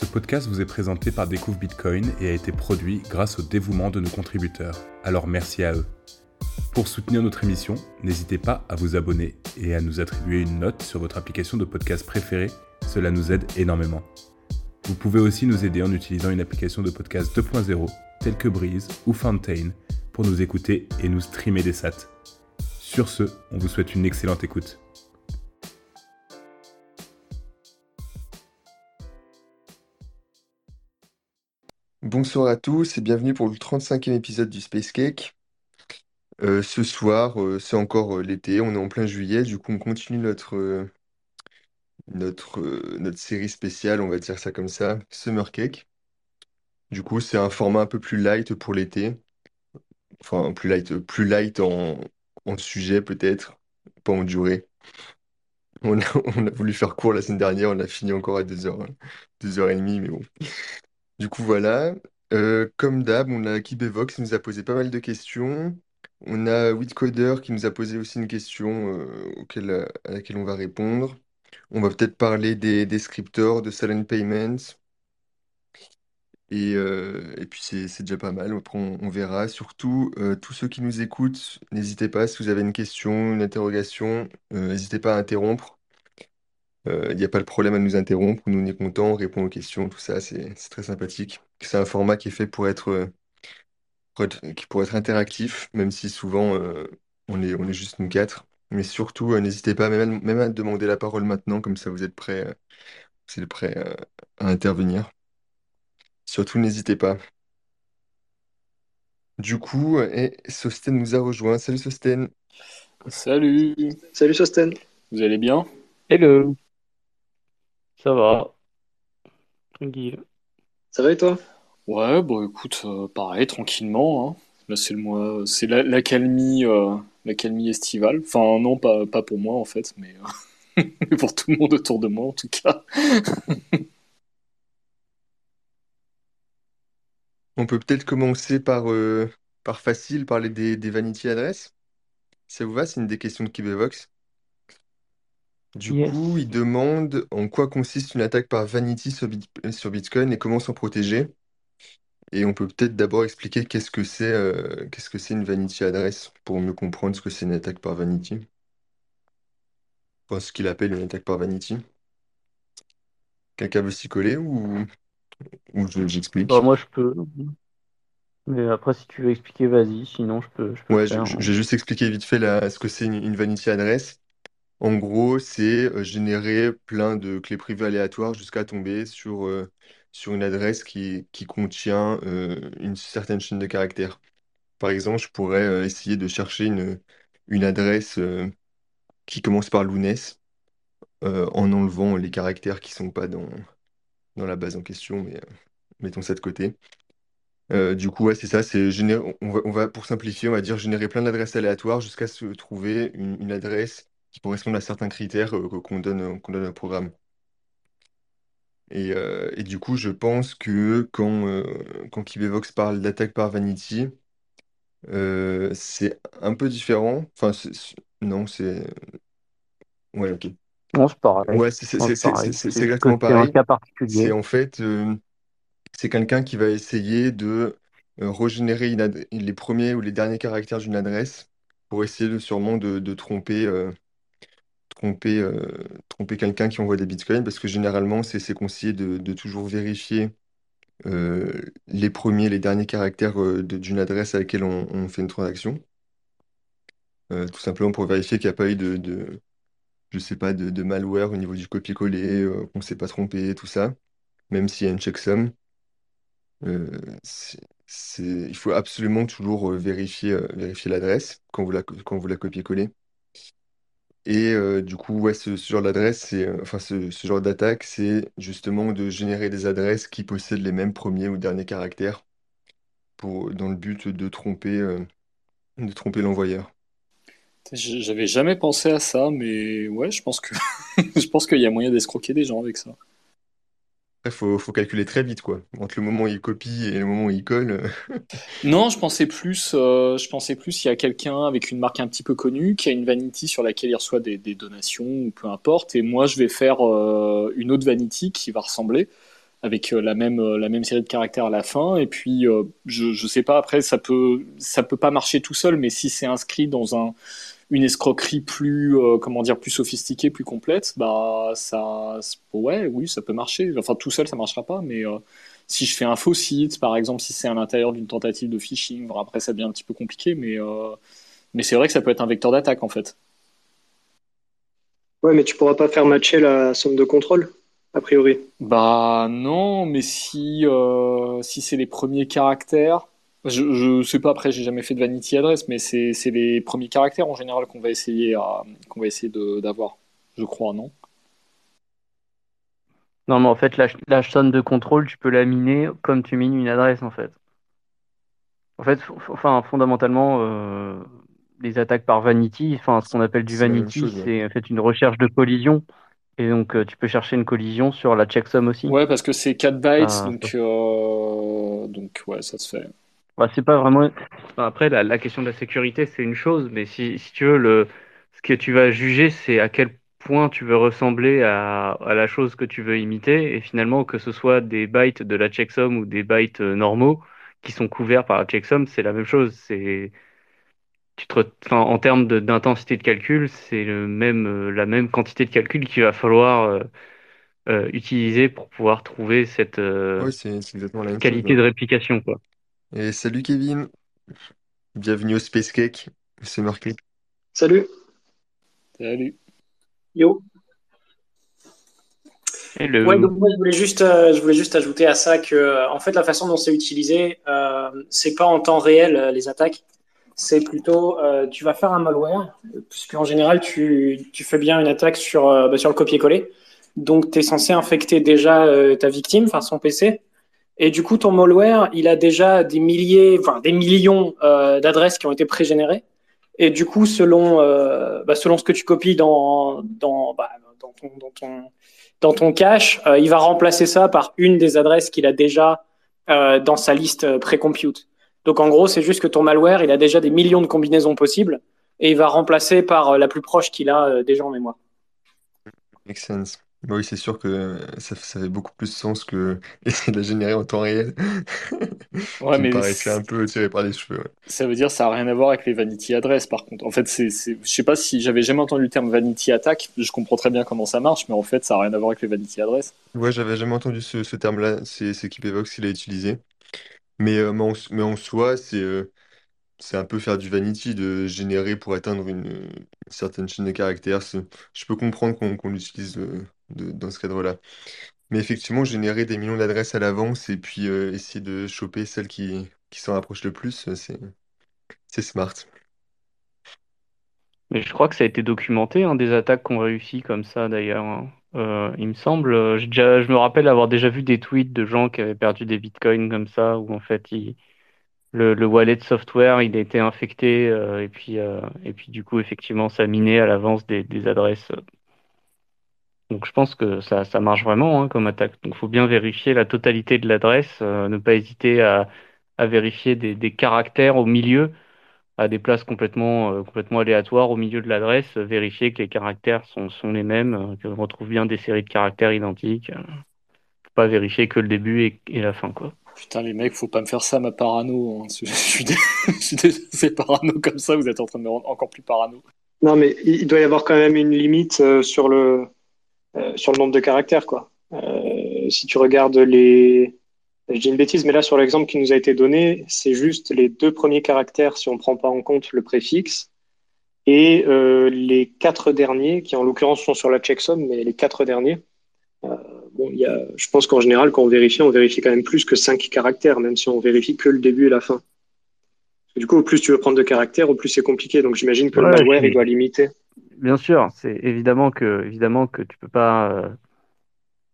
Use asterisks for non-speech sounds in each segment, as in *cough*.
Ce podcast vous est présenté par Découvre Bitcoin et a été produit grâce au dévouement de nos contributeurs. Alors merci à eux. Pour soutenir notre émission, n'hésitez pas à vous abonner et à nous attribuer une note sur votre application de podcast préférée. Cela nous aide énormément. Vous pouvez aussi nous aider en utilisant une application de podcast 2.0 telle que Breeze ou Fountain pour nous écouter et nous streamer des sats. Sur ce, on vous souhaite une excellente écoute. Bonsoir à tous et bienvenue pour le 35e épisode du Space Cake. Euh, ce soir, euh, c'est encore euh, l'été, on est en plein juillet, du coup on continue notre, série spéciale, on va dire ça comme ça, Summer Cake. Du coup, c'est un format un peu plus light pour l'été, enfin plus light, plus light en, sujet peut-être, pas en durée. *laughs* On a, voulu faire court la semaine dernière, on a fini encore à 2h, 2h30, mais bon. Du coup, voilà. Euh, comme d'hab, on a Kibevox qui nous a posé pas mal de questions. On a Whitcoder qui nous a posé aussi une question euh, auquel- à laquelle on va répondre. On va peut-être parler des, des scriptors, de Silent Payments. Et, euh, et puis c'est déjà pas mal. Après, on, verra. Surtout, euh, tous ceux qui nous écoutent, n'hésitez pas, si vous avez une question, une interrogation, euh, n'hésitez pas à interrompre. Il n'y a pas de problème à nous interrompre. Nous, on est contents, on répond aux questions, tout ça, c'est c'est très sympathique. C'est un format qui est fait pour être, euh, pour être- qui pour être interactif, même si souvent euh, on est, on est juste nous quatre. Mais surtout, euh, n'hésitez pas même, à- même à demander la parole maintenant, comme ça vous êtes prêts, euh, vous êtes prêts euh, à intervenir. Surtout, n'hésitez pas. Du coup, euh, et Sosten nous a rejoint. Salut Sosten. Salut, Salut Sosten. vous allez bien? Hello, ça va, tranquille. Ça va et toi? Ouais, bon écoute, euh, pareil, tranquillement, hein. Là c'est le mois, c'est la, l'accalmie, euh, l'accalmie estivale. Enfin non, pas, pas pour moi en fait, mais, euh, mais *laughs* pour tout le monde autour de moi en tout cas. *laughs* On peut peut-être commencer par, euh, par facile, parler des, des vanity adresses. Ça vous va? C'est une des questions de Kibevox. Du Yes. coup, il demande en quoi consiste une attaque par vanity sur, Bit- sur Bitcoin et comment s'en protéger. Et on peut peut-être d'abord expliquer qu'est-ce que c'est euh, qu'est-ce que c'est une vanity adresse pour mieux comprendre ce que c'est une attaque par vanity. Enfin, ce qu'il appelle une attaque par vanity. Quelqu'un veut s'y coller ou, ou je- j'explique? Bah, moi je peux, mais après si tu veux expliquer, vas-y, sinon je peux, je peux Ouais, je, faire. je- hein. je vais juste expliquer vite fait la- ce que c'est une, une vanity adresse. En gros, c'est générer plein de clés privées aléatoires jusqu'à tomber sur, une adresse qui, contient une certaine chaîne de caractères. Par exemple, je pourrais essayer de chercher une, adresse qui commence par euh, en enlevant les caractères qui sont pas dans, la base en question, mais mettons ça de côté. Du coup, c'est ça, c'est on va, pour simplifier, on va dire générer plein d'adresses aléatoires jusqu'à se trouver une adresse qui correspond à certains critères euh, qu'on donne, euh, qu'on donne au programme. Et, euh, et du coup, je pense que quand, euh, quand Kibevox parle d'attaque par vanity, euh, c'est un peu différent. Enfin, c'est- c'est- non, c'est... Ouais, ok. Non, c'est pareil, Ouais, c'est c'est- non, c'est- c'est c'est- pareil, c'est- exactement c'est un pareil. cas C'est particulier. en fait, euh, c'est quelqu'un qui va essayer de euh, régénérer une ad- les premiers ou les derniers caractères d'une adresse pour essayer de, sûrement de, de tromper, euh, tromper, euh, tromper quelqu'un qui envoie des bitcoins parce que généralement, c'est c'est conseillé de, de toujours vérifier euh, les premiers, les derniers caractères euh, d'une adresse à laquelle on, fait une transaction. Tout simplement pour vérifier qu'il n'y a pas eu de, de, je sais pas, de, de malware au niveau du copier-coller, qu'on ne s'est pas trompé, tout ça, même s'il y a une checksum. Il faut absolument toujours vérifier, vérifier l'adresse quand vous la, quand vous la copiez-collez. Et euh, du coup, ouais, ce, genre d'adresse, euh, enfin, ce, genre d'attaque, c'est justement de générer des adresses qui possèdent les mêmes premiers ou derniers caractères pour, dans le but de tromper, euh, de tromper l'envoyeur. J'avais jamais pensé à ça, mais ouais, *laughs* je pense qu'il y a moyen d'escroquer des gens avec ça. Après, faut, faut calculer très vite, quoi. Entre le moment où il copie et le moment où il colle. euh, Non, je pensais plus, euh, je pensais plus il y a quelqu'un avec une marque un petit peu connue qui a une vanity sur laquelle il reçoit des, donations ou peu importe, et moi je vais faire euh, une autre vanity qui va ressembler, avec la même la même série de caractères à la fin. Et puis je je sais pas après ça peut ça peut pas marcher tout seul, mais si c'est inscrit dans un une escroquerie plus comment dire plus sophistiquée, plus complète, bah ça ouais oui ça peut marcher. Enfin tout seul ça marchera pas, mais si je fais un faux site, par exemple, si c'est à l'intérieur d'une tentative de phishing, après ça devient un petit peu compliqué, mais, euh, mais c'est vrai que ça peut être un vecteur d'attaque en fait. Ouais, mais tu pourras pas faire matcher la somme de contrôle, a priori. Bah non, mais si, euh, si c'est les premiers caractères, je, je sais pas, après j'ai jamais fait de vanity address, mais c'est les premiers caractères en général qu'on va essayer, qu'on va essayer d'avoir, je crois, non? Non, mais en fait, la, la somme de contrôle, tu peux la miner comme tu mines une adresse, en fait. En fait, enfin, fondamentalement, euh, les attaques par vanity, enfin, ce qu'on appelle du vanity, c'est en fait une recherche de collision. Et donc, euh, tu peux chercher une collision sur la checksum aussi. Ouais, parce que c'est 4 bytes, donc, euh, donc ouais, ça se fait. Bah, c'est pas vraiment. après, la, la, question de la sécurité, c'est une chose, mais si, si tu veux, le... ce que tu vas juger, c'est à quel point tu veux ressembler à, à, la chose que tu veux imiter, et finalement que ce soit des bytes de la checksum ou des bytes euh, normaux qui sont couverts par la checksum, c'est la même chose. C'est tu te, en termes d'intensité de, calcul, c'est le même euh, la même quantité de calcul qu'il va falloir euh, euh, utiliser pour pouvoir trouver cette ouais, qualité de réplication quoi. Et salut Kevin, bienvenue au Space Cake, c'est marqué. Salut. Salut. Yo. Ouais, donc moi, je voulais juste, euh, je voulais juste ajouter à ça que, euh, en fait, la façon dont c'est utilisé, euh, c'est pas en temps réel euh, les attaques. C'est plutôt, tu vas faire un malware, puisque en général, tu, tu fais bien une attaque sur, bah, sur le copier-coller. Donc, tu es censé infecter déjà ta victime, enfin son PC. Et du coup, ton malware, il a déjà des milliers, enfin des millions d'adresses qui ont été pré-générées. Et du coup, selon, euh, bah, selon ce que tu copies dans, dans, bah, ton, dans, ton, dans ton cache, euh, il va remplacer ça par une des adresses qu'il a déjà euh, dans sa liste pré-compute. Donc en gros, c'est juste que ton malware, il a déjà des millions de combinaisons possibles et il va remplacer par la plus proche qu'il a déjà en mémoire. Make sense. Bah oui, c'est sûr que ça, ça fait beaucoup plus sens que *laughs* essayer de la générer en temps réel. *laughs* Ouais, Qui me mais paraissait un peu tiré par les cheveux. ouais. ça veut dire que ça n'a rien à voir avec les vanity address par contre. En fait, c'est, c'est, je sais pas si j'avais jamais entendu le terme vanity attack. Je comprends très bien comment ça marche, mais en fait, ça n'a rien à voir avec les vanity address. Ouais, j'avais jamais entendu ce, ce terme-là. C'est c'est qui l'a utilisé. Mais, euh, mais, en, mais en soi, c'est euh, c'est un peu faire du vanity de générer pour atteindre une, une certaine chaîne de caractères. C'est- Je peux comprendre qu'on qu'on l'utilise euh, dans ce cadre-là. Mais effectivement, générer des millions d'adresses à l'avance et puis euh, essayer de choper celles qui, qui s'en rapprochent le plus, euh, c'est c'est smart. Mais je crois que ça a été documenté, hein, des attaques qu'on réussit comme ça d'ailleurs. hein. Euh, il me semble, je me rappelle avoir déjà vu des tweets de gens qui avaient perdu des bitcoins comme ça, où en fait le, le wallet software il a été infecté et puis et puis du coup effectivement ça minait à l'avance des adresses. Donc je pense que ça, ça marche vraiment hein, comme attaque. Donc il faut bien vérifier la totalité de l'adresse, euh, ne pas hésiter à, à vérifier des, des caractères au milieu à des places complètement, euh, complètement aléatoires au milieu de l'adresse, euh, vérifier que les caractères sont, sont les mêmes, euh, qu'on retrouve bien des séries de caractères identiques. Faut pas vérifier que le début et, et la fin, quoi. Putain, les mecs, faut pas me faire ça, ma parano. hein. *laughs* Je suis *laughs* *laughs* c'est parano comme ça, vous êtes en train de me rendre encore plus parano. Non, mais il doit y avoir quand même une limite euh, sur le, euh, sur le nombre de caractères, quoi. Euh, si tu regardes les, je dis une bêtise, mais là, sur l'exemple qui nous a été donné, c'est juste les deux premiers caractères si on prend pas en compte le préfixe et euh, les quatre derniers, qui en l'occurrence sont sur la checksum, mais les quatre derniers. Bon, y a, je pense qu'en général, quand on vérifie, on vérifie quand même plus que cinq caractères, même si on vérifie que le début et la fin. Parce que du coup, au plus tu veux prendre de caractères, au plus c'est compliqué. Donc j'imagine que le malware, il doit limiter. Bien sûr, c'est évidemment que, évidemment que tu peux pas, euh,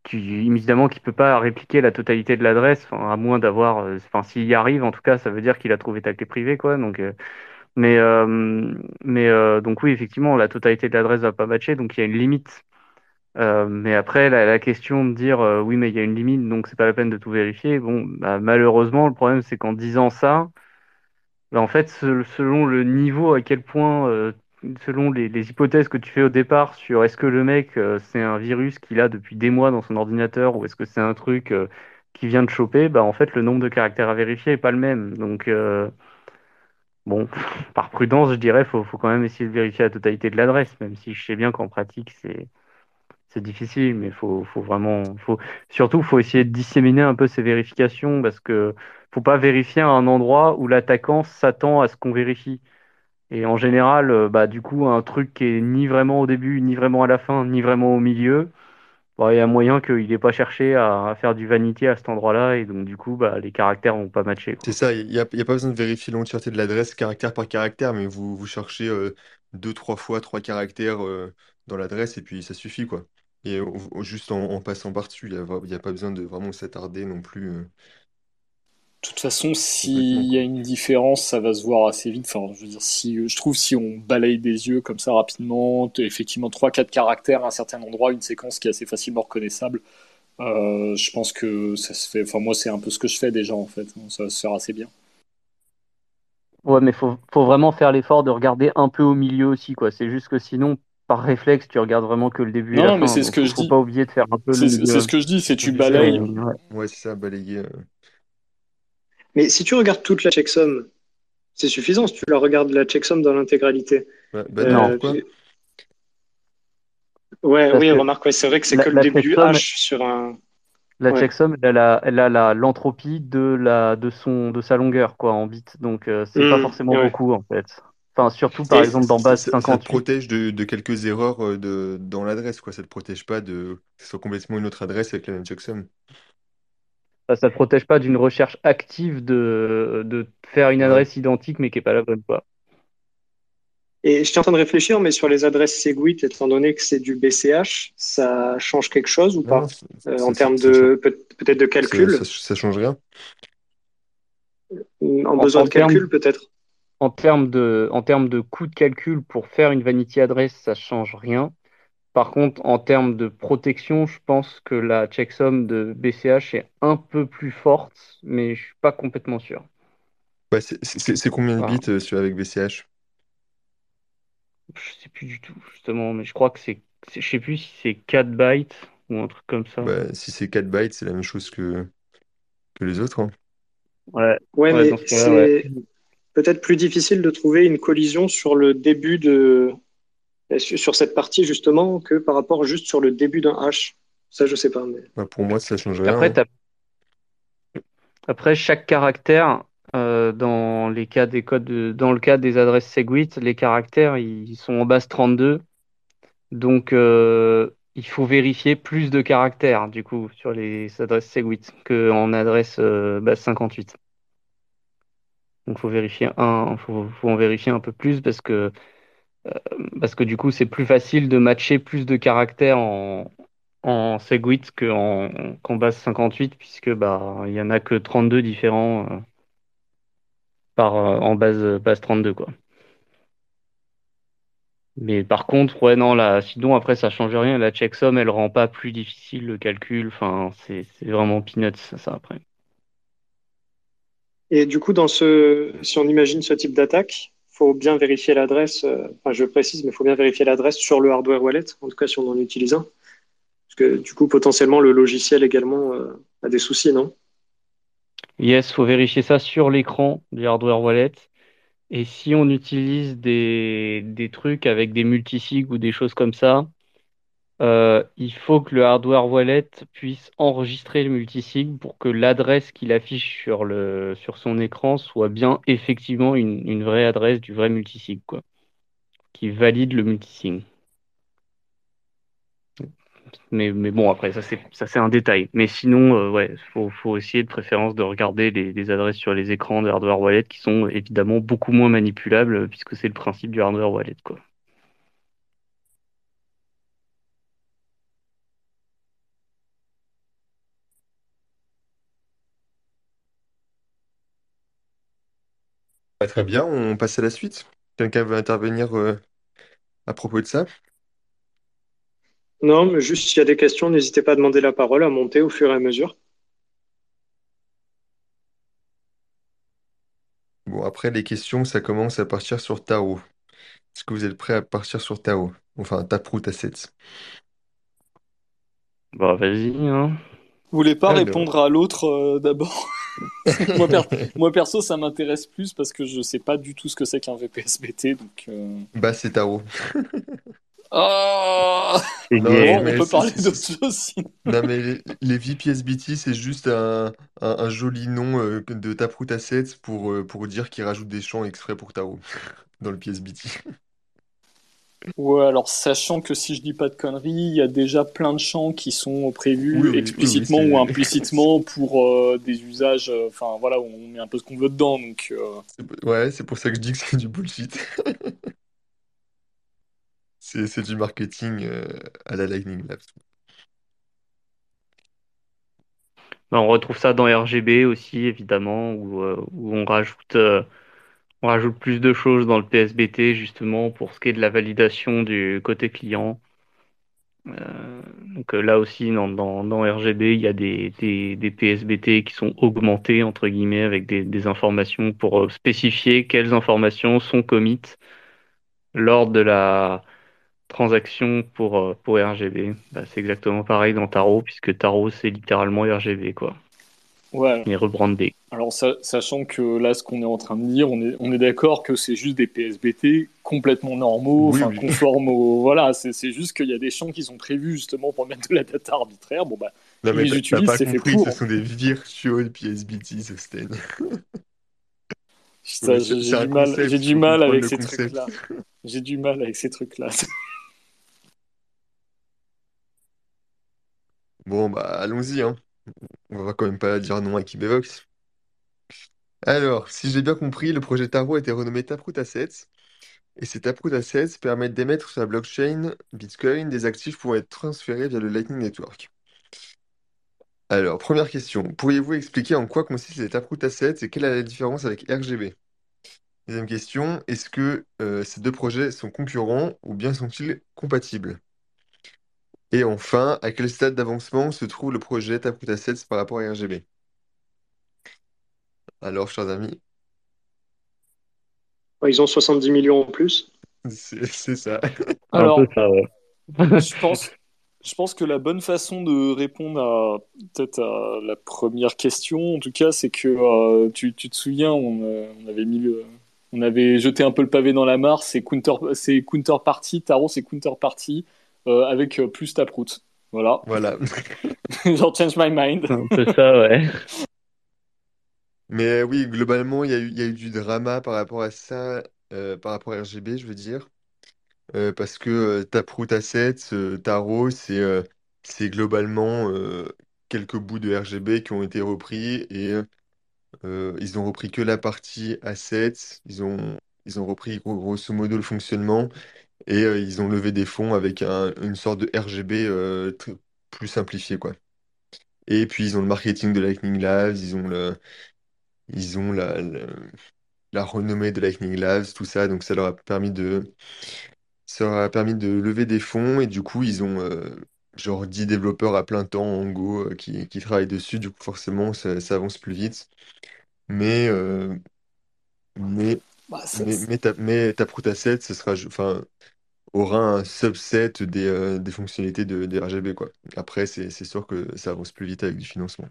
tu, évidemment qu'il peut pas répliquer la totalité de l'adresse, à moins d'avoir, euh, enfin, s'il y arrive, en tout cas, ça veut dire qu'il a trouvé ta clé privée, quoi. Donc, euh, mais, donc oui, effectivement, la totalité de l'adresse va pas matcher, donc il y a une limite. Mais après, la, question de dire oui, mais il y a une limite, donc c'est pas la peine de tout vérifier. Bon, bah, malheureusement, le problème, c'est qu'en disant ça, bah, en fait, se- selon le niveau à quel point selon les, hypothèses que tu fais au départ sur est-ce que le mec euh, c'est un virus qu'il a depuis des mois dans son ordinateur ou est-ce que c'est un truc euh, qui vient de choper, bah en fait le nombre de caractères à vérifier est pas le même. Donc euh, bon, *laughs* par prudence, je dirais faut faut quand même essayer de vérifier la totalité de l'adresse, même si je sais bien qu'en pratique c'est c'est difficile, mais faut faut vraiment faut surtout faut essayer de disséminer un peu ces vérifications parce que faut pas vérifier à un endroit où l'attaquant s'attend à ce qu'on vérifie. Et en général, euh, bah, du coup, un truc qui est ni vraiment au début, ni vraiment à la fin, ni vraiment au milieu, bah, il y a moyen qu'il n'ait pas cherché à, faire du vanity à cet endroit-là, et donc du coup, bah, les caractères vont pas matcher. C'est ça, il n'y a, pas besoin de vérifier l'entièreté de l'adresse caractère par caractère, mais vous, cherchez euh, deux, trois fois trois caractères euh, dans l'adresse et puis ça suffit, quoi. Et juste en, passant par-dessus, il n'y a, pas besoin de vraiment s'attarder non plus De toute façon, s'il y a une différence, ça va se voir assez vite. Enfin, je veux dire, si, je trouve si on balaye des yeux comme ça rapidement, effectivement, trois quatre caractères à un certain endroit, une séquence qui est assez facilement reconnaissable, euh, je pense que ça se fait. Enfin, moi, c'est un peu ce que je fais déjà, en fait. Ça va se faire assez bien. Ouais, mais faut, faut vraiment faire l'effort de regarder un peu au milieu aussi, quoi. C'est juste que sinon, par réflexe, tu regardes vraiment que le début et Non, la non, mais c'est ce que faut, je faut dis. pas oublier de faire un peu le C'est ce que je dis, c'est tu balayes. ouais. Ouais, c'est ça, balayer. euh. Mais si tu regardes toute la checksum, c'est suffisant si tu la regardes la checksum dans l'intégralité. Ouais, bah Euh, non, Non, pourquoi? tu- Ouais, parce oui, que remarque, ouais, c'est vrai que c'est que le début checksum, H sur un. la Ouais. checksum, elle a la, elle a la, l'entropie de la, de son, de sa longueur, quoi, en bits. Donc, euh, c'est pas Hmm, forcément ouais. beaucoup, en fait. Enfin, surtout, par Et exemple, dans base ça- ça te 58, protège de, de quelques erreurs euh, de, dans l'adresse, quoi. Ça te protège pas de que ce soit complètement une autre adresse avec la même checksum. Ça, ça te protège pas d'une recherche active de, de faire une adresse identique, mais qui est pas la bonne, quoi. Et je suis en train de réfléchir, mais sur les adresses Segwit, étant donné que c'est du BCH, ça change quelque chose ou pas non, Euh, en termes de peut- peut-être de calcul, ça, ça change rien. en En, besoin en de termes, calcul peut-être. en termes de, en termes de coût de calcul pour faire une vanity adresse, ça change rien. Par contre, en termes de protection, je pense que la checksum de BCH est un peu plus forte, mais je suis pas complètement sûr. Bah, c'est c'est- c'est combien de Enfin, bits euh, sur, avec BCH? je sais plus du tout, justement, mais je crois que c'est, c'est- je sais plus si c'est 4 bytes ou un truc comme ça. Bah, si c'est 4 bytes, c'est la même chose que, que les autres. hein. Ouais, Ouais, ouais, mais ce cas-là, ouais. c'est peut-être plus difficile de trouver une collision sur le début de sur cette partie justement que par rapport juste sur le début d'un H. Ça, je sais pas. Mais... Bah, pour moi, ça change rien. Après, hein. Après, chaque caractère, euh, dans les cas des codes de- dans le cas des adresses Segwit, les caractères, ils sont en base 32. Donc, euh, il faut vérifier plus de caractères, du coup, sur les adresses Segwit qu'en adresse euh, base 58. Donc, faut vérifier un, faut, faut en vérifier un peu plus parce que, parce que du coup, c'est plus facile de matcher plus de caractères en, Segwit qu'en, base 58, puisque, bah, il y en a que 32 différents. euh, euh, en base, base 32, quoi. Mais par contre, ouais, non, là, sinon, après, ça change rien. La checksum, elle rend pas plus difficile le calcul. C'est vraiment peanuts, ça, ça, après. Et du coup, dans ce, si on imagine ce type d'attaque, faut bien vérifier l'adresse. euh, enfin, je précise, mais faut bien vérifier l'adresse sur le hardware wallet. En tout cas, si on en utilise un, parce que du coup, potentiellement, le logiciel également euh, a des soucis, non? Yes, faut vérifier ça sur l'écran du hardware wallet. Et si on utilise des, des trucs avec des multisigs ou des choses comme ça, euh, il faut que le hardware wallet puisse enregistrer le multisig pour que l'adresse qu'il affiche sur le, sur son écran soit bien effectivement une, une vraie adresse du vrai multisig, quoi, qui valide le multisig. Mais, mais bon, après, ça c'est un détail. Mais sinon, euh, ouais, faut, faut essayer de préférence de regarder les, les adresses sur les écrans de hardware wallet qui sont évidemment beaucoup moins manipulables puisque c'est le principe du hardware wallet, quoi. Bah, très bien, on passe à la suite. Quelqu'un veut intervenir euh, à propos de ça? Non, mais juste s'il y a des questions, n'hésitez pas à demander la parole, à monter au fur et à mesure. Bon, après, les questions, ça commence à partir sur Tao. Est-ce que vous êtes prêt à partir sur Tao? Enfin, Taproot Assets. Bah, vas-y, hein. Vous voulez pas Alors. répondre à l'autre euh, d'abord? *laughs* moi, per- moi, perso, ça m'intéresse plus parce que je sais pas du tout ce que c'est qu'un VPSBT. Donc, euh... Bah, c'est Tao. Ah *laughs* C'est Non, on peut parler c'est- d'autre c'est- chose. sinon. Non, mais les, les VPSBT, c'est juste un, un, un joli nom euh, de Taproot Assets pour, euh, pour dire qu'ils rajoutent des champs exprès pour Tao *laughs* dans le PSBT. Ouais, alors sachant que si je dis pas de conneries, il y a déjà plein de champs qui sont prévus Oui, oui, oui, oui, explicitement ou implicitement pour euh, des usages, euh, enfin voilà, où on met un peu ce qu'on veut dedans. Donc, euh, Ouais, c'est pour ça que je dis que c'est du bullshit. *laughs* C'est c'est du marketing euh, à la Lightning Labs. Bah, on retrouve ça dans RGB aussi, évidemment, où, euh, où on rajoute, euh, on rajoute plus de choses dans le PSBT, justement, pour ce qui est de la validation du côté client. Euh, donc euh, là aussi, dans, dans, dans RGB, il y a des, des, des PSBT qui sont augmentés, entre guillemets, avec des, des informations pour euh, spécifier quelles informations sont commit lors de la transaction pour, pour RGB. Bah, c'est exactement pareil dans Tarot, puisque Tarot, c'est littéralement RGB, quoi. ouais. Mais rebrandé. Alors sa- sachant que là, ce qu'on est en train de dire, on est, on est d'accord que c'est juste des PSBT complètement normaux, Oui, enfin oui. conformes au, voilà, c'est juste qu'il y a des champs qui sont prévus justement pour mettre de la data arbitraire. Bon bah, Non, mais les utilisent, c'est fait compris, pour. ce sont des virtual PSBT, putain, Oui, j'ai du mal, j'ai du mal avec ces trucs-là. J'ai du mal avec ces trucs-là. Bon, bah, allons-y, hein. On va quand même pas dire non à Kibevox. Alors, si j'ai bien compris, le projet Taro a été renommé Taproot Assets. Et ces Taproot Assets permettent d'émettre sur la blockchain Bitcoin des actifs pouvant être transférés via le Lightning Network. Alors, première question. Pourriez-vous expliquer en quoi consistent les Taproot Assets et quelle est la différence avec RGB? Deuxième question. Est-ce que euh, ces deux projets sont concurrents ou bien sont-ils compatibles? Et enfin, à quel stade d'avancement se trouve le projet Taproot Assets par rapport à RGB? Alors, chers amis, Ouais, Ils ont 70 millions en plus. c'est c'est ça. Alors, ça, ouais. *laughs* je pense, je pense que la bonne façon de répondre à peut-être à la première question, en tout cas, c'est que euh, tu, tu te souviens, on, euh, on avait mis le, on avait jeté un peu le pavé dans la mare. C'est counter, c'est counterparty, Taro, c'est counterparty euh, avec euh, plus Taproot. Voilà. Voilà. *laughs* Genre change my mind. Un peu ça, ouais. *laughs* Mais oui, globalement, il y a eu, il y a eu du drama par rapport à ça, euh, par rapport à RGB, je veux dire. Euh, parce que euh, Taproot Assets, euh, Taro, c'est euh, c'est globalement euh, quelques bouts de RGB qui ont été repris et euh, ils ont repris que la partie Assets. Ils ont, ils ont repris gros- grosso modo le fonctionnement et euh, ils ont levé des fonds avec un- une sorte de RGB euh, tr- plus simplifié, quoi. Et puis ils ont le marketing de Lightning Labs, ils ont le, ils ont la, la, la renommée de Lightning Labs, tout ça, donc ça leur a permis de, ça leur a permis de lever des fonds et du coup ils ont euh, genre 10 développeurs à plein temps en Go euh, qui, qui travaillent dessus, du coup forcément ça, ça avance plus vite. Mais, euh, mais, Bah, mais, mais, ta, mais Taproot Asset, ce sera, ju- enfin, aura un subset des, euh, des fonctionnalités de, des RGB, quoi. Après, c'est c'est sûr que ça avance plus vite avec du financement.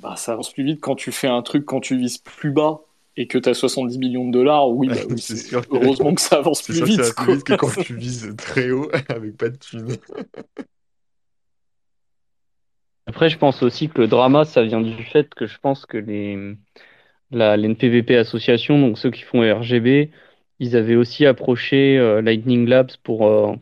Bah, ça avance plus vite quand tu fais un truc, quand tu vises plus bas et que tu as 70 millions de dollars. Oui, bah *laughs* oui, C'est sûr que- heureusement que ça avance plus sûr que vite. ça va plus quoi. vite que quand tu vises très haut *laughs* avec pas de thunes. Après, je pense aussi que le drama, ça vient du fait que je pense que les, la, l'NPVP Association, donc ceux qui font RGB, ils avaient aussi approché euh, Lightning Labs pour euh,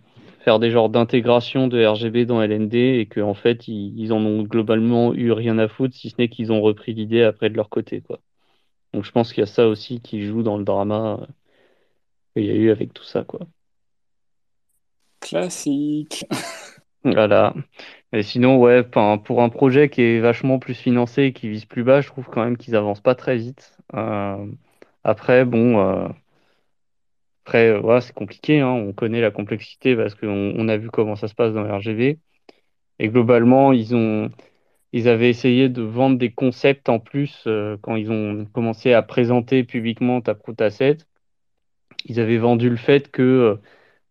faire des genres d'intégration de RGB dans LND et qu'en fait, ils, ils en ont globalement eu rien à foutre, si ce n'est qu'ils ont repris l'idée après de leur côté, quoi. Donc je pense qu'il y a ça aussi qui joue dans le drama euh, qu'il y a eu avec tout ça, quoi. Classique. Voilà. Et sinon, ouais, pour un projet qui est vachement plus financé et qui vise plus bas, je trouve quand même qu'ils avancent pas très vite. Euh, après, bon, euh, après, euh, voilà, c'est compliqué, hein, on connaît la complexité parce qu'on on a vu comment ça se passe dans RGB. Et globalement, ils ont, ils avaient essayé de vendre des concepts en plus euh, quand ils ont commencé à présenter publiquement Taproot Asset. ils avaient vendu le fait que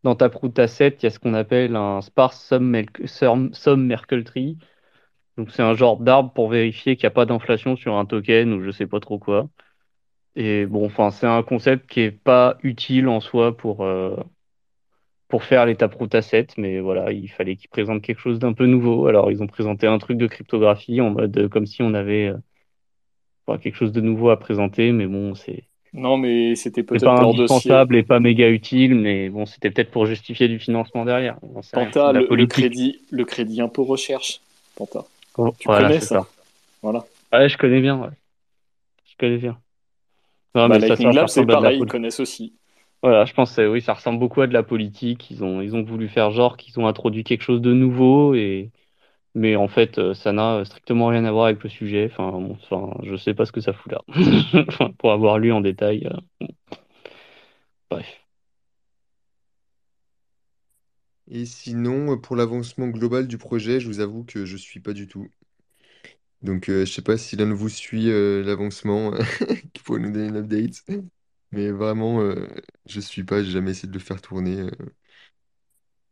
dans Taproot Asset, il y a ce qu'on appelle un sparse sum tree. Donc c'est un genre d'arbre pour vérifier qu'il n'y a pas d'inflation sur un token ou je sais pas trop quoi. Et bon, enfin, c'est un concept qui est pas utile en soi pour, pour faire les Taproot Asset, mais voilà, il fallait qu'ils présentent quelque chose d'un peu nouveau. Alors ils ont présenté un truc de cryptographie en mode comme si on avait quelque chose de nouveau à présenter, mais bon, c'est non, mais c'était peut-être pas indispensable et pas méga utile, mais bon, c'était peut-être pour justifier du financement derrière. Panta, le, crédit, le crédit impôt recherche. Panta. Oh, tu connais ça, Voilà. Ouais, je connais bien. Je connais bien. Non, bah, mais Lightning Lab, c'est pareil, ils connaissent aussi. Voilà, je pense que oui, ça ressemble beaucoup à de la politique. Ils ont, ils ont voulu faire genre qu'ils ont introduit quelque chose de nouveau et mais en fait, euh, ça n'a strictement rien à voir avec le sujet. Enfin, bon, enfin je sais pas ce que ça fout là. *laughs* Pour avoir lu en détail. Euh, bref. Et sinon, pour l'avancement global du projet, je vous avoue que je suis pas du tout. Donc, euh, je sais pas si l'un de vous suit l'avancement, *laughs* qu'il faut nous donner une update. Mais vraiment, je suis pas, j'ai jamais essayé de le faire tourner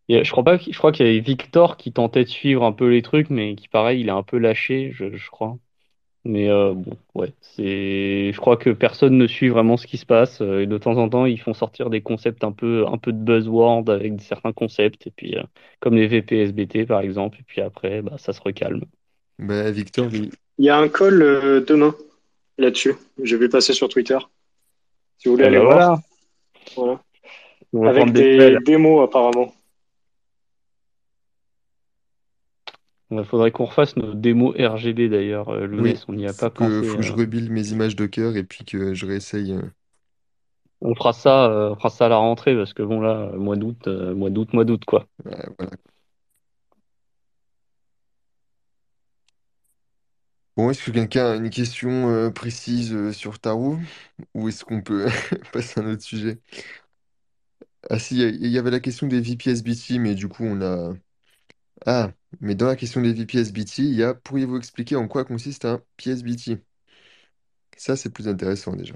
je crois pas, qu'il y avait Victor qui tentait de suivre un peu les trucs, mais qui pareil, il est un peu lâché, je, crois. Mais euh, bon, ouais, c'est, je crois que personne ne suit vraiment ce qui se passe. Euh, de temps en temps, ils font sortir des concepts un peu, un peu de buzzword avec certains concepts, puis euh, comme les VPSBT par exemple, et puis après, bah, ça se recalme. Bah, Victor, il y a un call demain là-dessus. Je vais passer sur Twitter. Si vous voulez aller voir. Voilà. Avec des démos apparemment. Il faudrait qu'on refasse nos démos RGB d'ailleurs, euh, on n'y a pas pensé. Il faut que je rebuild mes images Docker et puis que je réessaye. Euh. On fera ça, euh, on fera ça à la rentrée parce que bon là, mois d'août, mois d'août, mois d'août quoi. Bon, est-ce que quelqu'un a une question précise sur Tarot ou est-ce qu'on peut *laughs* passer à un autre sujet? Ah si, il y avait la question des VPSBT, mais du coup on a, ah, mais dans la question des VPSBT, il y a pourriez-vous expliquer en quoi consiste un PSBT? Ça, c'est plus intéressant déjà.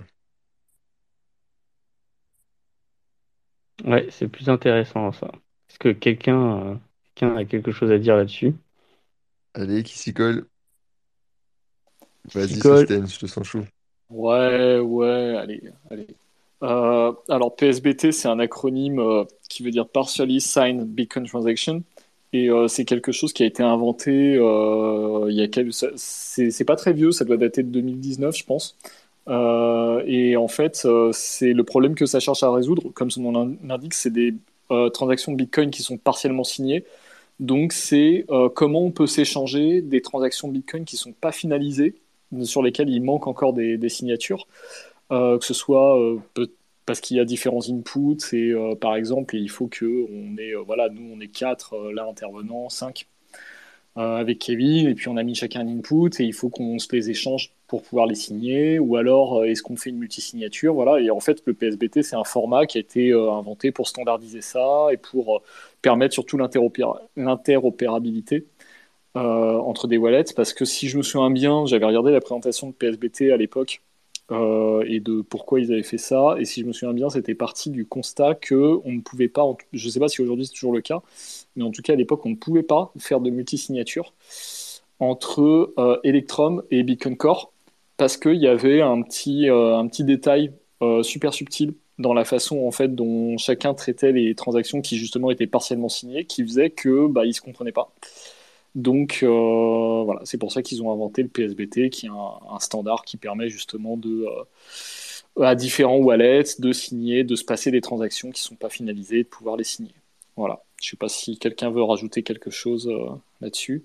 Ouais, c'est plus intéressant ça. Est-ce que quelqu'un euh, a quelque chose à dire là-dessus? Allez, qui s'y colle? Vas-y, je te sens chaud. Ouais, ouais, allez, allez. Euh, alors, PSBT, c'est un acronyme euh, qui veut dire Partially Signed Beacon Transaction. Et euh, c'est quelque chose qui a été inventé euh, il y a quelques... C'est pas très vieux, ça doit dater de 2019, je pense. Euh, et en fait, c'est le problème que ça cherche à résoudre. Comme son nom l'indique, c'est des transactions de Bitcoin qui sont partiellement signées. Donc, c'est comment on peut s'échanger des transactions Bitcoin qui ne sont pas finalisées, sur lesquelles il manque encore des, signatures, que ce soit parce qu'il y a différents inputs et euh, par exemple il faut que on euh, voilà nous on est quatre euh, là intervenants cinq avec Kevin et puis on a mis chacun un input et il faut qu'on se les échange pour pouvoir les signer. Ou alors est-ce qu'on fait une multisignature? Voilà et en fait le PSBT c'est un format qui a été inventé pour standardiser ça et pour permettre surtout l'interopérabilité entre des wallets parce que si je me souviens bien j'avais regardé la présentation de PSBT à l'époque euh, et de pourquoi ils avaient fait ça. Et si je me souviens bien, c'était parti du constat que on ne pouvait pas, je ne sais pas si aujourd'hui c'est toujours le cas, mais en tout cas à l'époque on ne pouvait pas faire de multisignature entre euh, Electrum et Beacon Core parce qu'il y avait un petit, euh, un petit détail super subtil dans la façon en fait dont chacun traitait les transactions qui justement étaient partiellement signées, qui faisait que bah, ils se comprenaient pas. Donc euh, voilà, c'est pour ça qu'ils ont inventé le PSBT, qui est un, standard qui permet justement de euh, à différents wallets de signer, de se passer des transactions qui ne sont pas finalisées, de pouvoir les signer. Voilà. Je ne sais pas si quelqu'un veut rajouter quelque chose euh, là-dessus.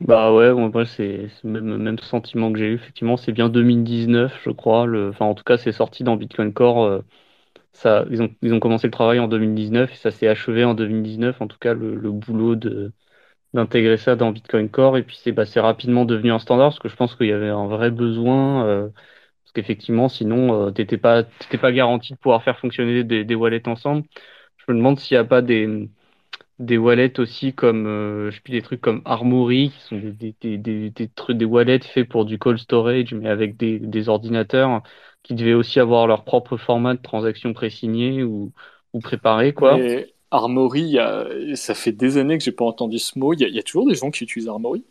Bah ouais, c'est le même, même sentiment que j'ai eu. Effectivement, c'est bien 2019, je crois. Enfin, en tout cas, c'est sorti dans Bitcoin Core ça, ils, ont, ils ont commencé le travail en 2019 et ça s'est achevé en 2019, en tout cas le, le boulot de d'intégrer ça dans Bitcoin Core et puis c'est bah, rapidement devenu un standard parce que je pense qu'il y avait un vrai besoin euh, parce qu'effectivement sinon euh, t'étais pas t'étais pas garanti de pouvoir faire fonctionner des, des wallets ensemble. Je me demande s'il n'y a pas des des wallets aussi comme euh, je sais des trucs comme Armory qui sont des, des, des, des, des wallets faits pour du cold storage mais avec des ordinateurs qui devaient aussi avoir leur propre format de transaction pré-signé ou, ou préparé quoi. Mais Armory, ça fait des années que j'ai pas entendu ce mot. Il y, a, il y a toujours des gens qui utilisent Armory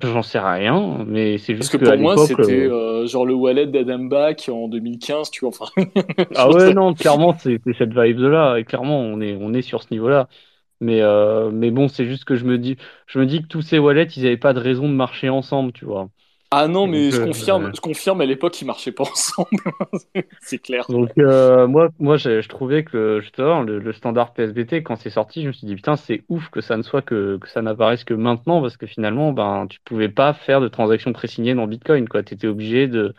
J'en sais rien, mais c'est juste Parce que, pour moi, c'était euh, genre le wallet d'Adam Back en 2015, tu vois. Enfin, *laughs* ah ouais, non, clairement, c'est cette vibe-là. Et clairement, on est, on est sur ce niveau-là. Mais, euh, mais bon, c'est juste que je me dis, je me dis que tous ces wallets, ils n'avaient pas de raison de marcher ensemble, tu vois. Ah non, mais je confirme, je confirme à l'époque, ils marchaient pas *laughs* ensemble. c'est clair. Donc euh, moi, moi, je, trouvais que justement le, standard PSBT, quand c'est sorti, je me suis dit putain, c'est ouf que ça ne soit que, que ça n'apparaisse que maintenant, parce que finalement, ben, tu pouvais pas faire de transactions pré-signées dans Bitcoin, quoi. étais obligé de,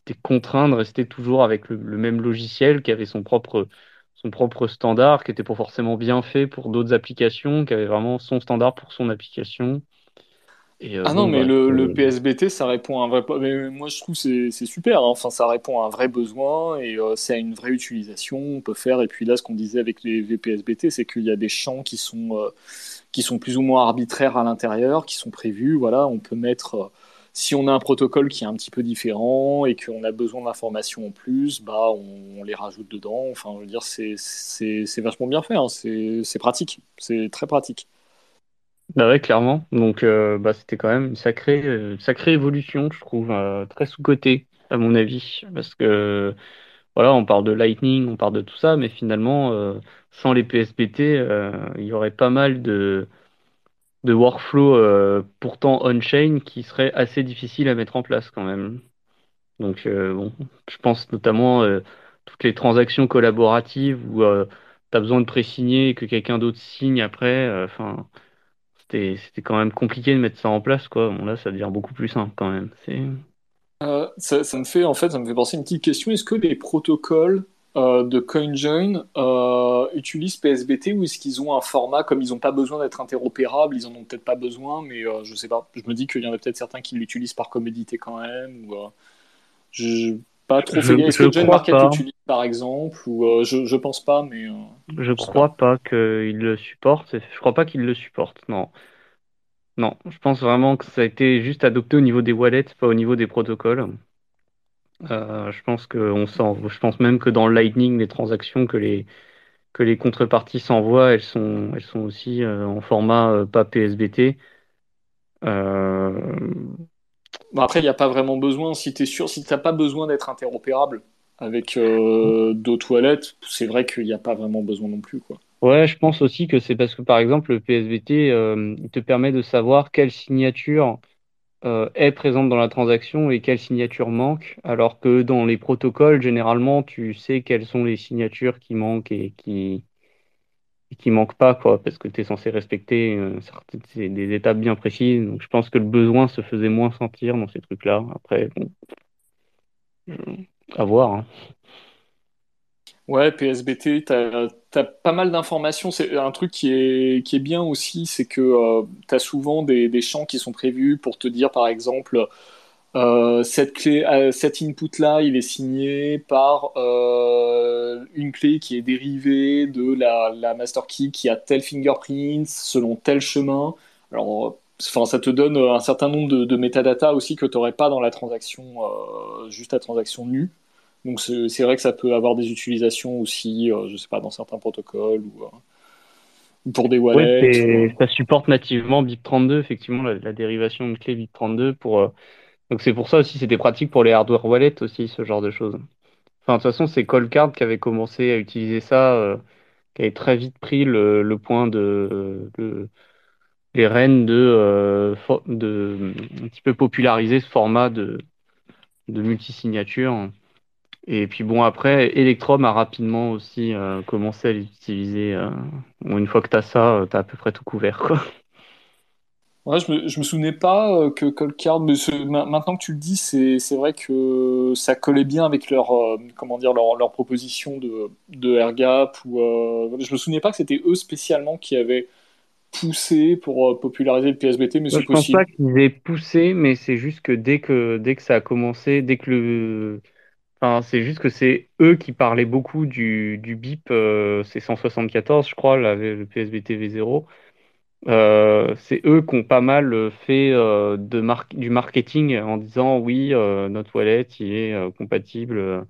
étais contraint de rester toujours avec le, le même logiciel qui avait son propre son propre standard, qui était pas forcément bien fait pour d'autres applications, qui avait vraiment son standard pour son application. Euh, ah non, mais le, le, PSBT, ça répond à un vrai. Mais moi, je trouve c'est c'est super. Hein. Enfin, ça répond à un vrai besoin et euh, c'est à une vraie utilisation. On peut faire. Et puis là, ce qu'on disait avec les VPSBT, c'est qu'il y a des champs qui sont euh, qui sont plus ou moins arbitraires à l'intérieur, qui sont prévus. Voilà, on peut mettre si on a un protocole qui est un petit peu différent et qu'on a besoin d'informations en plus, bah on, les rajoute dedans. Enfin, je veux dire, c'est vachement bien fait, hein. c'est pratique, c'est très pratique. Bah ouais, clairement. Donc, euh, bah, c'était quand même une sacrée, euh, sacrée évolution, je trouve, euh, très sous-cotée, à mon avis. Parce que, voilà, on parle de Lightning, on parle de tout ça, mais finalement, sans les PSBT, il y aurait pas mal de, de pourtant on-chain qui serait assez difficile à mettre en place quand même. Donc bon, je pense notamment toutes les transactions collaboratives où tu as besoin de pré-signer et que quelqu'un d'autre signe après. Enfin, c'était quand même compliqué de mettre ça en place quoi. Bon là, ça devient beaucoup plus simple quand même. Ça, ça, me fait en fait, ça me fait penser une petite question. Est-ce que les protocoles euh, de CoinJoin euh, utilisent PSBT ou est-ce qu'ils ont un format comme ils n'ont pas besoin d'être interopérables, ils en ont peut-être pas besoin, mais euh, je sais pas. Je me dis qu'il y en a peut-être certains qui l'utilisent par commodité quand même. Ou, je pas trop fait Est-ce que John l'utilise par exemple ou je, je pense pas, mais je crois pas, qu'il le supporte. Je crois pas qu'il le supporte. Non. Non, je pense vraiment que ça a été juste adopté au niveau des wallets, pas au niveau des protocoles. Euh, je pense que on je pense même que dans le Lightning, les transactions que les que les contreparties s'envoient, elles sont elles sont aussi euh, en format euh, pas PSBT. Après, il n'y a pas vraiment besoin. Si tu es sûr, si tu n'as pas besoin d'être interopérable avec d'autres wallets, c'est vrai qu'il n'y a pas vraiment besoin non plus. Quoi. Ouais, je pense aussi que c'est parce que par exemple, le PSBT il te permet de savoir quelle signature euh, est présente dans la transaction et quelle signature manque, alors que dans les protocoles, généralement, tu sais quelles sont les signatures qui manquent et qui qui manquent pas, quoi, parce que tu es censé respecter euh, des étapes bien précises. Donc je pense que le besoin se faisait moins sentir dans ces trucs-là. Après, bon, à voir. Hein. Ouais, PSBT, tu as, pas mal d'informations. C'est un truc qui est, qui est bien aussi, c'est que euh, tu as souvent des, des, champs qui sont prévus pour te dire, par exemple, euh, cette clé, euh, cet input-là, il est signé par une clé qui est dérivée de la, la, master key qui a tel fingerprint selon tel chemin. Alors, enfin, ça te donne un certain nombre de, de métadata aussi que tu n'aurais pas dans la transaction, juste la transaction nue. Donc c'est vrai que ça peut avoir des utilisations aussi, euh, je sais pas, dans certains protocoles ou, euh, pour des wallets. ça supporte nativement BIP32, effectivement, la, dérivation de clé BIP32. Pour, euh, donc c'est pour ça aussi, c'était pratique pour les hardware wallets aussi, ce genre de choses. Enfin, de toute façon, c'est Coldcard qui avait commencé à utiliser ça, qui avait très vite pris le, point de, les rênes de, de un petit peu populariser ce format de, de multisignature. Et puis bon, après, Electrum a rapidement aussi euh, commencé à l'utiliser. Euh, une fois que tu as ça, euh, tu as à peu près tout couvert. Quoi. Ouais, je me, je me souvenais pas que Coldcard, mais maintenant que tu le dis, c'est vrai que ça collait bien avec leur, comment dire, leur, leur proposition de, de AirGap. Ou, je me souvenais pas que c'était eux spécialement qui avaient poussé pour populariser le PSBT, mais c'est. Je pense pas qu'ils aient poussé, mais c'est juste que dès que dès que ça a commencé, dès que le Enfin, c'est juste que c'est eux qui parlaient beaucoup du, du BIP, euh, c'est 174, je crois, là, le PSBT V0. Euh, c'est eux qui ont pas mal fait euh, de du marketing en disant oui, euh, notre wallet il est euh, compatible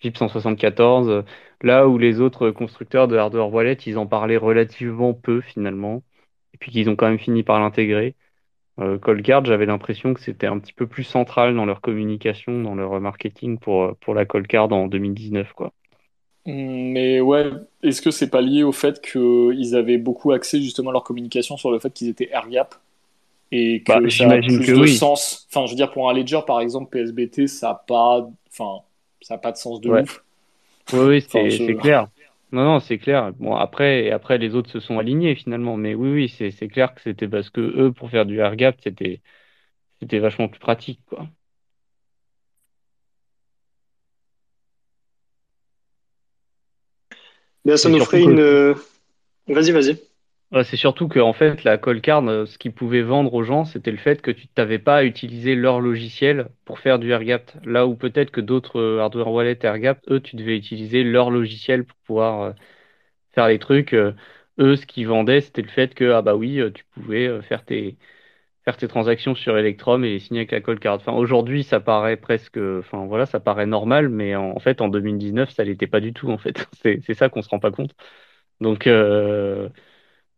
BIP 174. Là où les autres constructeurs de hardware wallet, ils en parlaient relativement peu finalement, et puis qu'ils ont quand même fini par l'intégrer. Coldcard, j'avais l'impression que c'était un petit peu plus central dans leur communication, dans leur marketing pour, pour la Coldcard en 2019, quoi. Mais ouais, est-ce que c'est pas lié au fait qu'ils avaient beaucoup axé justement leur communication sur le fait qu'ils étaient air gap et que Bah, ça a plus que de oui. sens? Enfin, je veux dire pour un ledger par exemple, PSBT, ça a pas, enfin, ça a pas de sens de Ouais. ouf. Oui, oui, Enfin, c'est je- clair. Non, non, c'est clair. Bon, après, après, les autres se sont alignés finalement. Mais oui, oui, c'est c'est clair que c'était parce que eux, pour faire du air gap, c'était c'était vachement plus pratique, quoi. Ben, ça nous ferait une. euh, Vas-y, vas-y. C'est surtout que en fait, la Coldcard, euh, ce qu'ils pouvaient vendre aux gens, c'était le fait que tu t'avais pas à utiliser leur logiciel pour faire du airgap. Là où peut-être que d'autres euh, hardware wallet airgap, eux, tu devais utiliser leur logiciel pour pouvoir faire les trucs. Eux, ce qu'ils vendaient, c'était le fait que ah bah oui, tu pouvais faire tes faire tes transactions sur Electrum et les signer avec la Coldcard. Enfin, aujourd'hui, ça paraît presque, enfin voilà, ça normal, mais en, fait, en 2019, ça l'était pas du tout. En fait, *laughs* c'est ça qu'on se rend pas compte. Donc euh,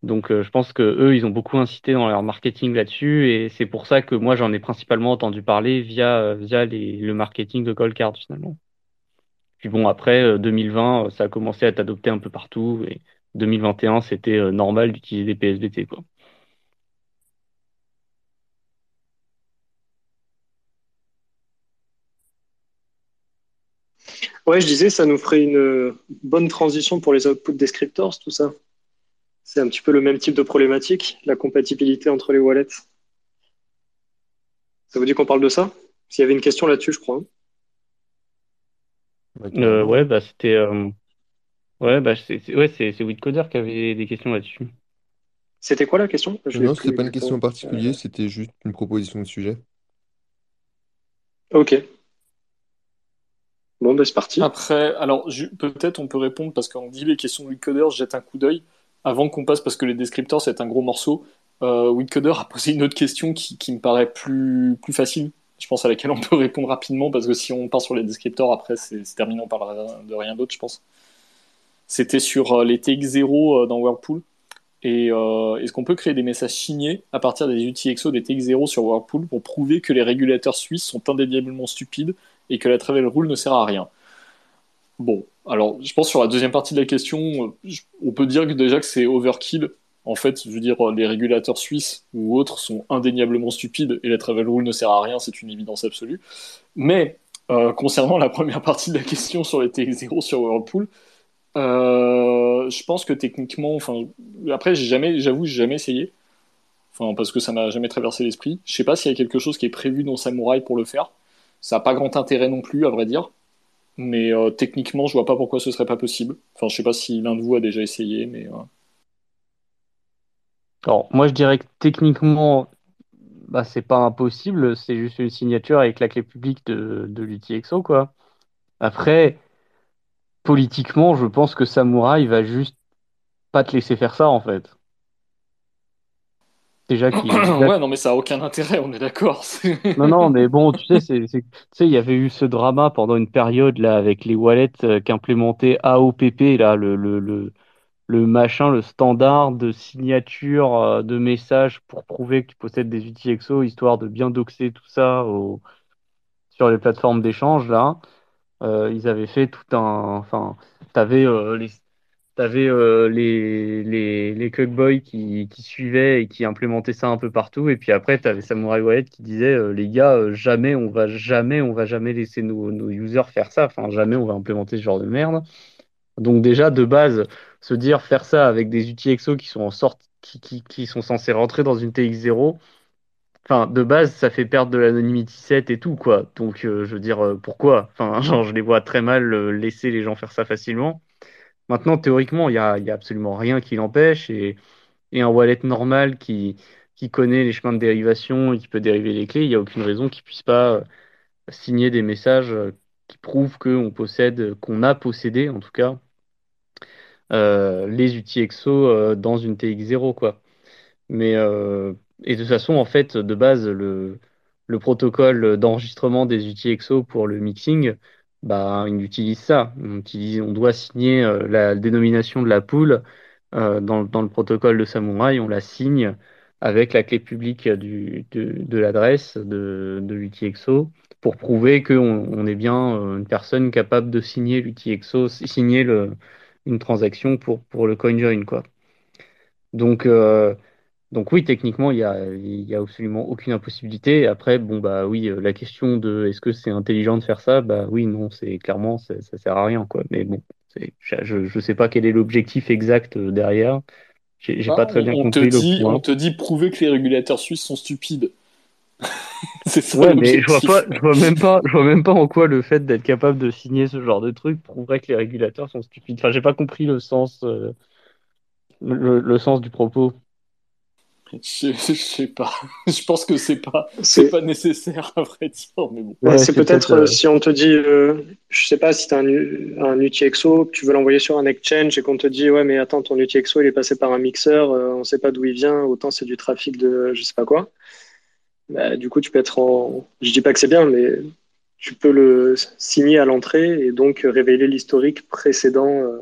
donc, euh, je pense que eux, ils ont beaucoup incité dans leur marketing là-dessus, et c'est pour ça que moi, j'en ai principalement entendu parler via, via le marketing de Coldcard, finalement. Puis bon, après, euh, 2020, euh, ça a commencé à être adopté un peu partout, et 2021, c'était normal d'utiliser des PSBT, quoi. Ouais, je disais, ça nous ferait une euh, bonne transition pour les output descriptors, tout ça. C'est un petit peu le même type de problématique, la compatibilité entre les wallets. Ça vous dit qu'on parle de ça? S'il y avait une question là-dessus, je crois. Ouais, Euh, ouais, bah, c'était, euh, ouais, bah, c'est, ouais, c'est, c'est Whitcoder qui avait des questions là-dessus. C'était quoi la question? Je Non, c'était pas une question en particulier, c'était juste une proposition de sujet. Ok. Bon, ben c'est parti. Après, alors peut-être on peut répondre parce qu'on dit les questions de Wicoder, je jette un coup d'œil avant qu'on passe parce que les descripteurs c'est un gros morceau. Euh, a posé une autre question qui, me paraît plus, plus facile. Je pense à laquelle on peut répondre rapidement parce que si on part sur les descripteurs après c'est c'est terminé, on parlera de rien d'autre, je pense. C'était sur euh, les TX0 euh, dans Whirlpool. Et euh, est-ce qu'on peut créer des messages signés à partir des UTXO des TX0 sur Whirlpool pour prouver que les régulateurs suisses sont indéniablement stupides et que la travel rule ne sert à rien Bon, alors je pense sur la deuxième partie de la question, euh, on peut dire que déjà que c'est overkill. En fait, je veux dire, les régulateurs suisses ou autres sont indéniablement stupides et la travel rule ne sert à rien, c'est une évidence absolue. Mais euh, concernant la première partie de la question sur les TX0 sur Whirlpool, euh, je pense que techniquement, enfin, après, j'ai jamais, j'avoue, j'ai jamais essayé, enfin, parce que ça m'a jamais traversé l'esprit. Je sais pas s'il y a quelque chose qui est prévu dans Samurai pour le faire. Ça n'a pas grand intérêt non plus, à vrai dire. Mais euh, techniquement, je vois pas pourquoi ce serait pas possible. Enfin, je sais pas si l'un de vous a déjà essayé, mais euh, Alors, moi, je dirais que techniquement, bah, c'est pas impossible, c'est juste une signature avec la clé publique de, l'UTXO, quoi. Après, politiquement, je pense que Samurai va juste pas te laisser faire ça, en fait. Déjà déjà *clears throat* ouais, non, mais ça a aucun intérêt, on est d'accord. *laughs* Non, non, mais bon, tu sais, tu sais, il y avait eu ce drama pendant une période là avec les wallets euh, qu'implémentait AOPP là, le, le, le, le machin, le standard de signature euh, de message pour prouver que tu possèdes des UTXO, histoire de bien doxer tout ça au, sur les plateformes d'échange là. Euh, ils avaient fait tout un, enfin, t'avais euh, T'avais euh, les, les, les Cuckboys qui, qui suivaient et qui implémentaient ça un peu partout. Et puis après, t'avais Samurai Wallet qui disait euh, les gars, euh, jamais on va jamais on va jamais laisser nos, nos users faire ça. Enfin, jamais on va implémenter ce genre de merde. Donc déjà de base, se dire faire ça avec des UTXO qui sont en sorte qui, qui, qui sont censés rentrer dans une TX0. Enfin, de base, ça fait perdre de l'anonymity set et tout quoi. Donc euh, je veux dire pourquoi? Enfin, *laughs* genre je les vois très mal laisser les gens faire ça facilement. Maintenant, théoriquement, il y a, a absolument rien qui l'empêche et, un wallet normal qui, connaît les chemins de dérivation et qui peut dériver les clés, il n'y a aucune raison qu'il puisse pas euh, signer des messages euh, qui prouve qu'on possède, qu'on a possédé en tout cas, les outils EXO dans une TX0, quoi. Mais et de toute façon, en fait, de base, le protocole d'enregistrement des outils EXO pour le mixing, bah, il utilise ça. On, utilise, on doit signer la dénomination de la poule euh, dans, dans, le protocole de Samurai, on la signe avec la clé publique du, de, l'adresse de, de l'UTXO pour prouver qu'on on est bien euh, une personne capable de signer l'UTXO, signer le, une transaction pour, pour le CoinJoin. Quoi. Donc, euh, donc oui, techniquement, il n'y a, y a absolument aucune impossibilité. Après, bon, bah oui, la question de est-ce que c'est intelligent de faire ça, bah oui, non, c'est clairement, ça, ça sert à rien. Quoi. Mais bon, je ne sais pas quel est l'objectif exact euh, derrière. J'ai pas très bien on compris te dit, le point. On te dit prouver que les régulateurs suisses sont stupides. *laughs* c'est ça. Ouais, mais je vois pas, je vois même pas, je vois même pas en quoi le fait d'être capable de signer ce genre de truc prouverait que les régulateurs sont stupides. Enfin, j'ai pas compris le sens, euh, le, le, sens du propos. Je, je, sais pas. *laughs* Je pense que c'est pas, c'est pas nécessaire à vrai dire. Mais bon. Ouais, c'est peut-être euh... si on te dit, euh, je sais pas si tu as un, un UTXO, que tu veux l'envoyer sur un exchange et qu'on te dit, ouais, mais attends, ton UTXO il est passé par un mixeur, euh, on sait pas d'où il vient, autant c'est du trafic de je sais pas quoi. Bah, du coup, tu peux être en. Je dis pas que c'est bien, mais tu peux le signer à l'entrée et donc révéler l'historique précédent euh,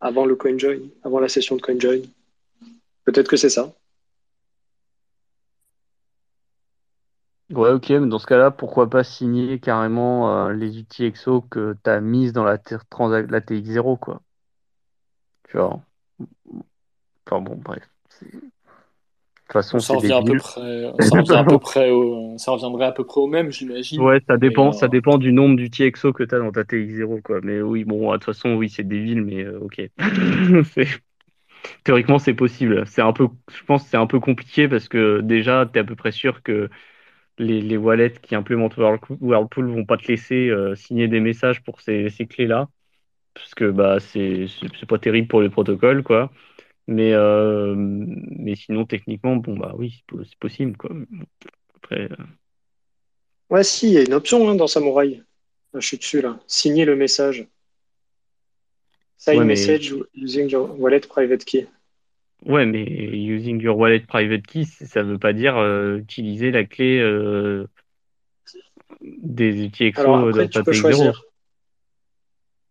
avant le CoinJoin, avant la session de CoinJoin. Peut-être que c'est ça. Ouais, ok, mais dans ce cas-là, pourquoi pas signer carrément euh, les outils EXO que tu as mis dans la, la TX0, quoi. Tu vois. Enfin bon, bref. De toute façon, ça, c'est revient à peu près, ça, revient à peu près au, ça reviendrait à peu près au même, j'imagine. Ouais, ça dépend, ça euh, dépend du nombre d'outils EXO que tu as dans ta TX0, quoi. Mais oui, bon, de toute façon, oui, c'est débile, mais euh, ok. *laughs* C'est- Théoriquement, c'est possible. C'est un peu, je pense que c'est un peu compliqué parce que déjà, tu es à peu près sûr que les, les wallets qui implémentent Whirlpool vont pas te laisser euh, signer des messages pour ces, ces clés-là. Parce que bah, c'est pas terrible pour les protocoles, quoi. Mais, euh, mais sinon, techniquement, bon, bah oui, c'est po- c'est possible, quoi. Après, euh, Ouais, si, il y a une option hein, dans Samurai. Je suis dessus là. Signer le message. Sign Ouais, mais- message using your wallet private key. Ouais, mais using your wallet private key, ça veut pas dire euh, utiliser la clé euh, des outils EXO dans tu peux TX0. choisir.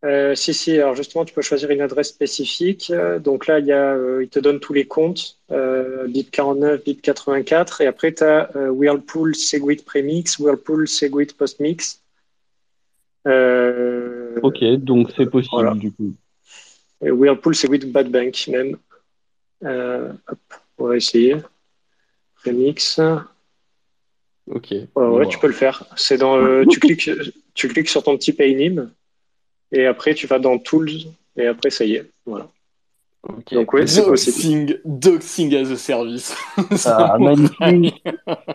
Euh, si, si, alors justement, tu peux choisir une adresse spécifique. Donc là, il, y a, euh, il te donne tous les comptes, euh, bit 49, bit 84, et après, tu as Whirlpool Segwit Premix, Whirlpool Segwit Postmix. Euh, Ok, donc c'est possible Voilà. du coup. et Whirlpool Segwit Bad Bank même. Euh, hop, on va essayer. Premix. Ok. Ouais, tu peux le faire. C'est dans, euh, tu cliques, tu cliques sur ton petit Paynim et après tu vas dans Tools et après ça y est. Voilà. Donc oui, c'est possible. Doxing, doxing as a service. *laughs* Ah, *laughs* magnifique.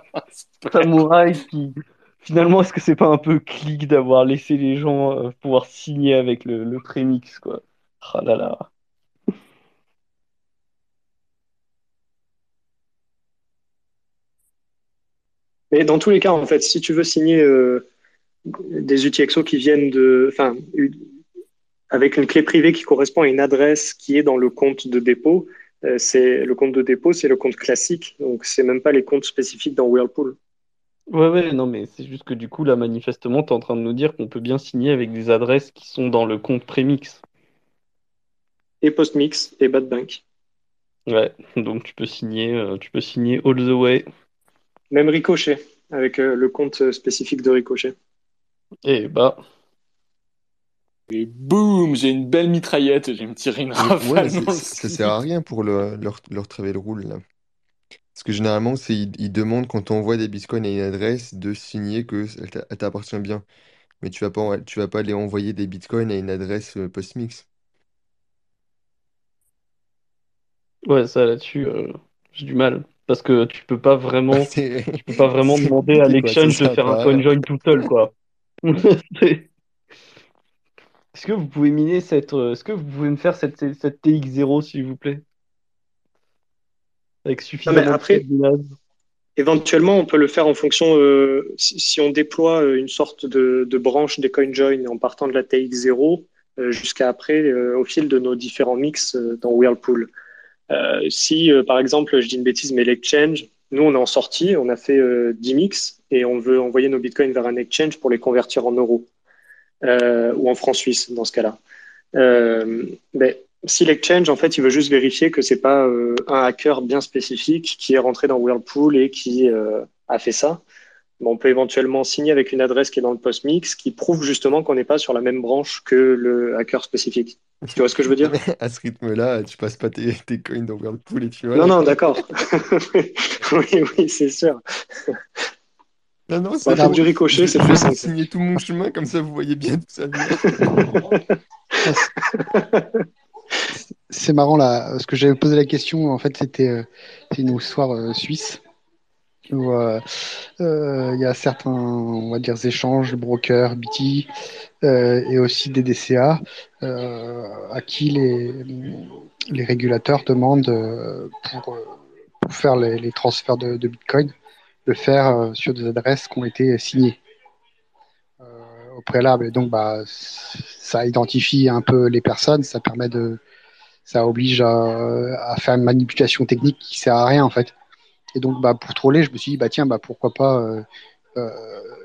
*laughs* Samouraï qui finalement est-ce que c'est pas un peu clic d'avoir laissé les gens euh, pouvoir signer avec le, le prémix quoi? Ah là là. Mais dans tous les cas, en fait, si tu veux signer euh, des UTXO qui viennent de, enfin, avec une clé privée qui correspond à une adresse qui est dans le compte de dépôt, euh, c'est le compte de dépôt, c'est le compte classique. Donc c'est même pas les comptes spécifiques dans Whirlpool. Ouais ouais non mais c'est juste que du coup là manifestement t'es en train de nous dire qu'on peut bien signer avec des adresses qui sont dans le compte prémix. Et Postmix et Bad Bank. Ouais donc tu peux signer euh, tu peux signer all the way. Même Ricochet avec euh, le compte spécifique de Ricochet. Et bah Et boum, j'ai une belle mitraillette, je vais me tirer une rafale ouais, le ça sert à rien pour le- leur, leur travel rule là. Parce que généralement, c'est ils, ils demandent quand on envoie des bitcoins à une adresse de signer que elle t'a- elle t'appartient bien. Mais tu vas pas, tu vas pas aller envoyer des bitcoins à une adresse euh, postmix. ouais ça là-dessus euh, j'ai du mal parce que tu peux pas vraiment *laughs* tu peux pas vraiment demander à l'exchange de faire un à rien. coin join tout seul quoi. *laughs* Est-ce que vous pouvez miner cette euh, est-ce que vous pouvez me faire cette, cette TX0 s'il vous plaît? Avec suffisamment de après- éventuellement, on peut le faire en fonction, euh, si, si, on déploie une sorte de, de, branche des CoinJoin en partant de la TX0 euh, jusqu'à après, euh, au fil de nos différents mix dans Whirlpool. Si, par exemple, je dis une bêtise, mais l'exchange, nous, on est en sortie, on a fait 10 mix et on veut envoyer nos bitcoins vers un exchange pour les convertir en euros ou en francs suisses dans ce cas-là. Ben, si l'exchange, en fait, il veut juste vérifier que c'est pas euh, un hacker bien spécifique qui est rentré dans Whirlpool et qui euh, a fait ça, on peut éventuellement signer avec une adresse qui est dans le postmix qui prouve justement qu'on n'est pas sur la même branche que le hacker spécifique. Tu vois ce que je veux dire? *laughs* À ce rythme-là, tu passes pas tes, tes, coins dans Whirlpool et tu vois. Non, non, d'accord. *laughs* oui, oui, c'est sûr. Non, non, c'est bah, du ricochet, c'est plus simple. signer tout mon chemin, comme ça vous voyez bien tout ça. *laughs* C'est marrant là, ce que j'avais posé la question, en fait, c'était euh, une histoire euh, suisse où euh, il y a certains, on va dire, échanges, brokers, BT et aussi des DCA à qui les, les régulateurs demandent pour, pour faire les, les transferts de, de, Bitcoin, de faire sur des adresses qui ont été signées au préalable. Et donc, bah, ça identifie un peu les personnes, ça permet de, ça oblige à, faire une manipulation technique qui sert à rien en fait. Et donc, bah, pour troller, je me suis dit, bah tiens, bah pourquoi pas euh, euh,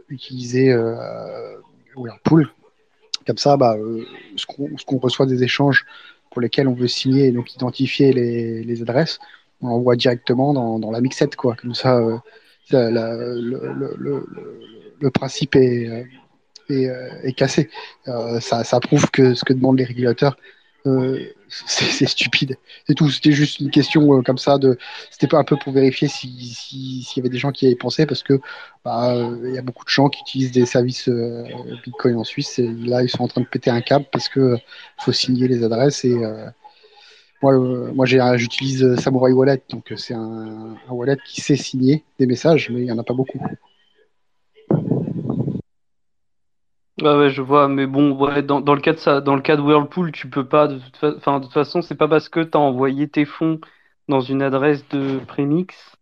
utiliser euh, Whirlpool. Comme ça, bah, ce qu'on reçoit des échanges pour lesquels on veut signer et donc identifier les, les adresses, on l'envoie directement dans, dans, la mixette, quoi. Comme ça, ça le, le, le, principe est, euh, est, cassé. Euh, ça, ça, prouve que ce que demandent les régulateurs, euh, c'est stupide. C'est tout. C'était juste une question comme ça. De, c'était pas un peu pour vérifier s'il si, y avait des gens qui avaient pensé, parce que bah, il y a beaucoup de gens qui utilisent des services Bitcoin en Suisse et là ils sont en train de péter un câble parce que faut signer les adresses et moi, moi j'utilise Samurai Wallet, donc c'est un, un, wallet qui sait signer des messages, mais il y en a pas beaucoup. Ouais, ouais, je vois, mais bon, ouais, dans, le cas de ça, dans le cas Whirlpool, tu peux pas, de toute, fa- de toute façon, c'est pas parce que tu as envoyé tes fonds dans une adresse de prémix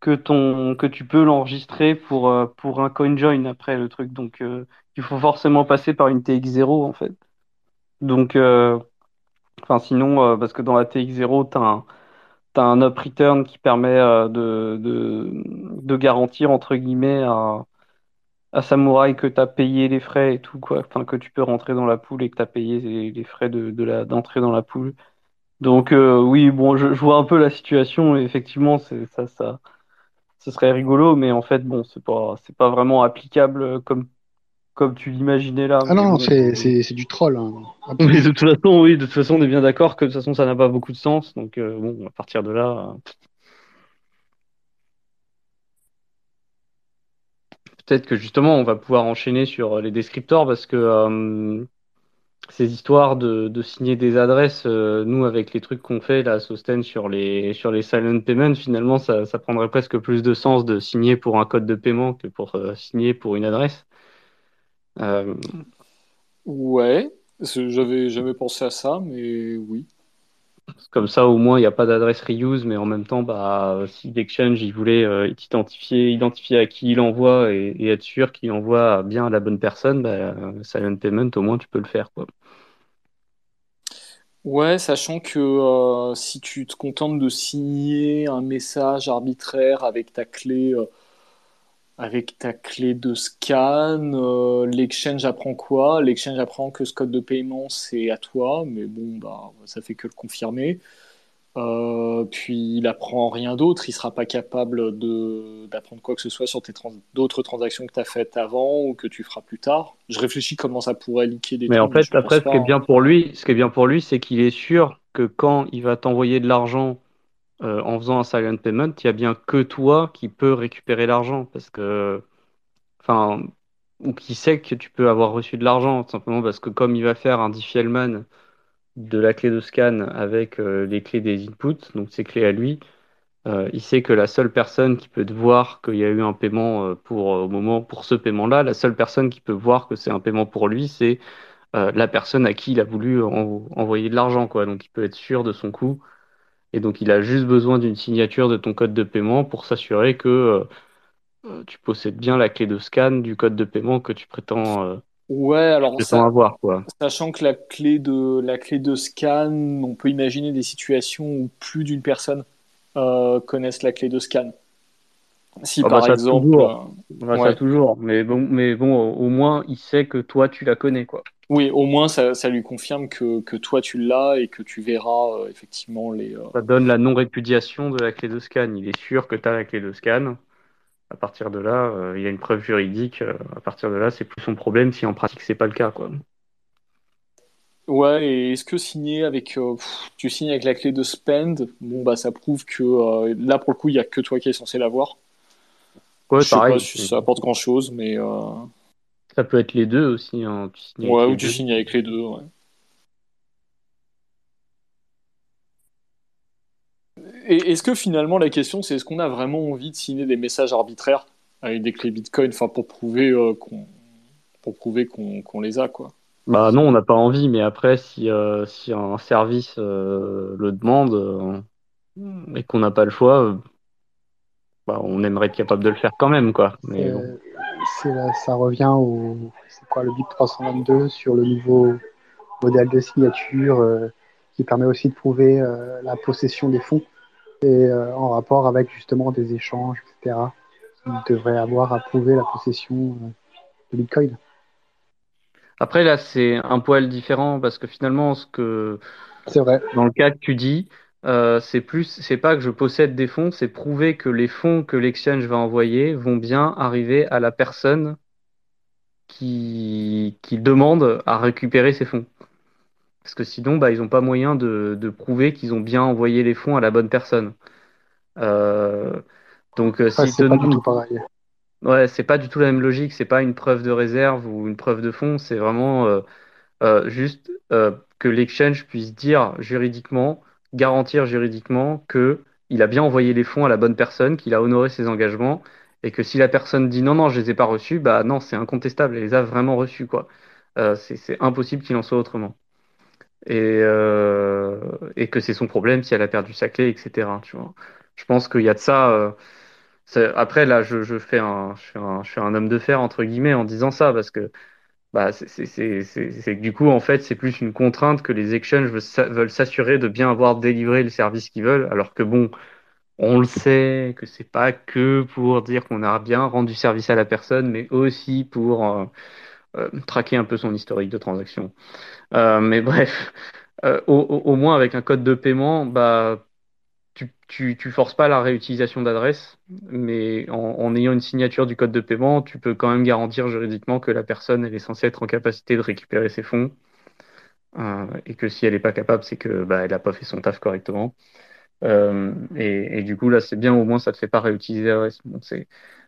que ton, que tu peux l'enregistrer pour, euh, un CoinJoin après le truc. Donc, euh, il faut forcément passer par une TX0 en fait. Donc, euh, sinon, parce que dans la TX0, tu as un, un up return qui permet de, de, garantir, entre guillemets, à à Samouraï que tu as payé les frais et tout, quoi. Enfin, que tu peux rentrer dans la poule et que tu as payé les, les frais de, de la, d'entrée dans la poule. Donc, euh, oui, bon, je, je, vois un peu la situation et effectivement, c'est, ça, ça, ce serait rigolo, mais en fait, bon, c'est pas, c'est pas vraiment applicable comme, comme tu l'imaginais là. Ah non, bon, c'est, c'est, c'est du troll. Hein. *laughs* Oui, de toute façon, oui, de toute façon, on est bien d'accord que de toute façon, ça n'a pas beaucoup de sens. Donc, euh, bon, à partir de là. Peut-être que justement on va pouvoir enchaîner sur les descriptors parce que euh, ces histoires de, signer des adresses, euh, nous avec les trucs qu'on fait là, Sosten sur les sur les silent payments, finalement ça, ça, prendrait presque plus de sens de signer pour un code de paiement que pour euh, signer pour une adresse. Euh, ouais, j'avais jamais pensé à ça, mais oui. Comme ça, au moins, il n'y a pas d'adresse reuse, mais en même temps, bah, si l'exchange il voulait euh, identifier, à qui il envoie et, être sûr qu'il envoie bien à la bonne personne, bah, silent payment, au moins, tu peux le faire. Quoi. Ouais, sachant que euh, si tu te contentes de signer un message arbitraire avec ta clé, euh, avec ta clé de scan, euh, l'exchange apprend quoi? L'exchange apprend que ce code de paiement c'est à toi, mais bon, bah, ça fait que le confirmer. Euh, puis il apprend rien d'autre, il sera pas capable d'apprendre quoi que ce soit sur tes trans d'autres transactions que tu as faites avant ou que tu feras plus tard. Je réfléchis comment ça pourrait liquer des Mais en fait, après, ce qui est bien pour lui, ce qui est bien pour lui, c'est qu'il est sûr que quand il va t'envoyer de l'argent euh, en faisant un silent payment, il y a bien que toi qui peux récupérer l'argent parce que, enfin, ou qui sait que tu peux avoir reçu de l'argent, simplement parce que comme il va faire un diffie-hellman de la clé de scan avec euh, les clés des inputs, donc ses clés à lui, euh, il sait que la seule personne qui peut voir qu'il y a eu un paiement pour au moment pour ce paiement-là, la seule personne qui peut voir que c'est un paiement pour lui, c'est la personne à qui il a voulu en- envoyer de l'argent, quoi. Donc il peut être sûr de son coup Et donc, il a juste besoin d'une signature de ton code de paiement pour s'assurer que euh, tu possèdes bien la clé de scan du code de paiement que tu prétends, euh, Ouais, alors prétends ça, avoir, quoi. sachant que la clé de la clé de scan, on peut imaginer des situations où plus d'une personne euh, connaissent la clé de scan. Si Ah bah par ça exemple, toujours. euh, ça toujours. Mais bon, mais bon, au moins, il sait que toi, tu la connais, quoi. Oui, au moins ça, ça lui confirme que, que toi tu l'as et que tu verras euh, effectivement les. euh, Ça donne la non-répudiation de la clé de scan. Il est sûr que tu as la clé de scan. À partir de là, euh, il y a une preuve juridique. Euh, à partir de là, c'est plus son problème si en pratique, c'est pas le cas, quoi. Ouais, et est-ce que signer avec, euh, pff, tu signes avec la clé de spend, bon bah ça prouve que euh, là pour le coup il y a que toi qui es censé l'avoir. Ouais, Je sais pas pareil. si ça apporte grand-chose, mais euh, Ça peut être les deux aussi. Hein. Tu signes avec ouais, les ou tu deux. signes avec les deux. ouais. Et est-ce que finalement la question c'est est-ce qu'on a vraiment envie de signer des messages arbitraires avec des clés Bitcoin, enfin pour prouver euh, qu'on pour prouver qu'on qu'on les a quoi? Bah non, on n'a pas envie, mais après, si, euh, si un service euh, le demande euh, et qu'on n'a pas le choix, euh, bah, on aimerait être capable de le faire quand même, quoi. Mais bon. Là- ça revient au c'est quoi le BIP 322 sur le nouveau modèle de signature euh, qui permet aussi de prouver euh, la possession des fonds et euh, en rapport avec justement des échanges, etc. Il devrait avoir à prouver la possession de Bitcoin. Après, là, c'est un poil différent parce que finalement, ce que C'est vrai. dans le cas que tu dis, euh, c'est plus, c'est pas que je possède des fonds, c'est prouver que les fonds que l'exchange va envoyer vont bien arriver à la personne qui, qui demande à récupérer ces fonds. Parce que sinon, bah, ils n'ont pas moyen de, de prouver qu'ils ont bien envoyé les fonds à la bonne personne. Euh, donc, euh, te c'est pas du tout pareil. Ouais, c'est pas du tout la même logique, c'est pas une preuve de réserve ou une preuve de fond, c'est vraiment euh, juste que l'exchange puisse dire juridiquement, garantir juridiquement que il a bien envoyé les fonds à la bonne personne, qu'il a honoré ses engagements, et que si la personne dit non, non, je les ai pas reçus, bah non, c'est incontestable, elle les a vraiment reçus, quoi. Euh, c'est impossible qu'il en soit autrement. Et, euh, et que c'est son problème si elle a perdu sa clé, etc. Tu vois. Je pense qu'il y a de ça. euh, Après, là, je, fais un, je fais un homme de fer, entre guillemets, en disant ça, parce que bah, c'est du coup, en fait, c'est plus une contrainte que les exchanges veulent s'a- veulent s'assurer de bien avoir délivré le service qu'ils veulent, alors que bon, on le sait que c'est pas que pour dire qu'on a bien rendu service à la personne, mais aussi pour euh, euh, traquer un peu son historique de transaction. Euh, mais bref, au- au moins avec un code de paiement, bah, tu, tu, forces pas la réutilisation d'adresse, mais en, ayant une signature du code de paiement, tu peux quand même garantir juridiquement que la personne elle est censée être en capacité de récupérer ses fonds, euh, et que si elle n'est pas capable, c'est que bah, elle n'a pas fait son taf correctement. Euh, et, et du coup, là, c'est bien, au moins, ça te fait pas réutiliser l'adresse.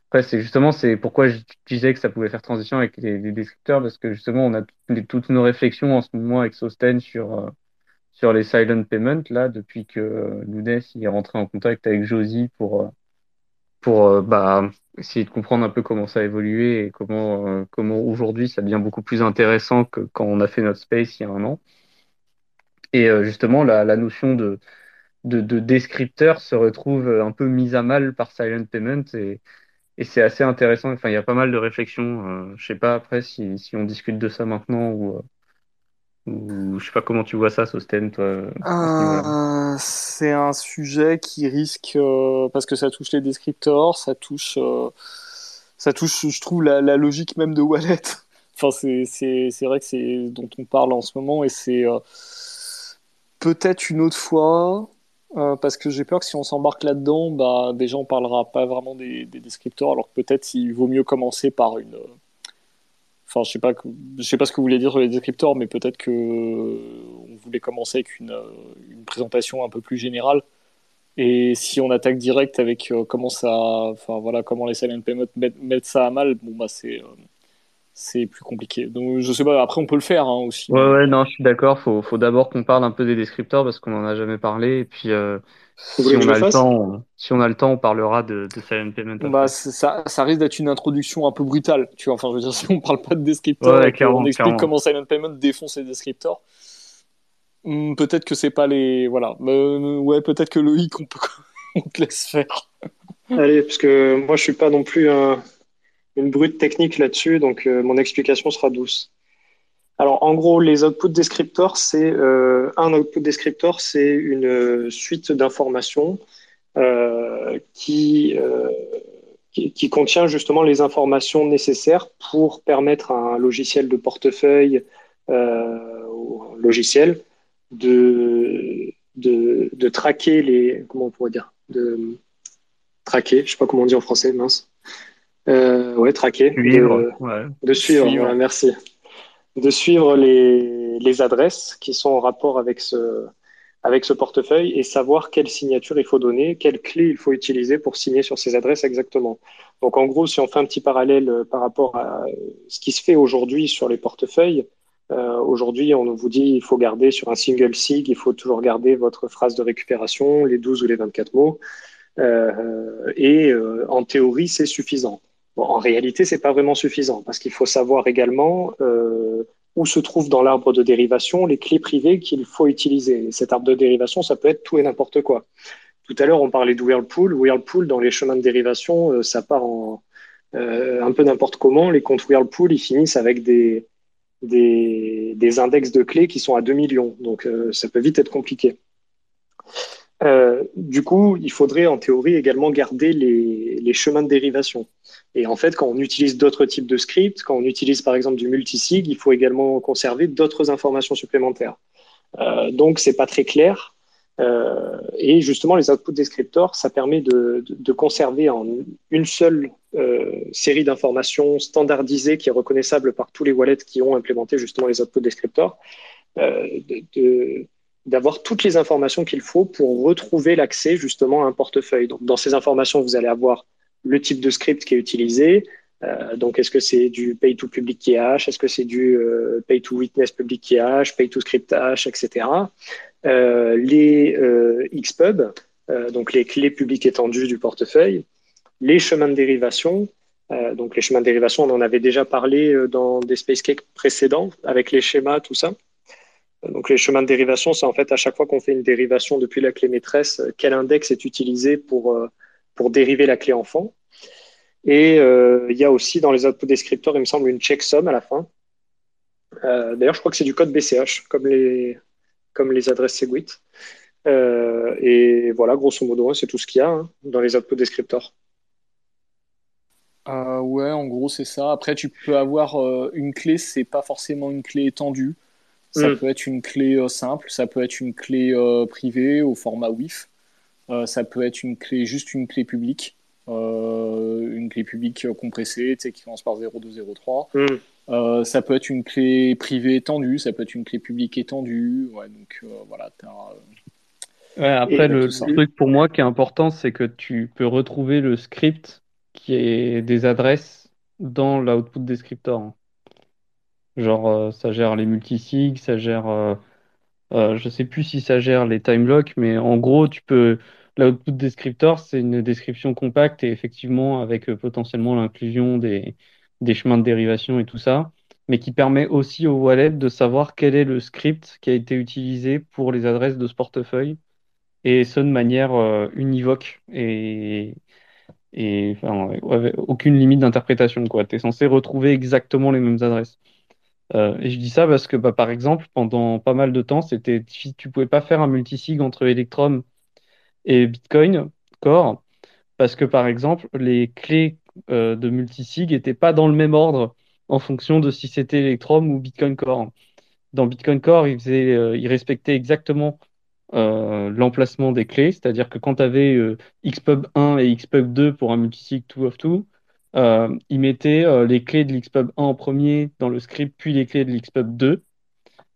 Après, c'est justement, c'est pourquoi je disais que ça pouvait faire transition avec les, descripteurs, parce que justement, on a toutes nos réflexions en ce moment avec Sosten sur, euh, sur les silent payments, là, depuis que euh, il est rentré en contact avec Josie pour, euh, pour euh, bah, essayer de comprendre un peu comment ça a évolué et comment, euh, comment aujourd'hui ça devient beaucoup plus intéressant que quand on a fait notre space il y a un an. Et euh, justement, la, notion de, de, de descripteur se retrouve un peu mise à mal par silent payment et, et c'est assez intéressant. Enfin, il y a pas mal de réflexions. Euh, je sais pas après si, si on discute de ça maintenant ou, euh, ou je sais pas comment tu vois ça, Sosten, toi. Euh, c'est un sujet qui risque, euh, parce que ça touche les descriptors, ça touche, euh, ça touche, je trouve, la, la logique même de wallet. *laughs* Enfin, c'est, vrai que c'est dont on parle en ce moment et c'est peut-être une autre fois, parce que j'ai peur que si on s'embarque là-dedans, bah, déjà on parlera pas vraiment des, des descriptors, alors que peut-être il vaut mieux commencer par une. Enfin, je sais pas, je sais pas ce que vous voulez dire sur les descriptors, mais peut-être que on voulait commencer avec une, une présentation un peu plus générale. Et si on attaque direct avec euh, comment ça, enfin voilà, comment les silent payments mettent, mettent ça à mal, bon bah c'est euh, c'est plus compliqué. Donc je sais pas. Après on peut le faire hein, aussi. Ouais, ouais, non, je suis d'accord. Faut, faut d'abord qu'on parle un peu des descripteurs parce qu'on en a jamais parlé. Et puis, euh, si on a le temps, on- si on a le temps, on parlera de, de silent payment bah ça, ça risque d'être une introduction un peu brutale. Tu vois, enfin je veux dire *laughs* si on parle pas de descripteurs Ouais, clairement, explique clairement. comment silent payment défonce les descripteurs. Hmm, peut-être que c'est pas les. Voilà. Euh, ouais, peut-être que Loïc, on, peut... *laughs* on te laisse faire. Allez, parce que moi, je suis pas non plus brute technique là-dessus, donc euh, mon explication sera douce. Alors, en gros, les output descriptors, c'est euh, un output descriptor, c'est une suite d'informations qui, qui, qui, contient justement les informations nécessaires pour permettre à un logiciel de portefeuille ou un logiciel de, de, de, traquer les. Comment on pourrait dire De traquer, je sais pas comment on dit en français, mince. Euh, ouais, traquer. Suivre, de, ouais. de suivre, suivre. Voilà, merci. De suivre les, les adresses qui sont en rapport avec ce, avec ce portefeuille et savoir quelle signature il faut donner, quelle clé il faut utiliser pour signer sur ces adresses exactement. Donc en gros, si on fait un petit parallèle euh, par rapport à ce qui se fait aujourd'hui sur les portefeuilles, euh, Aujourd'hui, on vous dit il faut garder sur un single sig, il faut toujours garder votre phrase de récupération, les 12 ou les 24 mots. Euh, et euh, en théorie, c'est suffisant. En réalité, c'est pas vraiment suffisant parce qu'il faut savoir également euh, où se trouvent dans l'arbre de dérivation les clés privées qu'il faut utiliser. Et cet arbre de dérivation, ça peut être tout et n'importe quoi. Tout à l'heure, on parlait de Whirlpool. Whirlpool, dans les chemins de dérivation, euh, ça part en, euh, un peu n'importe comment. Les comptes Whirlpool, ils finissent avec des, des, index de clés qui sont à 2 millions. Donc, ça peut vite être compliqué. Du coup, il faudrait en théorie également garder les, les, chemins de dérivation. Et en fait, quand on utilise d'autres types de scripts, quand on utilise par exemple du multisig, il faut également conserver d'autres informations supplémentaires. Euh, donc, c'est pas très clair. Euh, et justement, les output descriptors, ça permet de, conserver en une seule euh, série d'informations standardisées qui est reconnaissable par tous les wallets qui ont implémenté justement les output descriptors, euh, d'avoir toutes les informations qu'il faut pour retrouver l'accès justement à un portefeuille. Donc, dans ces informations, vous allez avoir le type de script qui est utilisé. Euh, donc, est-ce que c'est du pay to public key hash Est-ce que c'est du euh, pay to witness public key hash, pay to script hash, etc. Euh, les xpub, donc les clés publiques étendues du portefeuille, les chemins de dérivation. donc, les chemins de dérivation, on en avait déjà parlé dans des space cakes précédents avec les schémas, tout ça. Donc les chemins de dérivation, c'est en fait à chaque fois qu'on fait une dérivation depuis la clé maîtresse, quel index est utilisé pour, pour dériver la clé enfant. Et euh, il y a aussi dans les output descripteurs, il me semble, une checksum à la fin. Euh, D'ailleurs, je crois que c'est du code BCH, comme les, comme les adresses Segwit. Euh, et voilà, grosso modo, c'est tout ce qu'il y a hein, dans les output descripteurs. Euh, ouais, en gros, c'est ça. Après, tu peux avoir euh, une clé, c'est pas forcément une clé étendue. Ça mm. peut être une clé simple, ça peut être une clé privée au format WIF, ça peut être une clé, juste une clé publique, une clé publique compressée, tu sais, qui commence par 0203. Mm. ça peut être une clé privée étendue, ça peut être une clé publique étendue. Ouais, donc voilà, Ouais, après, le truc pour moi qui est important, c'est que tu peux retrouver le script qui est des adresses dans l'output descriptor. Genre, euh, ça gère les multisigs, ça gère. Euh, euh, je sais plus si ça gère les time locks, mais en gros, tu peux. L'output descriptor, c'est une description compacte et effectivement avec potentiellement l'inclusion des, chemins de dérivation et tout ça, mais qui permet aussi au wallet de savoir quel est le script qui a été utilisé pour les adresses de ce portefeuille, et ce de manière univoque et, et aucune limite d'interprétation. Tu es censé retrouver exactement les mêmes adresses. Euh, et je dis ça parce que, bah, par exemple, pendant pas mal de temps, c'était tu pouvais pas faire un multisig entre Electrum et Bitcoin Core parce que, par exemple, les clés euh, de multisig n'étaient pas dans le même ordre en fonction de si c'était Electrum ou Bitcoin Core. Dans Bitcoin Core, il, faisait, euh, il respectait exactement euh, l'emplacement des clés, c'est-à-dire que quand tu avais Xpub 1 et Xpub 2 pour un multisig 2 of 2, euh, il mettait euh, les clés de l'Xpub 1 en premier dans le script, puis les clés de l'Xpub 2.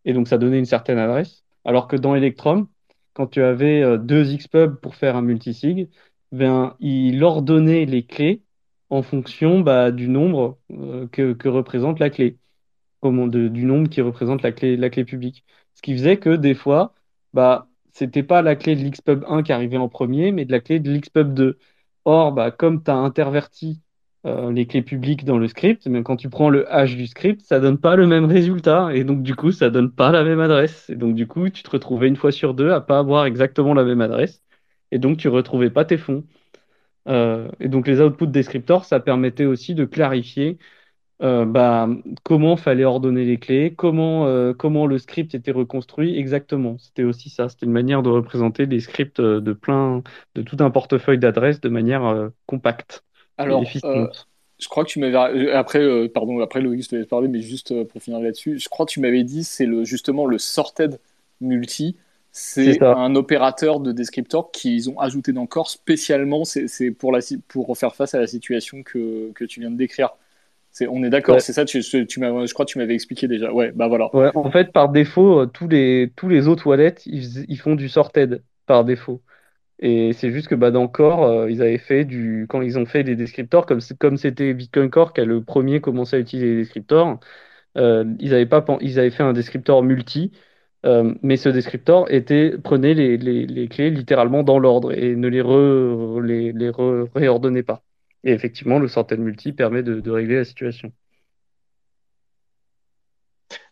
Et donc, ça donnait une certaine adresse. Alors que dans Electrum, quand tu avais euh, deux Xpub pour faire un multisig, ben, il ordonnait les clés en fonction bah, du nombre euh, que, représente la clé, du nombre qui représente la clé, la clé publique. Ce qui faisait que des fois, bah, c'était pas la clé de l'Xpub 1 qui arrivait en premier, mais de la clé de l'Xpub 2. Or, bah, comme tu as interverti euh, les clés publiques dans le script, mais quand tu prends le hash du script, ça donne pas le même résultat, et donc du coup, ça donne pas la même adresse. Et donc du coup, tu te retrouvais une fois sur deux à pas avoir exactement la même adresse, et donc tu retrouvais pas tes fonds. Euh, et donc les outputs descriptors, ça permettait aussi de clarifier euh, bah, comment fallait ordonner les clés, comment, comment le script était reconstruit exactement. C'était aussi ça, c'était une manière de représenter des scripts de plein, de tout un portefeuille d'adresses de manière compacte. Alors, euh, je crois que tu m'avais euh, après, euh, pardon, après Loïc, je te laisse parler, mais juste pour finir là-dessus, je crois que tu m'avais dit c'est le justement le sorted multi. C'est un opérateur de descriptor qu'ils ont ajouté dans Core spécialement. C'est pour, la, pour faire face à la situation que, que tu viens de décrire. C'est, on est d'accord, c'est ça. Tu, tu je crois que tu m'avais expliqué déjà. Ouais, bah voilà. Ouais, en fait, par défaut, tous les tous les autres wallets, ils, ils font du sorted par défaut. Et c'est juste que bah, dans Core, euh, ils avaient fait du. Quand ils ont fait des descriptors, comme c'était Bitcoin Core qui a le premier commencé à utiliser les descriptors, euh, ils, avaient pas, ils avaient fait un descriptor multi, euh, mais ce descriptor était, prenait les, les, les clés littéralement dans l'ordre et ne les, re, les, les réordonnait pas. Et effectivement, le sorted multi permet de, régler la situation.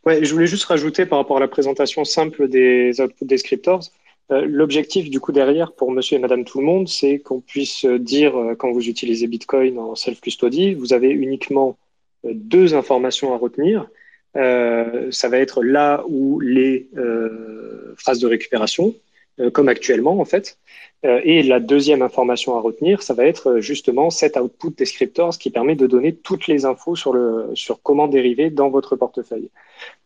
Ouais, je voulais juste rajouter par rapport à la présentation simple des output descriptors. Euh, l'objectif du coup derrière pour monsieur et madame tout le monde, c'est qu'on puisse dire euh, quand vous utilisez Bitcoin en self-custody, vous avez uniquement euh, deux informations à retenir. ça va être là où les phrases de récupération, comme actuellement en fait. Et la deuxième information à retenir, ça va être justement cet output descriptor, ce qui permet de donner toutes les infos sur, le, sur comment dériver dans votre portefeuille.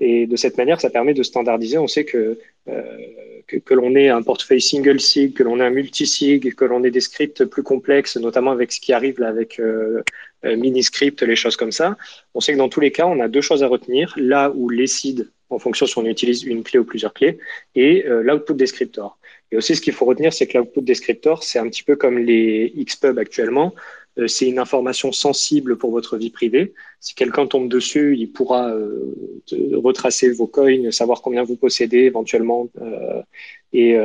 Et de cette manière, ça permet de standardiser. On sait que que, l'on ait un portefeuille single sig, que l'on ait un multi-sig, que l'on ait des scripts plus complexes, notamment avec ce qui arrive là avec euh, euh mini-script, les choses comme ça. On sait que dans tous les cas, on a deux choses à retenir. Là où les seeds, en fonction si on utilise une clé ou plusieurs clés, et euh, l'output descriptor. Et aussi, ce qu'il faut retenir, c'est que l'output descriptor, c'est un petit peu comme les Xpub actuellement. Euh, c'est une information sensible pour votre vie privée. Si quelqu'un tombe dessus, il pourra euh, retracer vos coins, savoir combien vous possédez éventuellement euh, et,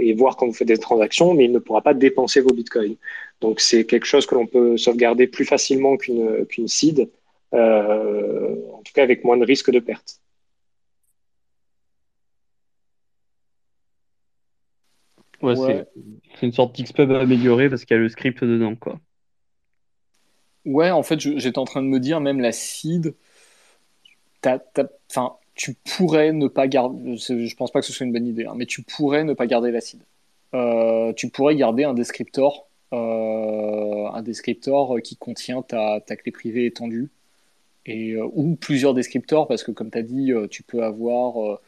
et, voir quand vous faites des transactions, mais il ne pourra pas dépenser vos bitcoins. Donc c'est quelque chose que l'on peut sauvegarder plus facilement qu'une qu'une seed, en tout cas avec moins de risque de perte. Ouais, c'est une sorte d'XPub améliorée parce qu'il y a le script dedans, quoi. Ouais, en fait, j'étais en train de me dire, même la seed, tu pourrais ne pas garder, je pense pas que ce soit une bonne idée, hein, mais tu pourrais ne pas garder la seed. Euh, tu pourrais garder un descriptor, euh, un descriptor qui contient ta, clé privée étendue, et, euh, ou plusieurs descriptors, parce que comme tu as dit, tu peux avoir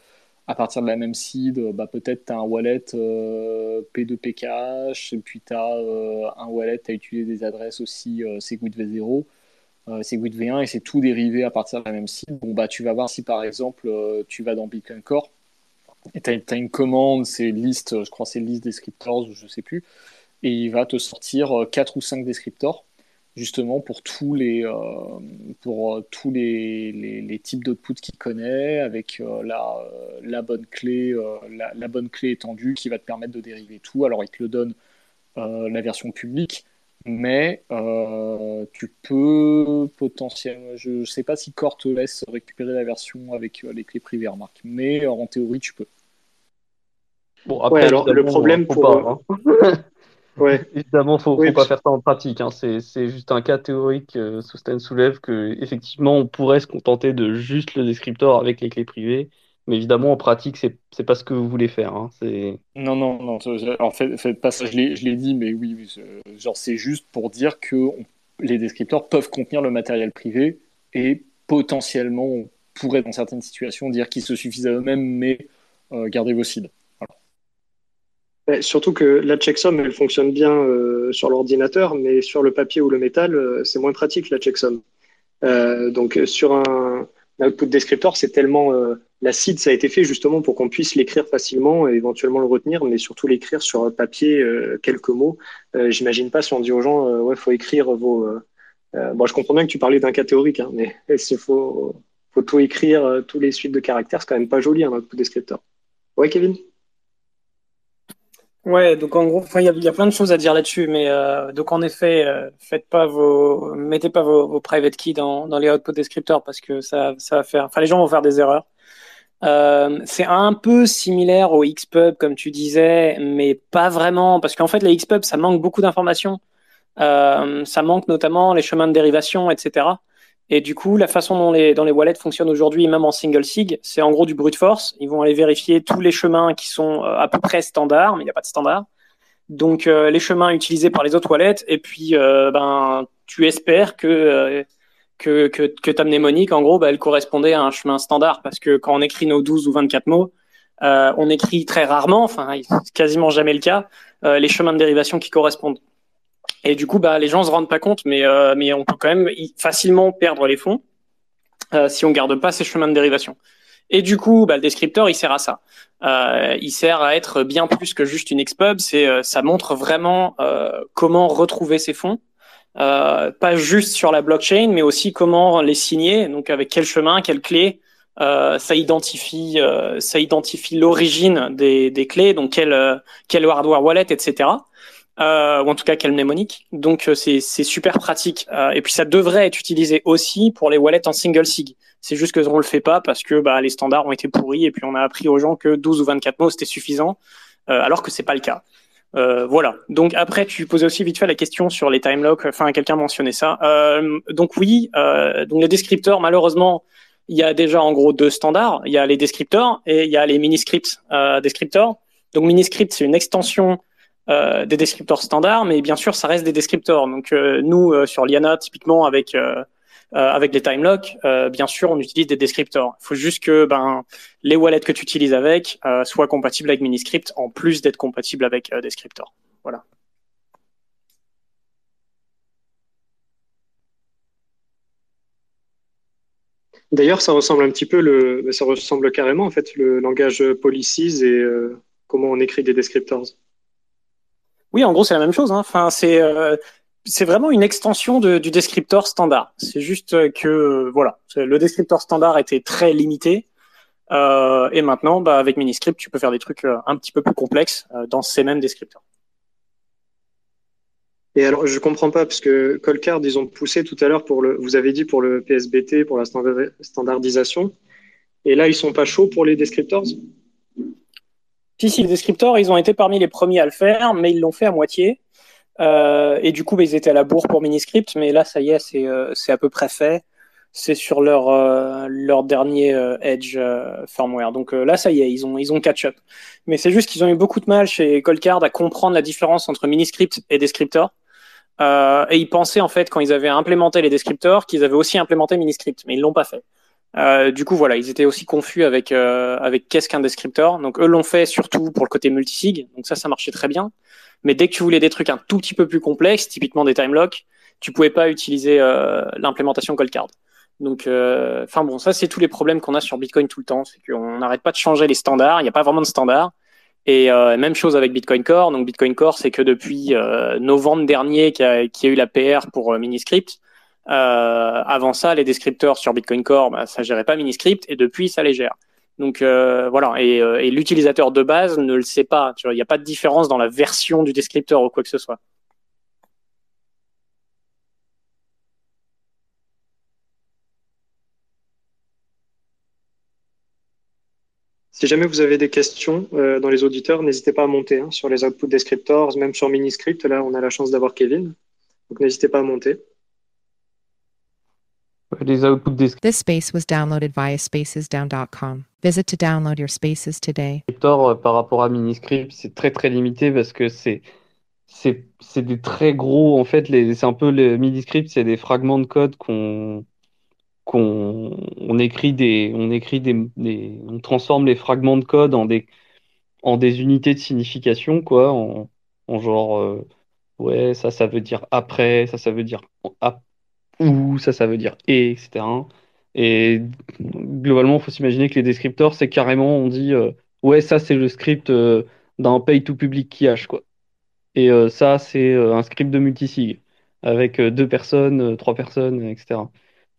à partir de la même seed, euh, bah, peut-être tu as un wallet euh, P2PKH, et puis tu as euh, un wallet, tu as utilisé des adresses aussi Segwit V0, Segwit V1, et c'est tout dérivé à partir de la même seed. Bon, bah, tu vas voir si par exemple tu vas dans Bitcoin Core, et tu as, une commande, c'est liste, je crois c'est liste descriptors, je sais plus, et il va te sortir 4 ou 5 descriptors justement pour tous les, euh, pour euh, tous les, les, types d'output qu'il connaît, avec euh, la, la, bonne clé, la, bonne clé étendue qui va te permettre de dériver tout. Alors il te le donne la version publique, mais tu peux potentiellement, je ne sais pas si Core te laisse récupérer la version avec les clés privées, remarque, mais en théorie tu peux. Bon, après, alors, le problème pour. Pas, hein. *laughs* Ouais. *laughs* Évidemment, il ne faut, pas faire ça en pratique. Hein. C'est juste un cas théorique euh, soulève que effectivement on pourrait se contenter de juste le descriptor avec les clés privées. Mais évidemment, en pratique, c'est n'est pas ce que vous voulez faire. Hein. Non, non, non. En fait, fait pas ça, je l'ai dit, mais oui, oui genre c'est juste pour dire que les descripteurs peuvent contenir le matériel privé et potentiellement on pourrait dans certaines situations dire qu'ils se suffisent à eux-mêmes, mais euh, gardez vos seeds surtout que la checksum, elle fonctionne bien euh, sur l'ordinateur, mais sur le papier ou le métal, euh, c'est moins pratique la checksum. Euh, donc sur un, output descriptor, c'est tellement la seed, ça a été fait justement pour qu'on puisse l'écrire facilement et éventuellement le retenir, mais surtout l'écrire sur papier quelques mots. J'imagine pas si on dit aux gens, ouais, faut écrire vos. bon, je comprends bien que tu parlais d'un cas théorique, hein, mais *laughs* il faut, faut tout écrire, tous les suites de caractères, c'est quand même pas joli un output descriptor. Ouais, Kevin? Ouais, donc en gros, il y, a- plein de choses à dire là-dessus, mais euh, donc en effet, euh, faites pas vos, mettez pas vos, vos private keys dans, dans les output descriptors parce que ça, ça va faire, enfin les gens vont faire des erreurs. Euh, c'est un peu similaire au Xpub comme tu disais, mais pas vraiment parce qu'en fait les Xpub ça manque beaucoup d'informations, Euh, ça manque notamment les chemins de dérivation, etc. Et du coup, la façon dont les, dont les wallets fonctionnent aujourd'hui, même en single sig, c'est en gros du brute force. Ils vont aller vérifier tous les chemins qui sont euh, à peu près standards, mais il n'y a pas de standard. Donc euh, les chemins utilisés par les autres wallets, et puis euh, ben tu espères que euh, que, que, que ta mnémonique, en gros, bah, elle correspondait à un chemin standard, parce que quand on écrit nos 12 ou 24 mots, euh, on écrit très rarement, enfin quasiment jamais le cas, euh, les chemins de dérivation qui correspondent. Et du coup, bah, les gens se rendent pas compte, mais, euh, mais on peut quand même facilement perdre les fonds euh, si on garde pas ces chemins de dérivation. Et du coup, bah, le descripteur, il sert à ça. Euh, il sert à être bien plus que juste une expub. C'est, euh, ça montre vraiment comment retrouver ces fonds, pas juste sur la blockchain, mais aussi comment les signer. Donc avec quel chemin, quelle clé. Ça identifie, ça identifie l'origine des, des clés, donc quel, quel hardware wallet, etc. Euh, ou en tout cas quelle mnémonique. Donc euh, c'est super pratique. Euh, et puis ça devrait être utilisé aussi pour les wallets en single sig. C'est juste que on le fait pas parce que bah, les standards ont été pourris et puis on a appris aux gens que 12 ou 24 mots c'était suffisant, euh, alors que c'est pas le cas. Euh, voilà. Donc après, tu posais aussi vite fait la question sur les time locks. Enfin, quelqu'un mentionnait ça. Euh, donc oui, donc les descripteurs, malheureusement, il y a déjà en gros deux standards. Il y a les descripteurs et il y a les mini-scripts euh, descripteurs. Donc mini-script, c'est une extension euh, des descripteurs standards, mais bien sûr, ça reste des descripteurs. Donc euh, nous, euh, sur Liana, typiquement avec avec les time locks, bien sûr, on utilise des descripteurs. Il faut juste que ben les wallets que tu utilises avec soient compatibles avec Miniscript, en plus d'être compatibles avec descripteurs. Voilà. D'ailleurs, ça ressemble un petit peu, ça ressemble carrément en fait le langage policies et comment on écrit des descriptors. Oui, en gros, c'est la même chose. Hein. Enfin, c'est euh, c'est vraiment une extension du descripteur standard. C'est juste que euh, voilà, le descripteur standard était très limité. Euh, et maintenant, bah, avec Miniscript, tu peux faire des trucs un petit peu plus complexes dans ces mêmes descripteurs. Et alors, je comprends pas parce que Colcard, ils ont poussé tout à l'heure pour le, vous avez dit pour le PSBT, pour la standardisation. Et là, ils sont pas chauds pour les descriptors? Si, si, les descripteurs, ils ont été parmi les premiers à le faire, mais ils l'ont fait à moitié. Euh, et du coup, bah, ils étaient à la bourre pour Miniscript, mais là, ça y est, c'est euh, à peu près fait. C'est sur leur, euh, leur dernier euh, Edge euh, firmware. Donc euh, là, ça y est, ils ont, ils ont catch-up. Mais c'est juste qu'ils ont eu beaucoup de mal chez Coldcard à comprendre la différence entre Miniscript et Descriptor. Et ils pensaient, en fait, quand ils avaient implémenté les descripteurs, qu'ils avaient aussi implémenté Miniscript, mais ils l'ont pas fait. Euh, du coup, voilà, ils étaient aussi confus avec euh, avec qu'est-ce qu'un descripteur. Donc eux l'ont fait surtout pour le côté multisig. Donc ça, ça marchait très bien. Mais dès que tu voulais des trucs un tout petit peu plus complexes, typiquement des time locks, tu pouvais pas utiliser euh, l'implémentation Coldcard. Donc, euh, enfin bon, ça c'est tous les problèmes qu'on a sur Bitcoin tout le temps, c'est qu'on n'arrête pas de changer les standards. Il n'y a pas vraiment de standard. Et euh, même chose avec Bitcoin Core. Donc Bitcoin Core, c'est que depuis euh, novembre dernier qu'il y, a, y a eu la PR pour Miniscript. Euh, avant ça, les descripteurs sur Bitcoin Core, bah, ça gérait pas Miniscript, et depuis, ça les gère. Donc euh, voilà, et, euh, et l'utilisateur de base ne le sait pas. Il n'y a pas de différence dans la version du descripteur ou quoi que ce soit. Si jamais vous avez des questions dans les auditeurs, n'hésitez pas à monter hein, sur les outputs descriptors, même sur Miniscript. Là, on a la chance d'avoir Kevin. Donc n'hésitez pas à monter. Les outputs This space was downloaded via spacesdown.com. Visit to download your spaces today. descriptors euh, par rapport à Miniscript, c'est très très limité parce que c'est c'est c'est des très gros en fait les c'est un peu le Miniscript, c'est des fragments de code qu'on qu'on on écrit des on écrit des, des on transforme les fragments de code en des en des unités de signification quoi en, en genre euh, ouais ça ça veut dire après ça ça veut dire ap- ou ça ça veut dire et etc et globalement il faut s'imaginer que les descripteurs c'est carrément on dit euh, ouais ça c'est le script euh, d'un pay to public key hash quoi. Et euh, ça c'est un script de multisig avec deux personnes trois personnes etc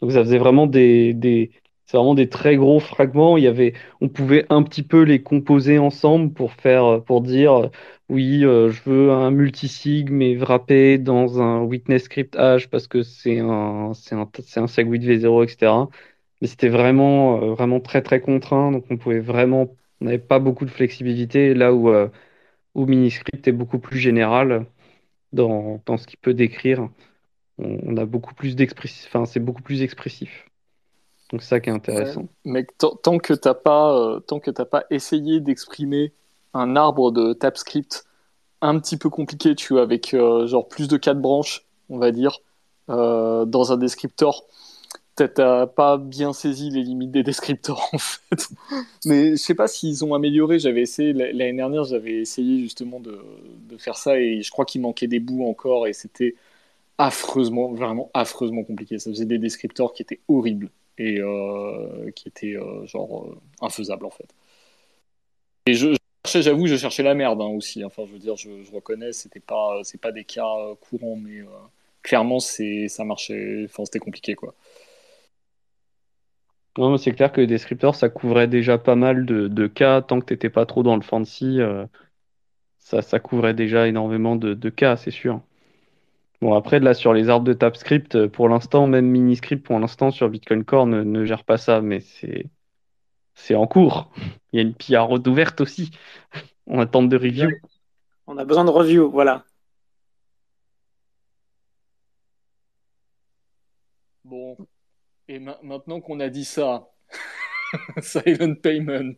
donc ça faisait vraiment des, des c'est vraiment des très gros fragments. Il y avait, on pouvait un petit peu les composer ensemble pour faire, pour dire, oui, euh, je veux un multisig mais wrappé dans un witness script hash parce que c'est un, c'est un, c'est un SegWit V0, etc. Mais c'était vraiment, euh, vraiment très très contraint, donc on pouvait vraiment, on n'avait pas beaucoup de flexibilité là où, euh, où Miniscript est beaucoup plus général dans, dans ce qu'il peut décrire. A beaucoup plus d'expressif, enfin c'est beaucoup plus expressif. Donc ça qui est intéressant. Mec, tant que t'as pas, euh, tant que t'as pas essayé d'exprimer un arbre de TypeScript un petit peu compliqué, tu avec euh, genre plus de quatre branches, on va dire, euh, dans un descriptor, t'as- pas bien saisi les limites des descriptors *laughs* en fait. Mais je sais pas s'ils ont amélioré. J'avais essayé l'année dernière, j'avais essayé justement de, de faire ça et je crois qu'il manquait des bouts encore et c'était affreusement, vraiment affreusement compliqué. Ça faisait des descriptors qui étaient horribles et euh, qui étaient euh, genre euh, infaisables en fait. Et je, cherchais, j'avoue, je cherchais la merde hein, aussi. Enfin, je veux dire, je, reconnais, c'était pas, c'est pas des cas courants, mais clairement, c'est, ça marchait. Enfin, c'était compliqué quoi. Non, mais c'est clair que les descripteurs, ça couvrait déjà pas mal de, cas, tant que t'étais pas trop dans le fancy, ça, ça couvrait déjà énormément de cas, c'est sûr. Bon, après, là, sur les arbres de TypeScript, euh, pour l'instant, même Miniscript, pour l'instant, sur Bitcoin Core, ne, ne gère pas ça, mais c'est, c'est en cours. Il y a une PR ouverte aussi. On attend de review. On a besoin de review, voilà. Bon, et ma- maintenant qu'on a dit ça, *laughs* silent payment,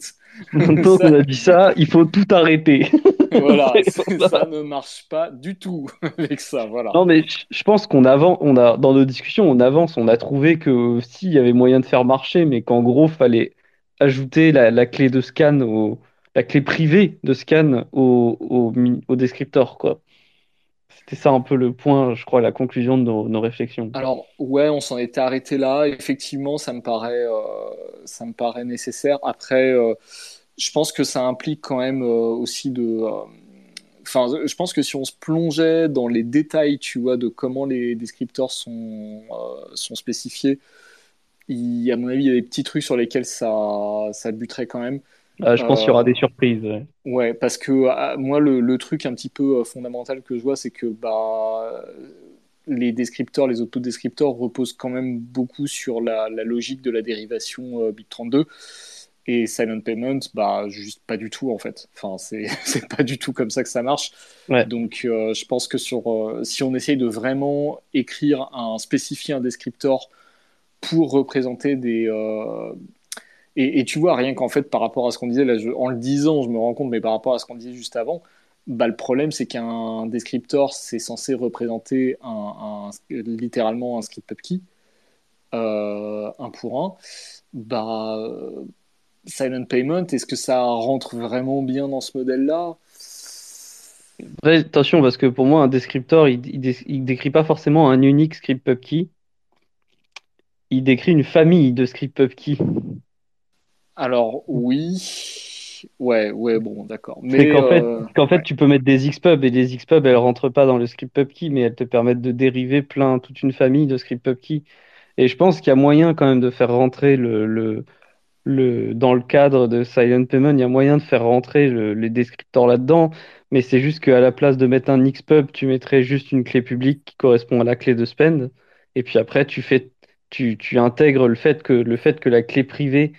Maintenant *laughs* qu'on a dit ça, il faut tout arrêter. *laughs* *laughs* voilà, ça. ne marche pas du tout *laughs* avec ça, voilà. Non, mais je pense qu'on avance, on a, dans nos discussions, on avance, on a trouvé que s'il y avait moyen de faire marcher, mais qu'en gros, fallait ajouter la, la clé de scan au, la clé privée de scan au, au, descriptor, quoi. C'était ça un peu le point, je crois, la conclusion de nos, nos réflexions. Alors, ouais, on s'en était arrêté là. Effectivement, ça me paraît, euh, ça me paraît nécessaire. Après, euh, je pense que ça implique quand même euh, aussi de. euh, Enfin, je pense que si on se plongeait dans les détails, tu vois, de comment les descripteurs sont, euh, sont spécifiés, il, à mon avis, il y a des petits trucs sur lesquels ça, ça buterait quand même. Ah, je pense qu'il y aura des surprises. ouais. Ouais, parce que moi, le, le truc un petit peu euh, fondamental que je vois, c'est que bah, les descripteurs, les autodescripteurs reposent quand même beaucoup sur la, la logique de la dérivation euh, bit32. Et Silent Payment, bah, juste pas du tout en fait. Enfin, *laughs* c'est pas du tout comme ça que ça marche. Ouais. Donc, euh, je pense que sur, euh, si on essaye de vraiment écrire un, spécifier un descriptor pour représenter des, euh, et, et tu vois, rien qu'en fait, par rapport à ce qu'on disait, là, je- en le disant, je me rends compte, mais par rapport à ce qu'on disait juste avant, bah, le problème, c'est qu'un descriptor, c'est censé représenter un, un- littéralement un script pubkey, euh, un pour un. Bah, Silent Payment, est-ce que ça rentre vraiment bien dans ce modèle-là? Attention, parce que pour moi, un descriptor, il, il, dé- il décrit pas forcément un unique script pubkey. Il décrit une famille de script pubkey. Alors, oui. Ouais, ouais, bon, d'accord. Mais, qu'en fait, euh, qu'en fait, tu peux mettre des xpub et les xpub, elles rentrent pas dans le script pubkey, mais elles te permettent de dériver plein, toute une famille de script pubkey. Et je pense qu'il y a moyen quand même de faire rentrer le, le, le, dans le cadre de Silent Payment, il y a moyen de faire rentrer le- les descripteurs là-dedans, mais c'est juste qu'à la place de mettre un xpub, tu mettrais juste une clé publique qui correspond à la clé de spend, et puis après, tu fais, tu, intègres le fait que, le fait que la clé privée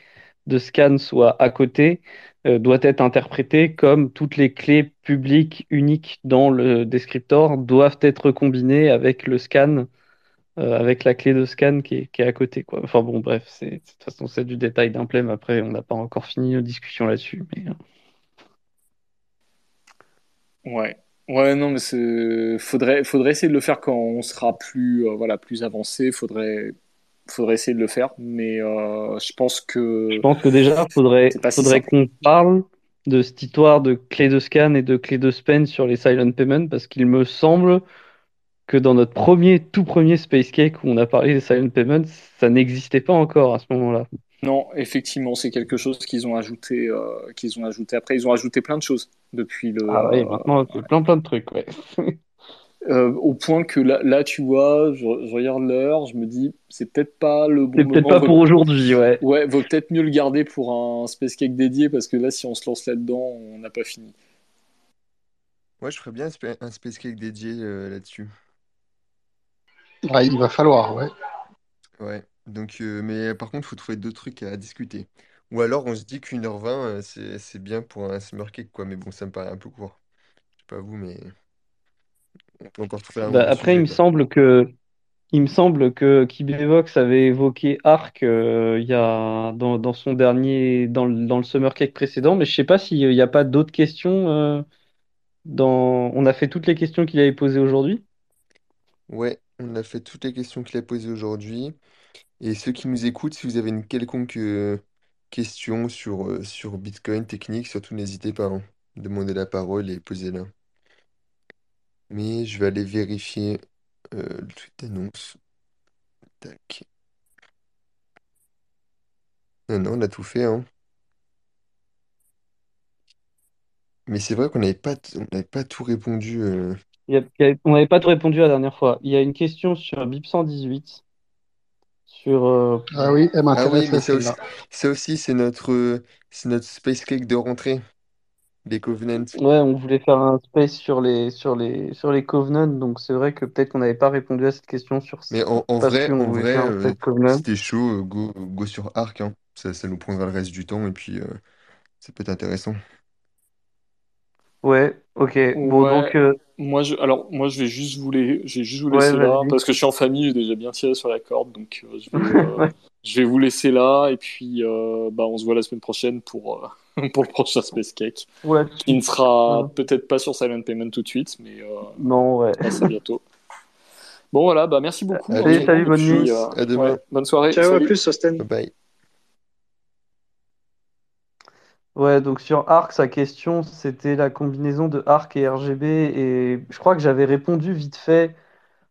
de scan soit à côté, euh, doit être interprétée comme toutes les clés publiques uniques dans le descriptor doivent être combinées avec le scan euh, avec la clé de scan qui est, qui est à côté, quoi. Enfin bon, bref, c'est, de toute façon, c'est du détail d'implème. Après, on n'a pas encore fini nos discussions là-dessus. Mais... euh, Ouais. Ouais, non, mais c'est faudrait faudrait essayer de le faire quand on sera plus euh, voilà, plus avancé, faudrait faudrait essayer de le faire, mais euh, je pense que Je pense que déjà, faudrait, si faudrait qu'on parle de cette histoire de clé de scan et de clé de spend sur les silent payments, parce qu'il me semble que dans notre premier, tout premier Space Cake où on a parlé des silent payments, ça n'existait pas encore à ce moment-là. Non, effectivement, c'est quelque chose qu'ils ont ajouté euh, qu'ils ont ajouté après, ils ont ajouté plein de choses depuis le Ah oui, euh, maintenant, c'est plein plein de trucs, ouais. *laughs* Euh, au point que là, là tu vois, je, je regarde l'heure, je me dis, c'est peut-être pas le bon C'est peut-être pas pour aujourd'hui, ouais. Ouais, vaut peut-être mieux le garder pour un Space Cake dédié parce que là, si on se lance là-dedans, on n'a pas fini. Ouais, je ferais bien un spa- un Space Cake dédié euh, là-dessus. Ouais, il va falloir, ouais. Ouais. Donc, euh, mais par contre, il faut trouver deux trucs à discuter. Ou alors, on se dit qu'une heure vingt, euh, c'est c'est bien pour un Summer Cake, quoi. Mais bon, ça me paraît un peu court. Je sais pas vous, mais on peut encore trouver un Bah, bon après, il sujet, me quoi. semble que il me semble que Kibevox avait évoqué Arc euh, il y a dans, dans son dernier dans le, dans le Summer Cake précédent, mais je sais pas s'il n'y a pas d'autres questions euh, dans on a fait toutes les questions qu'il avait posées aujourd'hui. Ouais, on a fait toutes les questions qu'il a posées aujourd'hui. Et ceux qui nous écoutent, si vous avez une quelconque euh, question sur, euh, sur Bitcoin technique, surtout n'hésitez pas, hein. Demandez la parole et posez-la. Mais je vais aller vérifier euh, le tweet d'annonce. Tac. Non, non, on a tout fait, hein. Mais c'est vrai qu'on n'avait pas tout répondu. euh. Il y a- il y a- on n'avait pas tout répondu la dernière fois. Il y a une question sur BIP 118 sur euh, Ah oui, elle Ah oui, m'intéresse mais ça aussi, celle-là. ça aussi c'est notre, euh, c'est notre space cake de rentrée, les Covenants. ouais, on voulait faire un space sur les sur les sur les Covenants, donc c'est vrai que peut-être qu'on n'avait pas répondu à cette question sur Mais en, vrai, en vrai, euh, t'es chaud, euh, go, go sur Arc, hein. Ça, ça nous prendra le reste du temps et puis euh, ça peut être intéressant. Ouais, ok. Bon, Ouais, donc, euh, moi je, alors moi je vais juste vous les, je vais juste vous ouais, laisser là parce que je suis en famille, j'ai déjà bien tiré sur la corde, donc euh, je vais, *laughs* euh, Ouais, je vais vous laisser là et puis euh, bah on se voit la semaine prochaine pour euh, *laughs* pour le prochain Space Cake, ouais, qui ne sera ouais. peut-être pas sur Silent Payment tout de suite, mais euh, Non, ouais. sera bientôt. Bon voilà, bah merci beaucoup à Allez, le salut, bonne nuit. euh, À demain. ouais, bonne soirée, Ciao, à plus, Sosten. Bye bye. Ouais, donc sur Arc, sa question, c'était la combinaison de Arc et RGB. Et je crois que j'avais répondu vite fait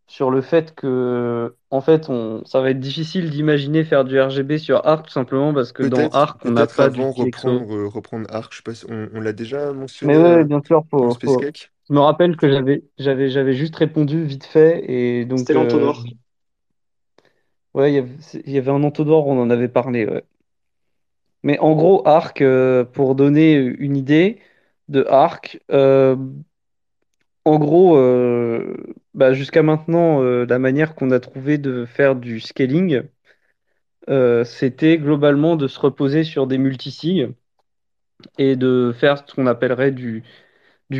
sur le fait que, en fait, on, ça va être difficile d'imaginer faire du RGB sur Arc, tout simplement parce que dans Peut-être, Arc, on n'a peut-être pas avant exo. reprendre, euh, reprendre Arc. Je sais pas si on, on l'a déjà Mais mentionné ouais, euh, bien sûr, dans le faut, Space faut... Cake. Je me rappelle que j'avais, j'avais, j'avais juste répondu vite fait. Et donc, C'était euh, l'entonnoir. ouais, il y avait, il y avait un entonnoir, on en avait parlé, ouais. Mais en gros, Arc, euh, pour donner une idée de Arc, euh, en gros, euh, bah, jusqu'à maintenant, la manière qu'on a trouvé de faire du scaling, c'était globalement de se reposer sur des multisigs et de faire ce qu'on appellerait du,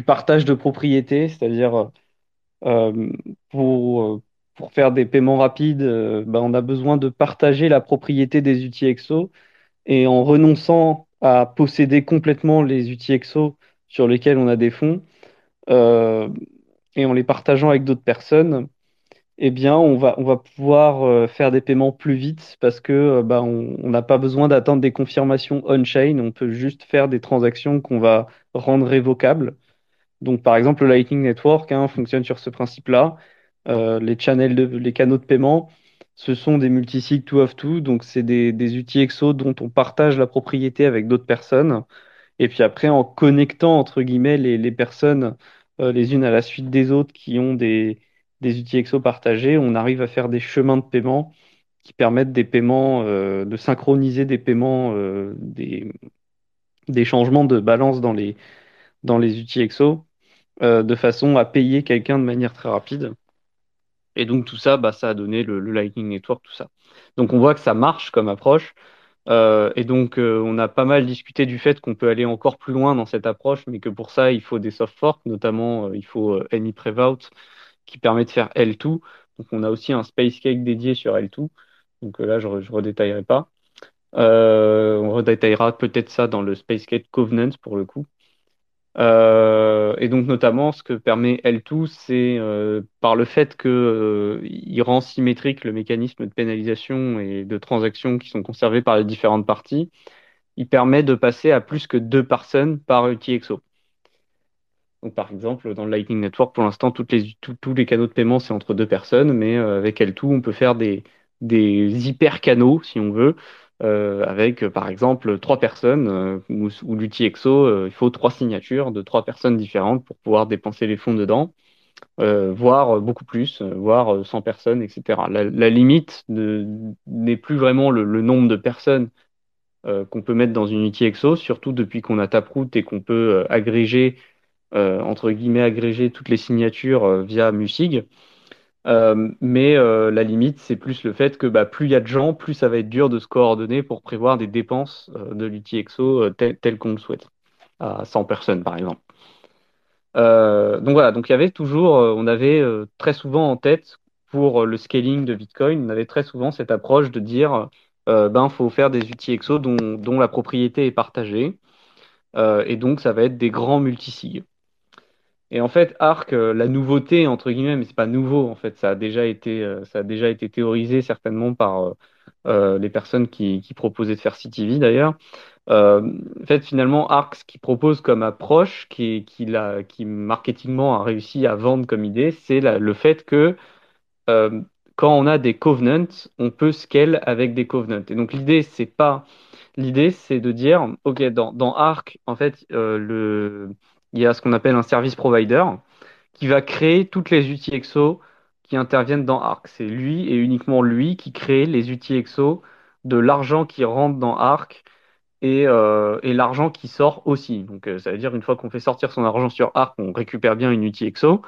partage de propriété, c'est-à-dire pour, pour faire des paiements rapides, bah, on a besoin de partager la propriété des outils EXO et en renonçant à posséder complètement les outils EXO sur lesquels on a des fonds euh, et en les partageant avec d'autres personnes, eh bien, on va, on va pouvoir euh, faire des paiements plus vite parce que euh, bah, on n'a pas besoin d'attendre des confirmations on-chain. On peut juste faire des transactions qu'on va rendre révocables. Donc, par exemple, le Lightning Network hein, fonctionne sur ce principe-là. Les canaux de paiement, ce sont des multisig two of two. Donc, c'est des, des outils EXO dont on partage la propriété avec d'autres personnes. Et puis après, en connectant, entre guillemets, les, personnes euh, les unes à la suite des autres qui ont des, des outils EXO partagés, on arrive à faire des chemins de paiement qui permettent des paiements, euh, de synchroniser des paiements, euh, des, des changements de balance dans les, dans les outils EXO, de façon à payer quelqu'un de manière très rapide. Et donc tout ça, bah, ça a donné le, le Lightning Network, tout ça. Donc on voit que ça marche comme approche. Euh, et donc, euh, on a pas mal discuté du fait qu'on peut aller encore plus loin dans cette approche, mais que pour ça, il faut des soft forks, notamment, euh, il faut euh, Any Prevout qui permet de faire L2. Donc, on a aussi un Space Cake dédié sur L2. Donc euh, là, je, je redétaillerai pas. Euh, on redétaillera peut-être ça dans le Space Cake Covenant pour le coup. Euh, et donc notamment, ce que permet L2, c'est euh, par le fait que euh, rend symétrique le mécanisme de pénalisation et de transaction qui sont conservés par les différentes parties. Il permet de passer à plus que deux personnes par UTXO. Donc par exemple, dans le Lightning Network, pour l'instant, tous les canaux de paiement, c'est entre deux personnes, mais avec L2, on peut faire des, des hyper canaux, si on veut, euh, avec euh, par exemple trois personnes, euh, ou, ou l'UTXO, euh, il faut trois signatures de trois personnes différentes pour pouvoir dépenser les fonds dedans. voire beaucoup plus, voire 100 personnes, etc. La, limite n'est plus vraiment le, nombre de personnes qu'on peut mettre dans une unité EXO, surtout depuis qu'on a Taproot et qu'on peut agréger, entre guillemets, agréger toutes les signatures via Musig. Euh, mais euh, la limite, c'est plus le fait que bah, plus il y a de gens, plus ça va être dur de se coordonner pour prévoir des dépenses euh, de l'outil EXO tel, qu'on le souhaite, à 100 personnes par exemple. donc voilà, donc il y avait toujours, on avait très souvent en tête pour le scaling de Bitcoin, on avait très souvent cette approche de dire, ben faut faire des EXO dont, dont la propriété est partagée, et donc ça va être des grands multisigs. Et en fait, Arc, euh, la nouveauté, entre guillemets, mais c'est pas nouveau, en fait, ça a déjà été, euh, ça a déjà été théorisé certainement par euh, les personnes qui, proposaient de faire CTV d'ailleurs. en fait, finalement, Arc, ce qu'il propose comme approche, qui, qui, qui marketingement a réussi à vendre comme idée, c'est le fait que quand on a des covenants, on peut scale avec des covenants. Et donc l'idée, c'est pas l'idée, c'est de dire, ok, dans, dans Arc, en fait, le il y a ce qu'on appelle un service provider qui va créer toutes les outils EXO qui interviennent dans Arc. C'est lui et uniquement lui qui crée les outils EXO de l'argent qui rentre dans Arc et, euh, l'argent qui sort aussi. Donc, euh, ça veut dire une fois qu'on fait sortir son argent sur Arc, on récupère bien une outil EXO.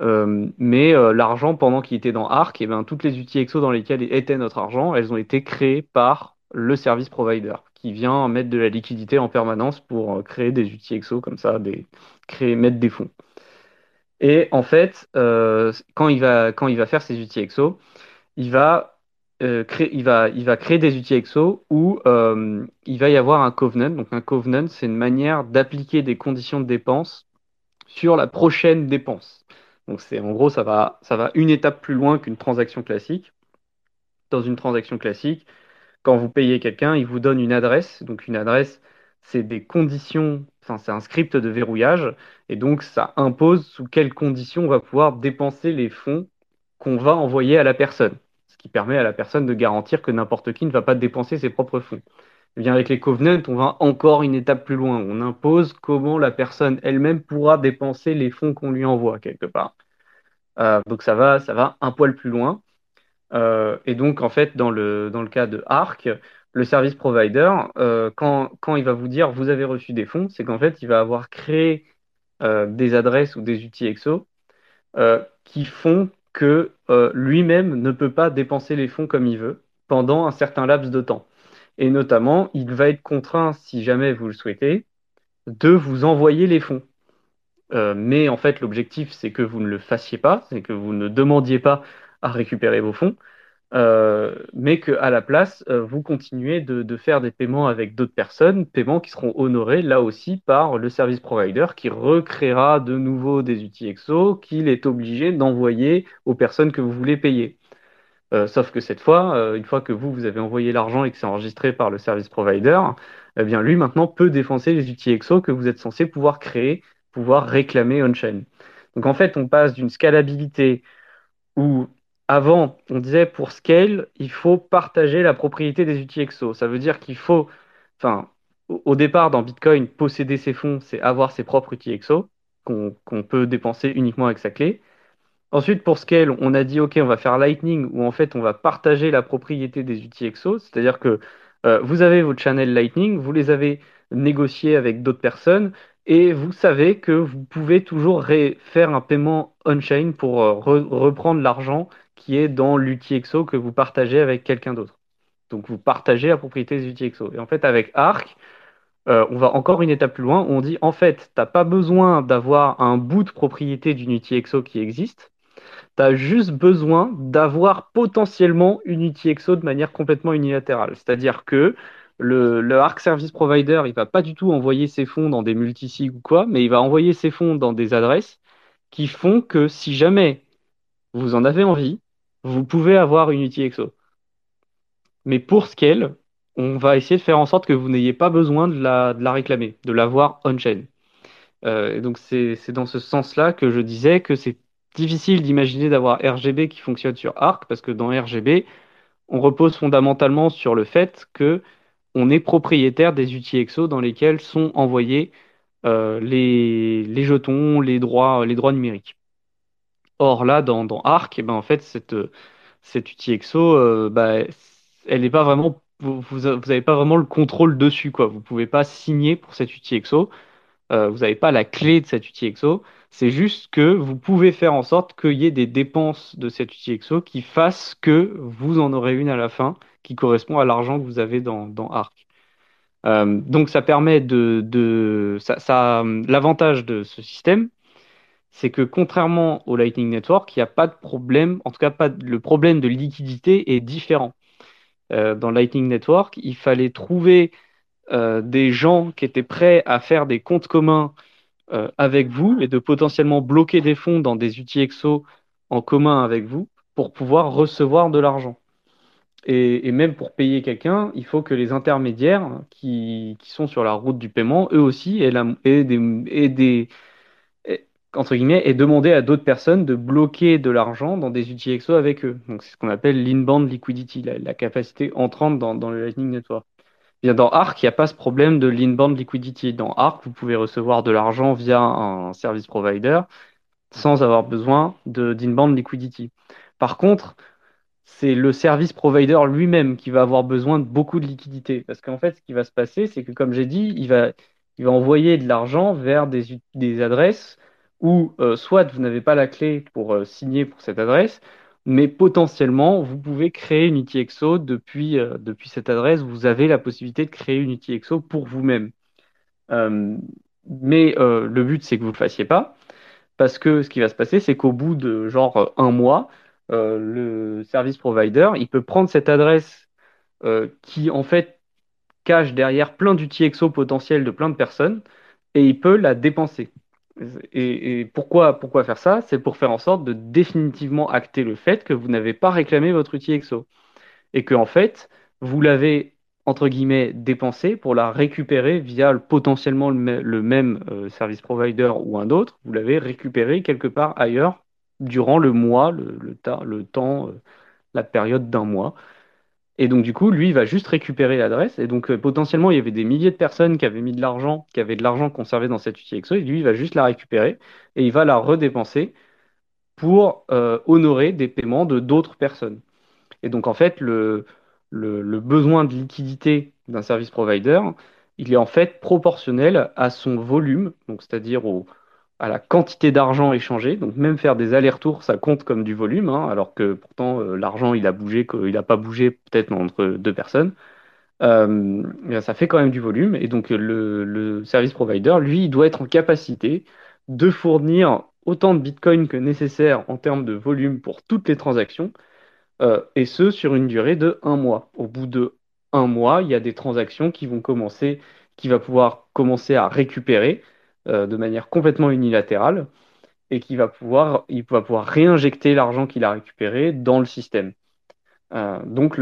Euh, mais l'argent pendant qu'il était dans Arc, et eh ben, toutes les outils EXO dans lesquelles était notre argent, elles ont été créées par le service provider qui vient mettre de la liquidité en permanence pour euh, créer des outils EXO comme ça, créer, mettre des fonds. Et en fait, euh, quand, il va, quand il va faire ces outils EXO, il va, euh, créer, il, va, il va créer des outils EXO où il va y avoir un covenant. Donc un covenant, c'est une manière d'appliquer des conditions de dépense sur la prochaine dépense. Donc c'est en gros, ça va, ça va une étape plus loin qu'une transaction classique. Dans une transaction classique, quand vous payez quelqu'un, il vous donne une adresse. Donc une adresse, c'est des conditions, c'est un script de verrouillage, et donc ça impose sous quelles conditions on va pouvoir dépenser les fonds qu'on va envoyer à la personne. Ce qui permet à la personne de garantir que n'importe qui ne va pas dépenser ses propres fonds. Et eh bien avec les covenants, on va encore une étape plus loin. On impose comment la personne elle-même pourra dépenser les fonds qu'on lui envoie quelque part. Euh, donc ça va, ça va un poil plus loin. Euh, et donc, en fait, dans le, dans le cas de Arc, le service provider, euh, quand, quand, il va vous dire vous avez reçu des fonds, c'est qu'en fait, il va avoir créé euh, des adresses ou des outils EXO qui font que lui-même ne peut pas dépenser les fonds comme il veut pendant un certain laps de temps. Et notamment, il va être contraint, si jamais vous le souhaitez, de vous envoyer les fonds. mais en fait, l'objectif, c'est que vous ne le fassiez pas, c'est que vous ne demandiez pas à récupérer vos fonds, euh, mais qu'à la place, euh, vous continuez de, faire des paiements avec d'autres personnes, paiements qui seront honorés là aussi par le service provider qui recréera de nouveau des outils EXO qu'il est obligé d'envoyer aux personnes que vous voulez payer. Euh, sauf que cette fois, une fois que vous, vous avez envoyé l'argent et que c'est enregistré par le service provider, eh bien lui maintenant peut défoncer les outils EXO que vous êtes censé pouvoir créer, pouvoir réclamer on-chain. Donc en fait, on passe d'une scalabilité où avant, on disait pour scale, il faut partager la propriété des outils EXO. Ça veut dire qu'il faut, enfin, au départ dans Bitcoin, posséder ses fonds, c'est avoir ses propres outils EXO qu'on peut dépenser uniquement avec sa clé. Ensuite, pour scale, on a dit OK, on va faire Lightning où en fait on va partager la propriété des outils EXO, c'est-à-dire que euh, vous avez vos channels Lightning, vous les avez négociés avec d'autres personnes et vous savez que vous pouvez toujours faire un paiement on-chain pour euh, reprendre l'argent qui est dans l'UTXO que vous partagez avec quelqu'un d'autre. Donc vous partagez la propriété des UTXO. Et en fait, avec Arc, euh, on va encore une étape plus loin. On dit en fait, tu n'as pas besoin d'avoir un bout de propriété d'une UTXO qui existe. Tu as juste besoin d'avoir potentiellement une UTXO de manière complètement unilatérale. C'est-à-dire que le, Arc Service Provider, il va pas du tout envoyer ses fonds dans des multisigs ou quoi, mais il va envoyer ses fonds dans des adresses qui font que si jamais vous en avez envie, vous pouvez avoir une UTXO. EXO. Mais pour Scale, on va essayer de faire en sorte que vous n'ayez pas besoin de la, de la réclamer, de l'avoir on-chain. Euh, et donc c'est dans ce sens-là que je disais que c'est difficile d'imaginer d'avoir RGB qui fonctionne sur Arc, parce que dans RGB, on repose fondamentalement sur le fait que on est propriétaire des EXO dans lesquels sont envoyés euh, les, les, jetons, les droits, les droits numériques. Or là, dans, dans Arc, eh ben, en fait, cette, UTXO, euh, bah, elle n'est pas vraiment, vous n'avez pas vraiment le contrôle dessus, quoi. Vous pouvez pas signer pour cette UTXO. Euh, vous n'avez pas la clé de cette UTXO. C'est juste que vous pouvez faire en sorte qu'il y ait des dépenses de cette UTXO qui fassent que vous en aurez une à la fin qui correspond à l'argent que vous avez dans, dans Arc. Euh, donc ça permet de, de ça, ça l'avantage de ce système, c'est que contrairement au Lightning Network, il n'y a pas de problème, en tout cas pas le problème de liquidité est différent. Euh, dans Lightning Network, il fallait trouver euh, des gens qui étaient prêts à faire des comptes communs euh, avec vous et de potentiellement bloquer des fonds dans des UTXO en commun avec vous pour pouvoir recevoir de l'argent. Et, même pour payer quelqu'un, il faut que les intermédiaires qui, sont sur la route du paiement, eux aussi, aient, des, entre guillemets, et demander à d'autres personnes de bloquer de l'argent dans des UTXO avec eux. Donc c'est ce qu'on appelle l'inbound liquidity, la, capacité entrante dans, le Lightning Network. Bien, dans Arc, il n'y a pas ce problème de l'inbound liquidity. Dans Arc, vous pouvez recevoir de l'argent via un service provider sans avoir besoin d'inbound liquidity. Par contre, c'est le service provider lui-même qui va avoir besoin de beaucoup de liquidité. Parce qu'en fait, ce qui va se passer, c'est que, comme j'ai dit, il va, il va envoyer de l'argent vers des, des adresses où euh, soit vous n'avez pas la clé pour euh, signer pour cette adresse, mais potentiellement, vous pouvez créer une UTXO depuis, euh, depuis cette adresse. Vous avez la possibilité de créer une UTXO pour vous-même. mais le but, c'est que vous ne le fassiez pas, parce que ce qui va se passer, c'est qu'au bout de genre un mois, le service provider, il peut prendre cette adresse qui, en fait, cache derrière plein d'UTXO potentiels de plein de personnes, et il peut la dépenser. Et, pourquoi, pourquoi faire ça? C'est pour faire en sorte de définitivement acter le fait que vous n'avez pas réclamé votre outil EXO. Et que, en fait, vous l'avez, entre guillemets, dépensé pour la récupérer via potentiellement le, même euh, service provider ou un autre. Vous l'avez récupéré quelque part ailleurs durant le mois, le, temps, euh, la période d'un mois. Et donc, du coup, lui, il va juste récupérer l'adresse. Et donc, euh, potentiellement, il y avait des milliers de personnes qui avaient mis de l'argent, qui avaient de l'argent conservé dans cette UTXO. Et lui, il va juste la récupérer et il va la redépenser pour euh, honorer des paiements de d'autres personnes. Et donc, en fait, le, le, besoin de liquidité d'un service provider, il est en fait proportionnel à son volume, donc c'est-à-dire au, à la quantité d'argent échangé. Donc même faire des allers-retours, ça compte comme du volume, hein, alors que pourtant euh, l'argent il a bougé, il n'a pas bougé peut-être entre deux personnes. Euh, ça fait quand même du volume. Et donc le, service provider, lui, il doit être en capacité de fournir autant de Bitcoin que nécessaire en termes de volume pour toutes les transactions, euh, et ce sur une durée de un mois. Au bout de un mois, il y a des transactions qui vont commencer, qui va pouvoir commencer à récupérer euh, de manière complètement unilatérale et qui va pouvoir, réinjecter l'argent qu'il a récupéré dans le système. Euh, donc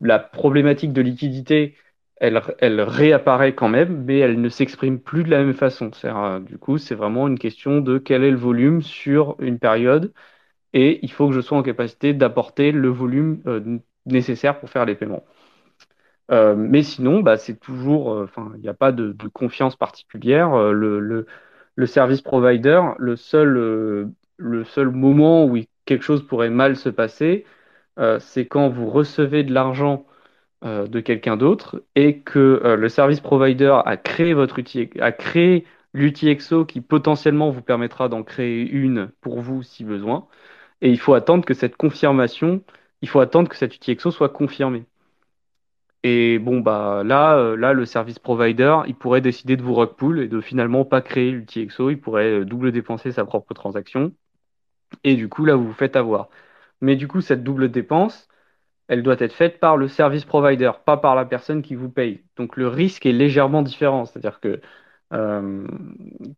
la problématique de liquidité, elle, elle, réapparaît quand même, mais elle ne s'exprime plus de la même façon. Euh, du coup, c'est vraiment une question de quel est le volume sur une période, et il faut que je sois en capacité d'apporter le volume nécessaire pour faire les paiements. Euh, mais sinon, bah, c'est toujours, euh, enfin, il n'y a pas de, confiance particulière. Euh, le, service provider, le seul, le seul moment où quelque chose pourrait mal se passer, c'est quand vous recevez de l'argent de quelqu'un d'autre et que le service provider a créé votre outil, a créé l'outil EXO qui potentiellement vous permettra d'en créer une pour vous si besoin. Et il faut attendre que cette confirmation, il faut attendre que cet outil EXO soit confirmé. Et bon, bah là, euh, là, le service provider, il pourrait décider de vous rug et de finalement pas créer l'UTXO. Il pourrait euh, double dépenser sa propre transaction. Et du coup, là, vous vous faites avoir. Mais du coup, cette double dépense, elle doit être faite par le service provider, pas par la personne qui vous paye. Donc le risque est légèrement différent. C'est-à-dire que euh,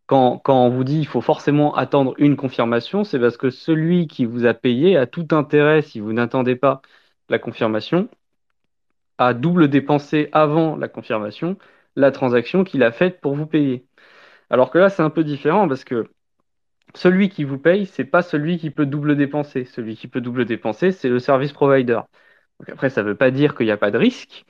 quand, quand, on vous dit il faut forcément attendre une confirmation, c'est parce que celui qui vous a payé a tout intérêt, si vous n'attendez pas la confirmation, double dépenser avant la confirmation la transaction qu'il a faite pour vous payer. Alors que là, c'est un peu différent parce que celui qui vous paye, c'est pas celui qui peut double dépenser. Celui qui peut double dépenser, c'est le service provider. Donc après, ça ne veut pas dire qu'il n'y a pas de risque,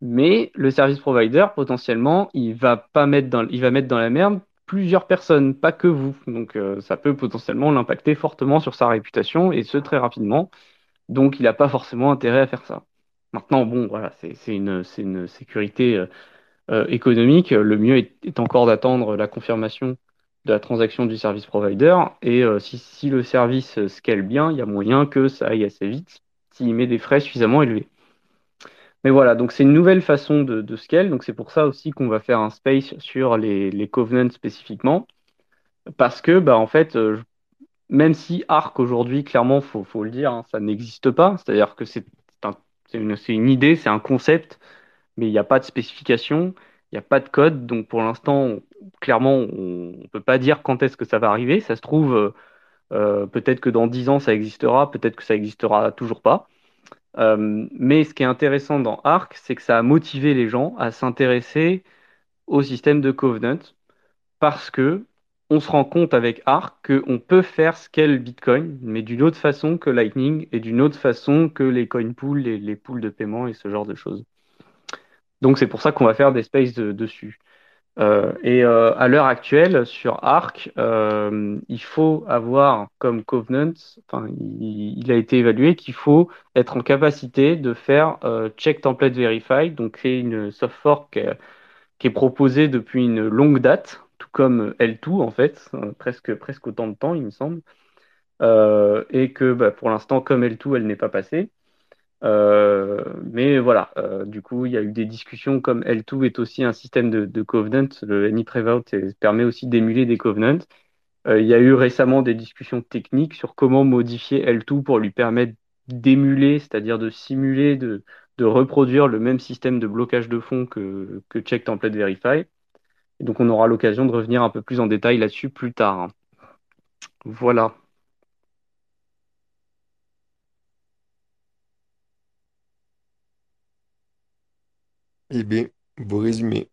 mais le service provider, potentiellement, il va pas mettre dans la merde plusieurs personnes, pas que vous. Donc euh, ça peut potentiellement l'impacter fortement sur sa réputation et ce très rapidement. Donc il n'a pas forcément intérêt à faire ça. Maintenant, bon, voilà, c'est une, sécurité euh, euh, économique. Le mieux est, encore d'attendre la confirmation de la transaction du service provider. Et si, si, le service scale bien, il y a moyen que ça aille assez vite s'il met des frais suffisamment élevés. Mais voilà, donc c'est une nouvelle façon de, scale. Donc c'est pour ça aussi qu'on va faire un space sur les, covenants spécifiquement. Parce que, bah, en fait, euh, même si Arc aujourd'hui, clairement, faut, faut le dire, hein, ça n'existe pas. C'est-à-dire que c'est une, une, idée, c'est un concept, mais il n'y a pas de spécification, il n'y a pas de code. Donc pour l'instant, clairement, on ne peut pas dire quand est-ce que ça va arriver. Ça se trouve, euh, euh peut-être que dans 10 ans, ça existera, peut-être que ça existera toujours pas. Euh, mais ce qui est intéressant dans Arc, c'est que ça a motivé les gens à s'intéresser au système de Covenant parce que on se rend compte avec Arc qu'on peut faire scale Bitcoin, mais d'une autre façon que Lightning et d'une autre façon que les coin pools, les, les, pools de paiement et ce genre de choses. Donc c'est pour ça qu'on va faire des spaces de, dessus. Euh, et euh, à l'heure actuelle, sur Arc, euh, il faut avoir comme covenant, enfin, il, a été évalué qu'il faut être en capacité de faire check template verify, donc c'est une soft fork qui est proposée depuis une longue date, comme L2 en fait, presque presque autant de temps, il me semble, et que bah, pour l'instant, comme L2, elle n'est pas passée. Euh, mais voilà, euh, du coup, il y a eu des discussions comme L2 est aussi un système de, covenant. Le AnyPrevout permet aussi d'émuler des covenants. Euh, il y a eu récemment des discussions techniques sur comment modifier L2 pour lui permettre d'émuler, c'est-à-dire de simuler, de, reproduire le même système de blocage de fonds que Check Template Verify. Et donc, on aura l'occasion de revenir un peu plus en détail là-dessus plus tard. Voilà. Eh bien, beau résumé.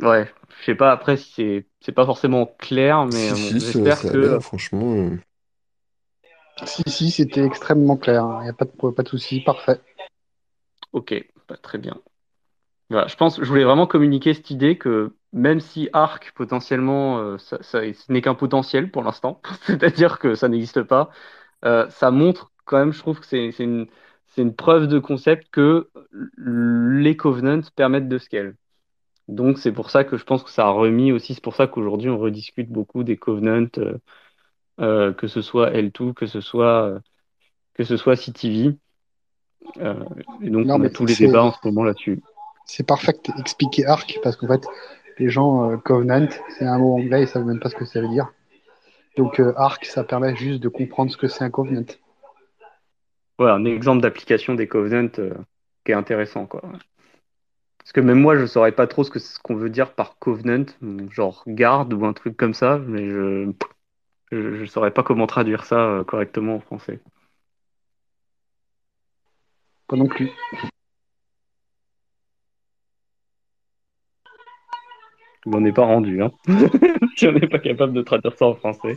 Ouais, je sais pas après si c'est c'est pas forcément clair, mais Si, bon, si, ça, j'espère ça a que l'air, franchement. euh, Si, si, c'était extrêmement clair. Il n'y a pas de, pas de souci. Parfait. ok, bah, très bien. Voilà, je pense, je voulais vraiment communiquer cette idée que même si Arc potentiellement, euh, ça, ça- ce n'est qu'un potentiel pour l'instant, *laughs* c'est-à-dire que ça n'existe pas, euh, ça montre quand même, je trouve que c'est une preuve de concept que les covenants permettent de scale. Donc c'est pour ça que je pense que ça a remis aussi, c'est pour ça qu'aujourd'hui on rediscute beaucoup des covenants, euh, que ce soit L2, que ce soit que ce soit CTV. Et donc Non, on a tous les débats en ce moment là-dessus. C'est parfait que expliqué ARC parce qu'en fait, les gens, euh, Covenant, c'est un mot anglais, ils savent même pas ce que ça veut dire. Donc, euh, ARC, ça permet juste de comprendre ce que c'est un Covenant. Ouais, un exemple d'application des covenants euh, qui est intéressant, quoi. Parce que même moi, je saurais pas trop ce que ce qu'on veut dire par covenant, genre garde ou un truc comme ça, mais je je, je saurais pas comment traduire ça correctement en français. Pas non plus. On n'en est pas rendu, hein. si on n'est pas capable de traduire ça en français.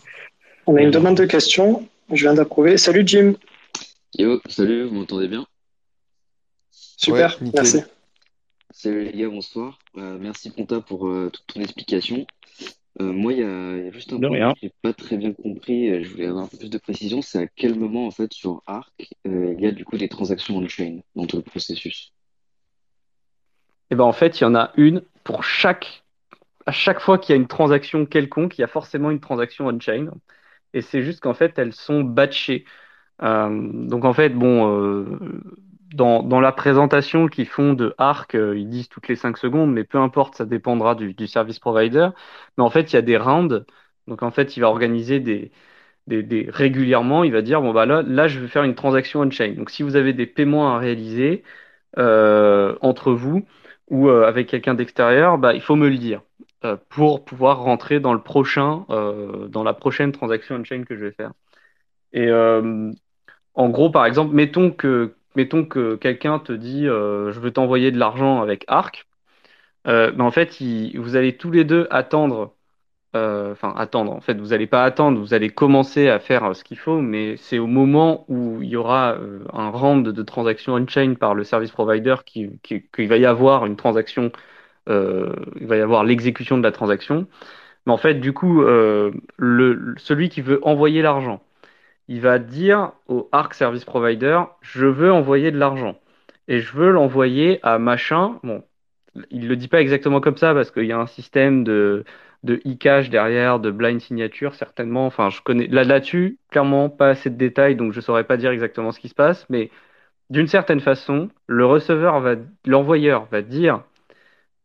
On a une demande de questions. Je viens d'approuver. Salut Jim. Yo, salut, vous m'entendez bien? Super, Ouais, merci. Salut les gars, bonsoir. Euh, merci Ponta pour euh, toute ton explication. Euh, moi, il y a, il y a juste un De point rien. que j'ai pas très bien compris. Je voulais avoir un peu plus de précision. C'est à quel moment, en fait, sur Arc, euh, il y a du coup des transactions on-chain dans tout le processus? Et ben en fait, il y en a une pour chaque à chaque fois qu'il y a une transaction quelconque, il y a forcément une transaction on-chain. Et c'est juste qu'en fait, elles sont batchées. Euh, donc en fait, bon, euh, dans, la présentation qu'ils font de Arc, euh, ils disent toutes les 5 secondes, mais peu importe, ça dépendra du, service provider. Mais en fait, il y a des rounds. Donc en fait, il va organiser des, des, régulièrement, il va dire, bon bah là, là, je vais faire une transaction on-chain. Donc si vous avez des paiements à réaliser entre vous ou avec quelqu'un d'extérieur, bah, il faut me le dire pour pouvoir rentrer dans le prochain, euh, dans la prochaine transaction on-chain que je vais faire. Et euh, en gros, par exemple, mettons que, mettons que quelqu'un te dit, euh, je veux t'envoyer de l'argent avec Arc. Euh, ben en fait, vous allez tous les deux attendre, euh, enfin attendre. En fait, vous n'allez pas attendre, vous allez commencer à faire euh, ce qu'il faut, mais c'est au moment où il y aura euh, un round de transactions on-chain par le service provider qui, qui, qu'il va y avoir une transaction euh, il va y avoir l'exécution de la transaction. Mais en fait, du coup, euh, celui qui veut envoyer l'argent, il va dire au Arc Service Provider, je veux envoyer de l'argent. Et je veux l'envoyer à machin. Bon, il le dit pas exactement comme ça parce qu'il y a un système de, de e-cash derrière, de blind signature, certainement. Enfin, je connais là là-dessus, clairement, pas assez de détails, donc je saurais pas dire exactement ce qui se passe, mais d'une certaine façon, le receveur va, l'envoyeur va dire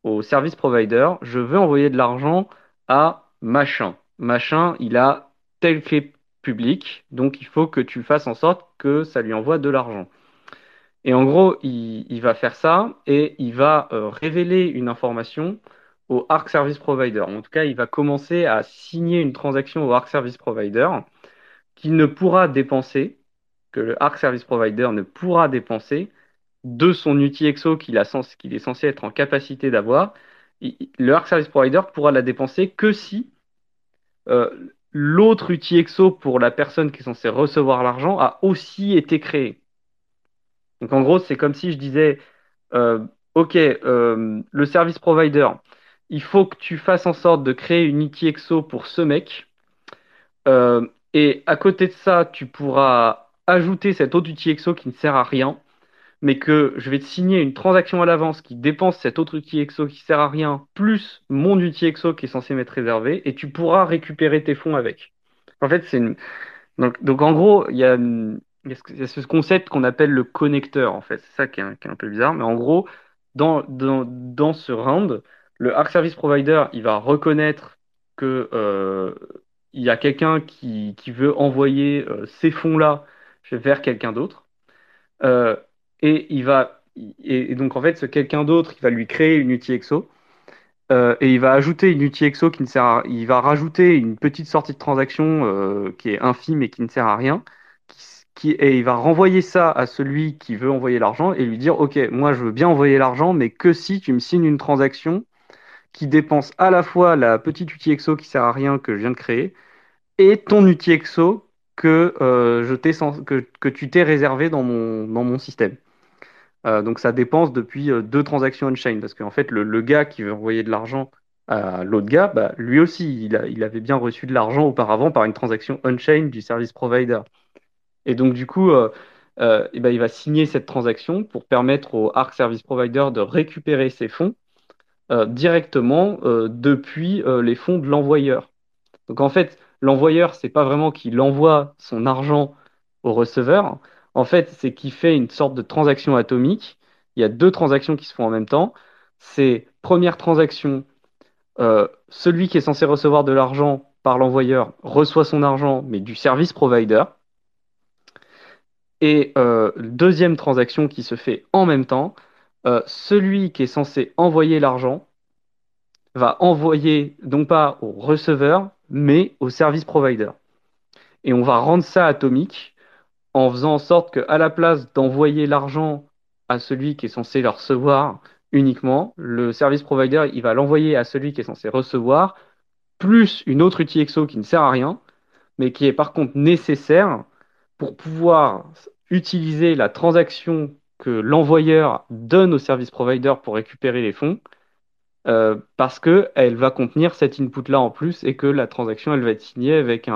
au service provider, je veux envoyer de l'argent à machin. Machin, il a telle clé publique, donc il faut que tu fasses en sorte que ça lui envoie de l'argent. Et en gros, il, va faire ça et il va euh, révéler une information au Arc Service Provider. En tout cas, il va commencer à signer une transaction au Arc Service Provider qu'il ne pourra dépenser, que le Arc Service Provider ne pourra dépenser de son UTXO qu'il est censé être en capacité d'avoir. Le Service Provider pourra la dépenser que si euh, l'autre UTXO pour la personne qui est censée recevoir l'argent a aussi été créé. Donc en gros, c'est comme si je disais, euh, OK, euh, le service provider, il faut que tu fasses en sorte de créer une UTXO pour ce mec. Et à côté de ça, tu pourras ajouter cet autre UTXO qui ne sert à rien, mais que je vais te signer une transaction à l'avance qui dépense cet autre UTXO qui sert à rien, plus mon UTXO qui est censé m'être réservé, et tu pourras récupérer tes fonds avec. En fait, c'est une... donc, en gros, il y a, ce concept qu'on appelle le connecteur, en fait. C'est ça qui est, un, peu bizarre. Mais en gros, dans, dans, ce round, le Arc Service Provider, il va reconnaître que euh, il y a quelqu'un qui, veut envoyer euh, ces fonds-là vers quelqu'un d'autre. Euh, et il va et, donc en fait, ce quelqu'un d'autre, il va lui créer une UTXO. et il va ajouter une UTXO qui ne sert il va rajouter une petite sortie de transaction qui est infime et qui ne sert à rien, et il va renvoyer ça à celui qui veut envoyer l'argent et lui dire Ok, moi je veux bien envoyer l'argent, mais que si tu me signes une transaction qui dépense à la fois la petite UTXO qui sert à rien que je viens de créer et ton UTXO que, euh, que, que, tu t'es réservé dans mon, dans mon système. Euh, donc ça dépense depuis euh, deux transactions on-chain parce qu'en fait, le, gars qui veut envoyer de l'argent à l'autre gars, bah, lui aussi, il, avait bien reçu de l'argent auparavant par une transaction on-chain du service provider. Et donc, du coup, euh, eh ben, il va signer cette transaction pour permettre au Arc Service Provider de récupérer ses fonds directement depuis les fonds de l'envoyeur. Donc, en fait, l'envoyeur, c'est pas vraiment qu'il envoie son argent au receveur. En fait, c'est qu'il fait une sorte de transaction atomique. Il y a deux transactions qui se font en même temps. C'est première transaction, celui qui est censé recevoir de l'argent par l'envoyeur reçoit son argent, mais du service provider. Et euh, deuxième transaction qui se fait en même temps, euh, celui qui est censé envoyer l'argent va envoyer non pas au receveur, mais au service provider. Et on va rendre ça atomique en faisant en sorte qu'à la place d'envoyer l'argent à celui qui est censé le recevoir uniquement, le service provider, il va l'envoyer à celui qui est censé recevoir, plus une autre UTXO qui ne sert à rien, mais qui est par contre nécessaire pour pouvoir utiliser la transaction que l'envoyeur donne au service provider pour récupérer les fonds, euh, parce qu'elle va contenir cet input-là en plus et que la transaction, elle va être signée avec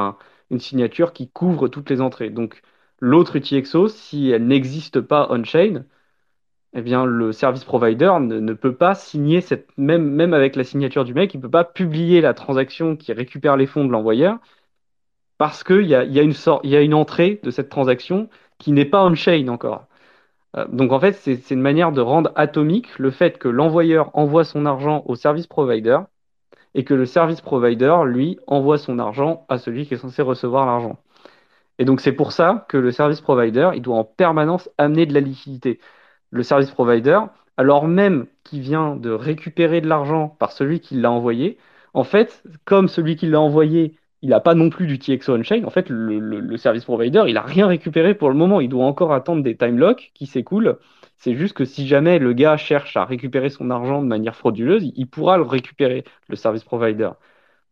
une signature qui couvre toutes les entrées. Donc, l'autre UTXO, si elle n'existe pas on-chain, eh bien, le service provider ne, peut pas signer cette même, même avec la signature du mec, il ne peut pas publier la transaction qui récupère les fonds de l'envoyeur parce qu'il y a, une entrée de cette transaction qui n'est pas on-chain encore. Euh, donc en fait, c'est une manière de rendre atomique le fait que l'envoyeur envoie son argent au service provider et que le service provider, lui, envoie son argent à celui qui est censé recevoir l'argent. Et donc c'est pour ça que le service provider, il doit en permanence amener de la liquidité. Le service provider, alors même qu'il vient de récupérer de l'argent par celui qui l'a envoyé, en fait, comme celui qui l'a envoyé il n'a pas non plus du TXO on-chain. En fait, le, service provider, il n'a rien récupéré pour le moment. Il doit encore attendre des time locks qui s'écoulent. C'est juste que si jamais le gars cherche à récupérer son argent de manière frauduleuse, il, pourra le récupérer, le service provider.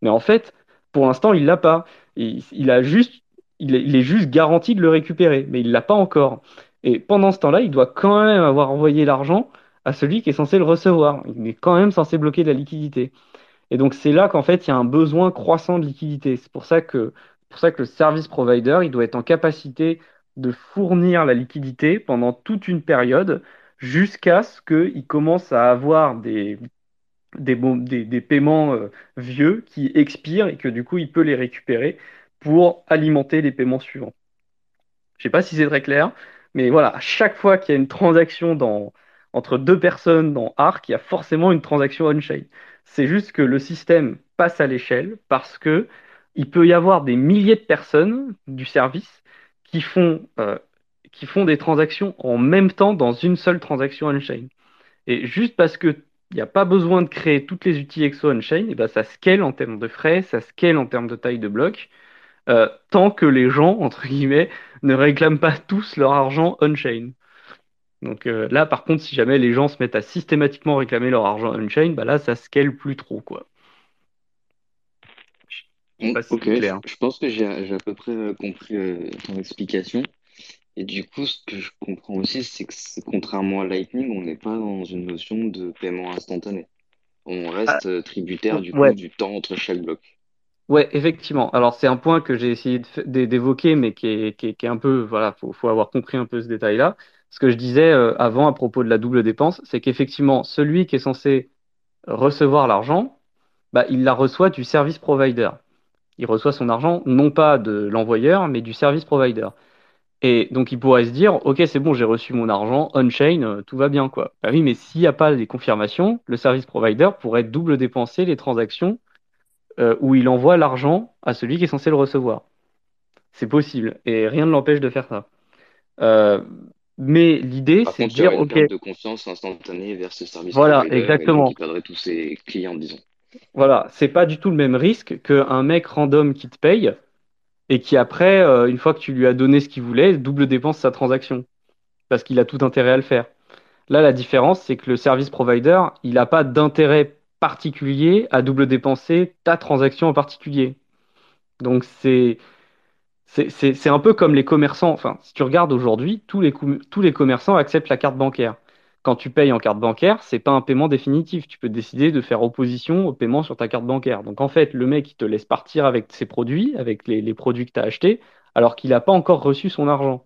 Mais en fait, pour l'instant, il l'a pas. Il, a juste, il est, juste garanti de le récupérer, mais il l'a pas encore. Et pendant ce temps-là, il doit quand même avoir envoyé l'argent à celui qui est censé le recevoir. Il est quand même censé bloquer de la liquidité. Et donc c'est là qu'en fait il y a un besoin croissant de liquidité. C'est pour ça que, le service provider, il doit être en capacité de fournir la liquidité pendant toute une période jusqu'à ce qu'il commence à avoir des, paiements euh, vieux qui expirent et que du coup il peut les récupérer pour alimenter les paiements suivants. Je ne sais pas si c'est très clair, mais voilà, à chaque fois qu'il y a une transaction entre deux personnes dans Arc, il y a forcément une transaction on-chain. C'est juste que le système passe à l'échelle parce que il peut y avoir des milliers de personnes du service qui font, euh, qui font des transactions en même temps dans une seule transaction on-chain. Et juste parce qu'il n'y a pas besoin de créer toutes les outils EXO on-chain, et ben ça scale en termes de frais, ça scale en termes de taille de bloc, euh, tant que les gens, entre guillemets, ne réclament pas tous leur argent on-chain. Donc euh, là, par contre, si jamais les gens se mettent à systématiquement réclamer leur argent on-chain, bah là, ça scale plus trop, quoi. ok, je pense que j'ai à peu près euh, compris euh, ton explication. Et du coup, ce que je comprends aussi, c'est que contrairement à Lightning, on n'est pas dans une notion de paiement instantané. On reste ah, tributaire du, coup, du temps entre chaque bloc. Ouais, effectivement. Alors c'est un point que j'ai essayé d'évoquer, mais qui est, un peu, voilà, faut, faut avoir compris un peu ce détail-là ce que je disais euh, avant à propos de la double dépense, c'est qu'effectivement, celui qui est censé recevoir l'argent, bah, il la reçoit du service provider. Il reçoit son argent non pas de l'envoyeur, mais du service provider. Et donc il pourrait se dire, ok, c'est bon, j'ai reçu mon argent on-chain, euh, tout va bien quoi. Bah oui, mais s'il n'y a pas les confirmations, le service provider pourrait double dépenser les transactions euh, où il envoie l'argent à celui qui est censé le recevoir. C'est possible, et rien ne l'empêche de faire ça. Mais l'idée, c'est de dire, OK. de confiance instantanée vers ce service. Voilà, exactement. Qui perdrait tous ses clients, disons. Voilà, c'est pas du tout le même risque qu'un mec random qui te paye et qui après, euh, une fois que tu lui as donné ce qu'il voulait, double dépense sa transaction. Parce qu'il a tout intérêt à le faire. Là, la différence, c'est que le service provider, il n'a pas d'intérêt particulier à double dépenser ta transaction en particulier. Donc c'est un peu comme les commerçants. Enfin, si tu regardes aujourd'hui, tous les, tous les commerçants acceptent la carte bancaire. Quand tu payes en carte bancaire, c'est pas un paiement définitif. Tu peux décider de faire opposition au paiement sur ta carte bancaire. Donc en fait, le mec, il te laisse partir avec ses produits, avec les, produits que tu as achetés, alors qu'il n'a pas encore reçu son argent.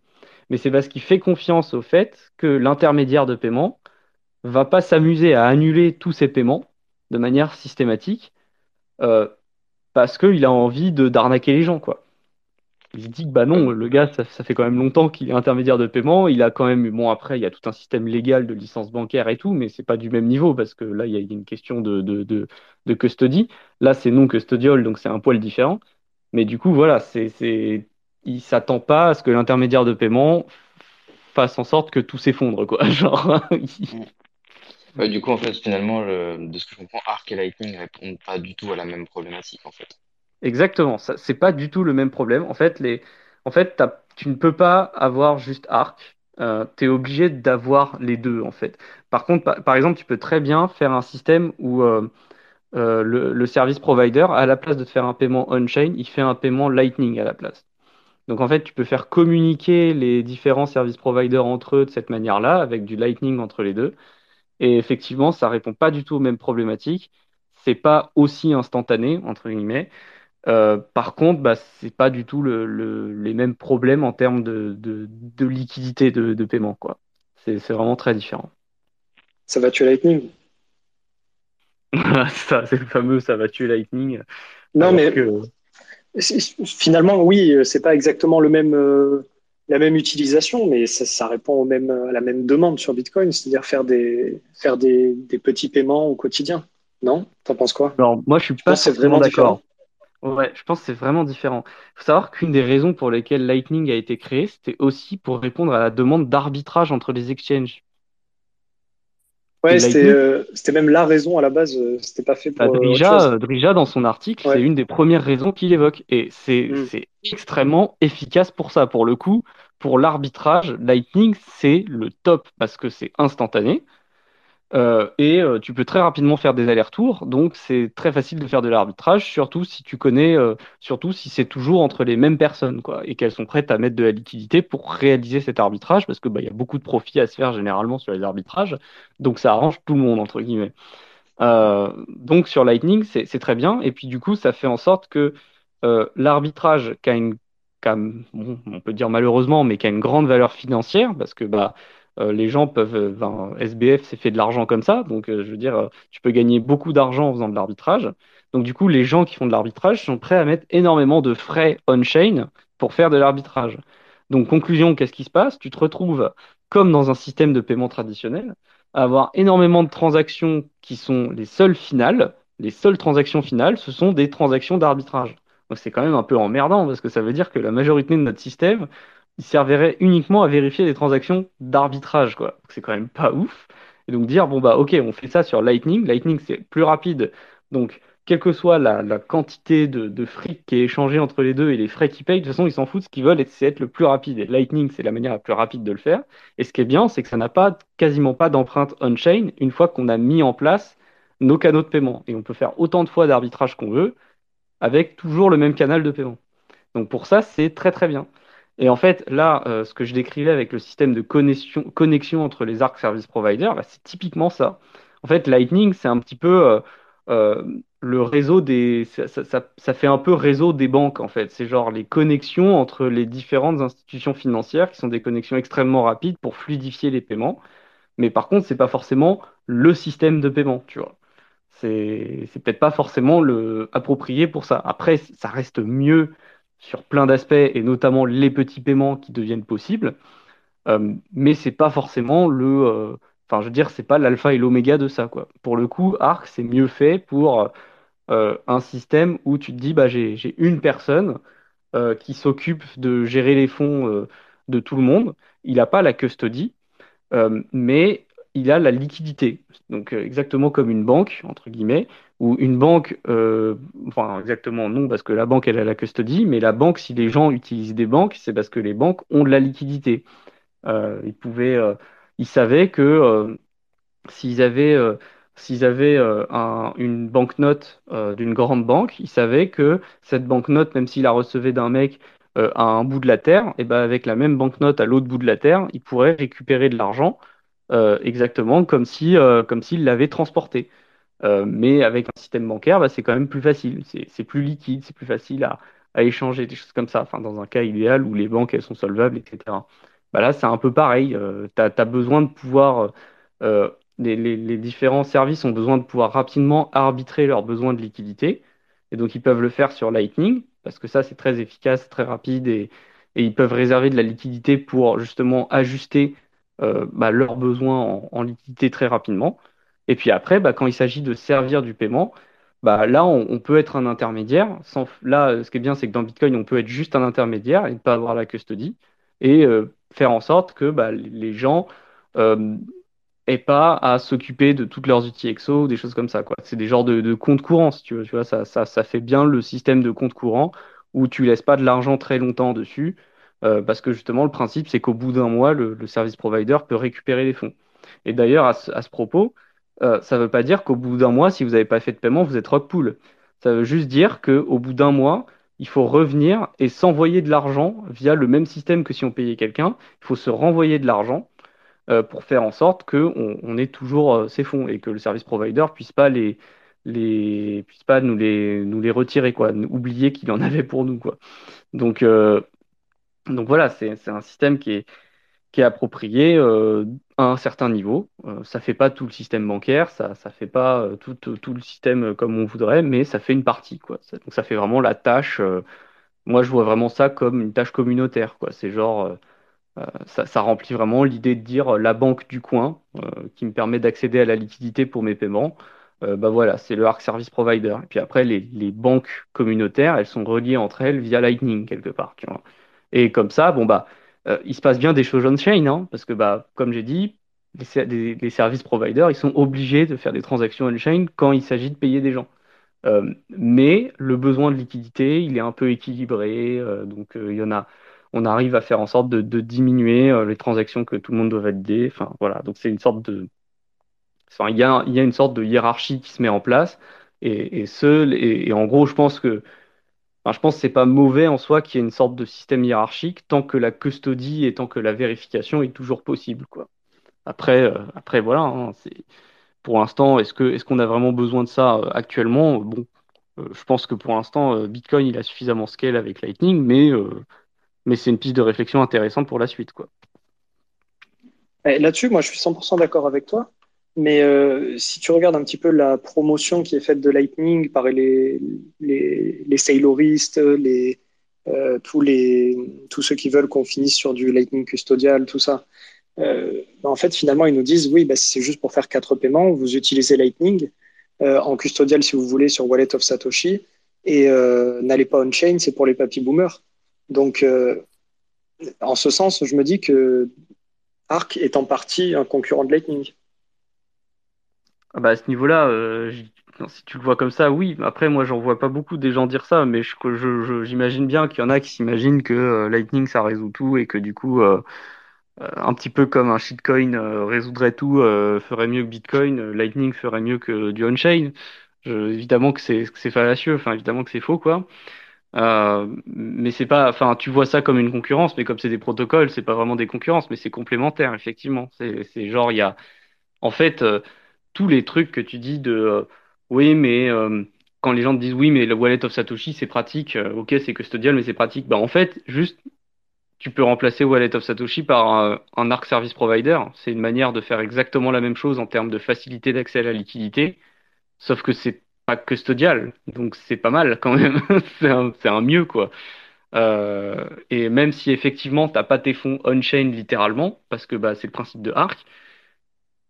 Mais c'est parce qu'il fait confiance au fait que l'intermédiaire de paiement va pas s'amuser à annuler tous ses paiements de manière systématique euh, parce qu'il a envie de d'arnaquer les gens, quoi. Il dit que bah non, le gars, ça, fait quand même longtemps qu'il est intermédiaire de paiement. Il a quand même, bon, après, il y a tout un système légal de licence bancaire et tout, mais c'est pas du même niveau parce que là, il y a une question de, de, de, custody. Là, c'est non custodial, donc c'est un poil différent. Mais du coup, voilà, c'est, c'est, il s'attend pas à ce que l'intermédiaire de paiement fasse en sorte que tout s'effondre, quoi. *laughs* Genre. Du coup, en fait, finalement, de ce que je comprends, Arc et Lightning répondent pas du tout à la même problématique, en fait. Exactement, ça, c'est pas du tout le même problème. En fait, les, en fait tu ne peux pas avoir juste Arc. Euh, tu es obligé d'avoir les deux, en fait. Par contre, par, exemple, tu peux très bien faire un système où euh, euh, le, service provider, à la place de te faire un paiement on-chain, il fait un paiement Lightning à la place. Donc, en fait, tu peux faire communiquer les différents services providers entre eux de cette manière-là, avec du Lightning entre les deux. Et effectivement, ça répond pas du tout aux mêmes problématiques. C'est pas aussi instantané, entre guillemets. Euh, par contre, bah, ce n'est pas du tout les mêmes problèmes en termes de, liquidité de, paiement. Quoi. C'est, vraiment très différent. Ça va tuer Lightning *laughs* ça, C'est le fameux ça va tuer Lightning. Non, mais finalement, oui, c'est pas exactement le même, euh, la même utilisation, mais ça, répond au même, à la même demande sur Bitcoin, c'est-à-dire faire, des, faire des, petits paiements au quotidien. Non? T'en penses quoi? Alors, moi, je suis pas vraiment d'accord. Ouais, je pense que c'est vraiment différent. Il faut savoir qu'une des raisons pour lesquelles Lightning a été créé, c'était aussi pour répondre à la demande d'arbitrage entre les exchanges. Ouais, euh, c'était même la raison à la base, euh, c'était pas fait pour. Bah, euh, Drija, dans son article, c'est une des premières raisons qu'il évoque. Et mm. c'est extrêmement efficace pour ça. Pour le coup, pour l'arbitrage, Lightning, c'est le top parce que c'est instantané. Euh, et euh, tu peux très rapidement faire des allers-retours, donc c'est très facile de faire de l'arbitrage, surtout si tu connais, euh, surtout si c'est toujours entre les mêmes personnes, quoi, et qu'elles sont prêtes à mettre de la liquidité pour réaliser cet arbitrage, parce que bah, il y a beaucoup de profits à se faire généralement sur les arbitrages, donc ça arrange tout le monde entre guillemets. donc sur Lightning, c'est très bien, et puis du coup, ça fait en sorte que l'arbitrage qui a une, bon, on peut dire malheureusement, mais qui a une grande valeur financière, parce que bah euh, les gens peuvent. Euh, SBF, c'est fait de l'argent comme ça. Donc, euh, je veux dire, tu peux gagner beaucoup d'argent en faisant de l'arbitrage. Donc, du coup, les gens qui font de l'arbitrage sont prêts à mettre énormément de frais on-chain pour faire de l'arbitrage. Donc, conclusion, qu'est-ce qui se passe? Tu te retrouves, comme dans un système de paiement traditionnel, à avoir énormément de transactions qui sont les seules finales. Les seules transactions finales, ce sont des transactions d'arbitrage. Donc, c'est quand même un peu emmerdant parce que ça veut dire que la majorité de notre système il servirait uniquement à vérifier des transactions d'arbitrage, quoi. C'est quand même pas ouf. Et donc dire, bon, bah, ok, on fait ça sur Lightning. Lightning, c'est plus rapide. Donc, quelle que soit la, quantité de, fric qui est échangée entre les deux et les frais qu'ils payent, de toute façon, ils s'en foutent. Ce qu'ils veulent, c'est être le plus rapide. Et Lightning, c'est la manière la plus rapide de le faire. Et ce qui est bien, c'est que ça n'a pas, quasiment pas d'empreinte on-chain une fois qu'on a mis en place nos canaux de paiement. Et on peut faire autant de fois d'arbitrage qu'on veut avec toujours le même canal de paiement. Donc pour ça, c'est très très bien. Et en fait, là, euh, ce que je décrivais avec le système de connexion, connexion entre les ARC Service Providers, bah, c'est typiquement ça. En fait, Lightning, c'est un petit peu euh, euh, le réseau des. Ça, fait un peu réseau des banques, en fait. C'est genre les connexions entre les différentes institutions financières qui sont des connexions extrêmement rapides pour fluidifier les paiements. Mais par contre, c'est pas forcément le système de paiement, tu vois. C'est peut-être pas forcément le approprié pour ça. Après, ça reste mieux sur plein d'aspects, et notamment les petits paiements qui deviennent possibles. Euh, mais c'est pas forcément le. Euh, enfin, je veux dire, c'est pas l'alpha et l'oméga de ça, quoi. Pour le coup, Arc, c'est mieux fait pour euh, un système où tu te dis, bah, j'ai une personne qui s'occupe de gérer les fonds de tout le monde. Il n'a pas la custody, mais il a la liquidité. Donc, exactement comme une banque, entre guillemets, ou une banque, euh, enfin exactement non, parce que la banque elle a la custody, mais la banque, si les gens utilisent des banques, c'est parce que les banques ont de la liquidité. Euh, ils pouvaient, euh, ils savaient que s'ils avaient, s'ils avaient une banknote d'une grande banque, ils savaient que cette banknote, même s'il la recevait d'un mec à un bout de la terre, et ben avec la même banknote à l'autre bout de la terre, ils pourraient récupérer de l'argent exactement comme si, comme s'ils l'avaient transporté. Euh, mais avec un système bancaire, bah, c'est quand même plus facile. C'est plus liquide, c'est plus facile à, échanger, des choses comme ça. Enfin, dans un cas idéal où les banques sont solvables, etc. Bah là, c'est un peu pareil. Euh, besoin de pouvoir. Euh, les, différents services ont besoin de pouvoir rapidement arbitrer leurs besoins de liquidité. Et donc, ils peuvent le faire sur Lightning, parce que ça, c'est très efficace, très rapide, et, ils peuvent réserver de la liquidité pour justement ajuster bah, leurs besoins en liquidité très rapidement. Et puis après, bah, quand il s'agit de servir du paiement, bah, là, on, peut être un intermédiaire. Là, ce qui est bien, c'est que dans Bitcoin, on peut être juste un intermédiaire et ne pas avoir la custody et euh, faire en sorte que bah, les gens euh, aient pas à s'occuper de toutes leurs outils EXO ou des choses comme ça. C'est des genres de, comptes courants, si tu veux. Tu vois, ça, fait bien le système de compte courant où tu laisses pas de l'argent très longtemps dessus. Euh, parce que justement, le principe, c'est qu'au bout d'un mois, le, service provider peut récupérer les fonds. Et d'ailleurs, à, ce propos, euh, ça ne veut pas dire qu'au bout d'un mois, si vous n'avez pas fait de paiement, vous êtes rock pool. Ça veut juste dire qu'au bout d'un mois, il faut revenir et s'envoyer de l'argent via le même système que si on payait quelqu'un. Il faut se renvoyer de l'argent euh, pour faire en sorte qu'on on ait toujours euh, ces fonds et que le service provider puisse pas les puisse pas nous les nous les retirer quoi, oublier qu'il en *laughs* avait pour nous quoi. Donc donc voilà, c'est un système qui est qui est approprié euh, à un certain niveau. Euh, ça fait pas tout le système bancaire, ça ça fait pas euh, tout, tout, le système comme on voudrait, mais ça fait une partie quoi. donc ça fait vraiment la tâche. moi je vois vraiment ça comme une tâche communautaire. C'est genre ça, ça, remplit vraiment l'idée de dire la banque du coin qui me permet d'accéder à la liquidité pour mes paiements. bah voilà, c'est le Arc Service Provider. Et puis après, les, les, banques communautaires, elles sont reliées entre elles via Lightning quelque part. Et comme ça, bon bah euh, il se passe bien des choses on-chain, hein, parce que, bah, comme j'ai dit, les, services providers, ils sont obligés de faire des transactions on-chain quand il s'agit de payer des gens. Euh, mais le besoin de liquidité, il est un peu équilibré, euh, donc il y en a, on arrive à faire en sorte de, diminuer les transactions que tout le monde doit valider. Enfin voilà, donc c'est une sorte de, il y a, il y a une sorte de hiérarchie qui se met en place. Et, et, ce, et, en gros, je pense que je pense que c'est pas mauvais en soi qu'il y ait une sorte de système hiérarchique tant que la custodie et tant que la vérification est toujours possible. Quoi. Après, euh, après voilà, hein, c'est pour l'instant, est-ce que est-ce qu'on a vraiment besoin de ça euh, actuellement? Bon, euh, je pense que pour l'instant, Bitcoin il a suffisamment scale avec Lightning, mais mais c'est une piste de réflexion intéressante pour la suite, quoi. Là-dessus, moi, je suis 100% d'accord avec toi. Mais si tu regardes un petit peu la promotion qui est faite de Lightning par les, les, Sayloristes, les, tous, les, tous ceux qui veulent qu'on finisse sur du Lightning custodial, tout ça, euh, bah, en fait, finalement, ils nous disent oui, bah, c'est juste pour faire quatre paiements. Vous utilisez Lightning euh, en custodial si vous voulez sur Wallet of Satoshi et euh, n'allez pas on-chain, c'est pour les papy boomers. Donc, en ce sens, je me dis que Arc est en partie un concurrent de Lightning. Ah bah à ce niveau-là, si tu le vois comme ça, oui. Après, moi, j'en vois pas beaucoup des gens dire ça, mais j'imagine je, bien qu'il y en a qui s'imaginent que Lightning, ça résout tout et que du coup, euh, un petit peu comme un shitcoin euh, résoudrait tout, euh, ferait mieux que Bitcoin, Lightning ferait mieux que du on-chain. évidemment que c'est fallacieux, enfin évidemment que c'est faux quoi. mais c'est pas, enfin tu vois ça comme une concurrence, mais comme c'est des protocoles, c'est pas vraiment des concurrences, mais c'est complémentaire effectivement. C'est c'est genre il y a, en fait, tous les trucs que tu dis de, oui mais quand les gens te disent oui mais le wallet of Satoshi c'est pratique, ok c'est custodial mais c'est pratique, bah en fait juste tu peux remplacer Wallet of Satoshi par un, ARC Service Provider. C'est une manière de faire exactement la même chose en termes de facilité d'accès à la liquidité, sauf que c'est pas custodial, donc c'est pas mal quand même. *laughs* c'est un, mieux quoi. Euh, et même si effectivement t'as pas tes fonds on-chain littéralement, parce que bah, c'est le principe de ARC,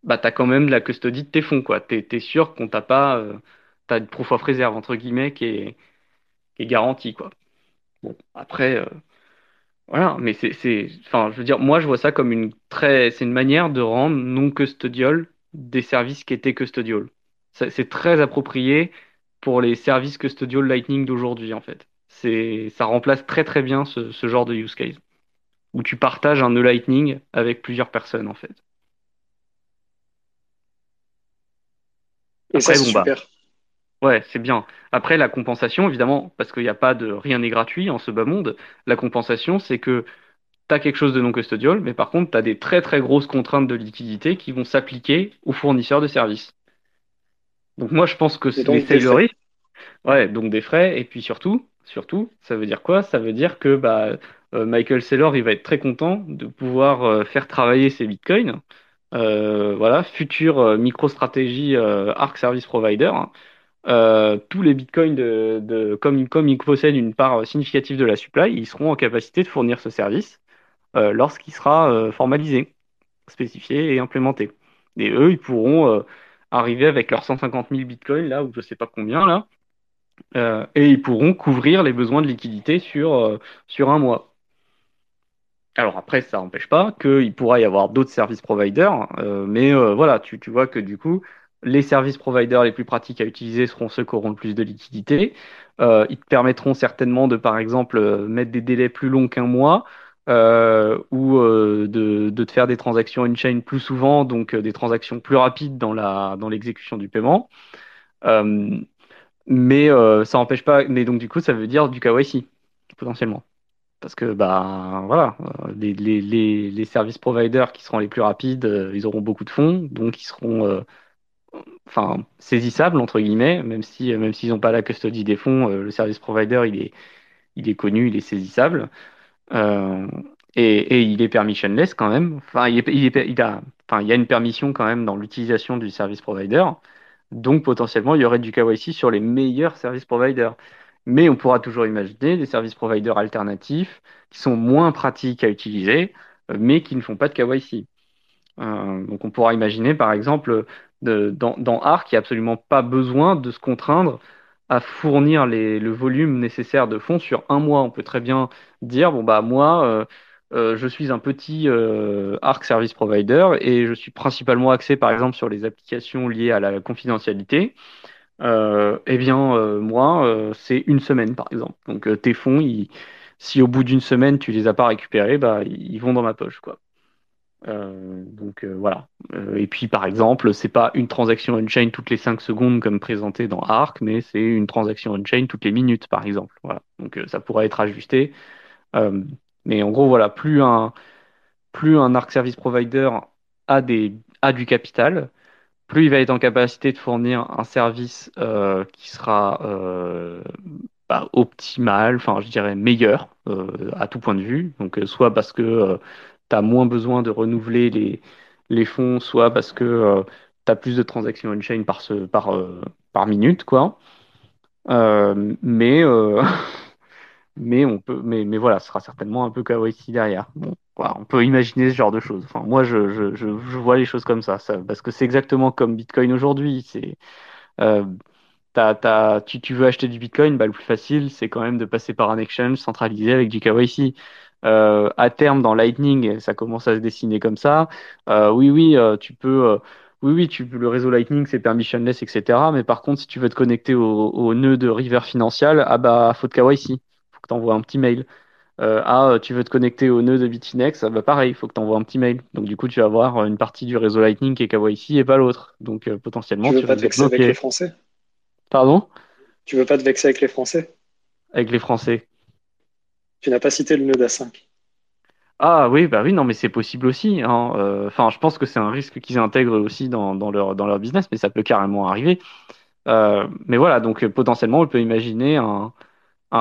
bah t'as quand même la custodie de tes fonds quoi. T'es es sûr qu'on t'a pas, euh, t'as une proof of reserve entre guillemets qui est, qui est garantie quoi. Bon après. Euh, voilà, mais c'est, enfin, je veux dire, moi, je vois ça comme une très, c'est une manière de rendre non custodial des services qui étaient custodial. c'est très approprié pour les services custodial Lightning d'aujourd'hui, en fait. Ça remplace très très bien ce, ce genre de use case où tu partages un nœud Lightning avec plusieurs personnes, en fait. Et ça, c'est bah, super. Ouais, c'est bien. Après, la compensation, évidemment, parce qu'il n'y a pas de rien n'est gratuit en ce bas monde, la compensation, c'est que tu as quelque chose de non custodial, mais par contre, tu as des très très grosses contraintes de liquidité qui vont s'appliquer aux fournisseurs de services. Donc moi, je pense que c'est les Ouais, donc des frais, et puis surtout, surtout, ça veut dire quoi? Ça veut dire que bah, euh, Michael Saylor, il va être très content de pouvoir euh, faire travailler ses bitcoins. Euh, voilà, future micro-stratégie ARC Service Provider. Hein. Euh, tous les bitcoins, de, comme, comme, ils possèdent une part significative de la supply, ils seront en capacité de fournir ce service euh, lorsqu'il sera euh, formalisé, spécifié et implémenté. Et eux, ils pourront arriver avec leurs 150 000 bitcoins, là, ou je sais pas combien, là, et ils pourront couvrir les besoins de liquidité sur, sur un mois. Alors après, ça n'empêche pas qu'il pourra y avoir d'autres services providers, mais voilà, tu, vois que du coup, les services providers les plus pratiques à utiliser seront ceux qui auront le plus de liquidité. Euh, ils te permettront certainement de, par exemple, euh, mettre des délais plus longs qu'un mois euh, ou de, te faire des transactions on-chain plus souvent, donc des transactions plus rapides dans la dans l'exécution du paiement. mais ça n'empêche pas. Mais donc du coup, ça veut dire du KYC potentiellement. Parce que bah voilà, les, les, les, services providers qui seront les plus rapides, ils auront beaucoup de fonds, donc ils seront enfin saisissable entre guillemets, même si même s'ils n'ont pas la custody des fonds, euh, le service provider il est il est connu, il est saisissable euh, et, il est permissionless quand même. Enfin il a enfin il y a une permission quand même dans l'utilisation du service provider, donc potentiellement il y aurait du KYC sur les meilleurs services providers. Mais on pourra toujours imaginer des services providers alternatifs qui sont moins pratiques à utiliser, mais qui ne font pas de KYC. Euh, donc on pourra imaginer par exemple dans, Arc, il n'y a absolument pas besoin de se contraindre à fournir le volume nécessaire de fonds sur un mois. On peut très bien dire, bon bah moi, euh, euh, je suis un petit euh, Arc Service Provider et je suis principalement axé par exemple sur les applications liées à la confidentialité. Eh bien, moi, c'est une semaine par exemple. Donc tes fonds, si au bout d'une semaine tu les as pas récupérés, bah, ils vont dans ma poche. Quoi. Euh, donc euh, voilà. Euh, et puis par exemple, c'est pas une transaction on-chain toutes les 5 secondes comme présenté dans Arc, mais c'est une transaction on-chain toutes les minutes par exemple. Voilà. Donc ça pourrait être ajusté. mais en gros, voilà, plus un, plus un Arc Service Provider a, des, a du capital, plus il va être en capacité de fournir un service qui sera bah, optimal, enfin je dirais meilleur à tout point de vue. Donc soit parce que tu as moins besoin de renouveler les, les fonds, soit parce que euh, tu as plus de transactions on-chain par, par, euh, par minute, quoi. Euh, mais, *laughs* mais, on peut, mais, mais voilà, ce sera certainement un peu KYC derrière. On peut imaginer ce genre de choses. Enfin, moi, je, je, je, vois les choses comme ça, parce que c'est exactement comme Bitcoin aujourd'hui. C'est tu, tu, veux acheter du Bitcoin, bah, le plus facile, c'est quand même de passer par un exchange centralisé avec du KYC. Euh, à terme, dans Lightning, ça commence à se dessiner comme ça. Euh, oui, oui, euh, tu peux. oui, oui, tu, le réseau Lightning, c'est permissionless, etc. Mais par contre, si tu veux te connecter au, nœud de River Financial, ah bah, faut de KYC. Que tu envoies un petit mail. ah, tu veux te connecter au nœud de Bitfinex, ah bah pareil, il faut que tu envoies un petit mail. Donc du coup, tu vas avoir une partie du réseau Lightning qui est KYC et pas l'autre. Donc potentiellement, tu veux pas te vexer avec les Français? Pardon? Tu veux pas te vexer avec les Français? Avec les Français. Tu n'as pas cité le nœud A5. Ah oui, bah oui, non, mais c'est possible aussi. Hein. Euh, enfin, je pense que c'est un risque qu'ils intègrent aussi dans, leur, dans leur business, mais ça peut carrément arriver. Euh, mais voilà, donc potentiellement, on peut imaginer un,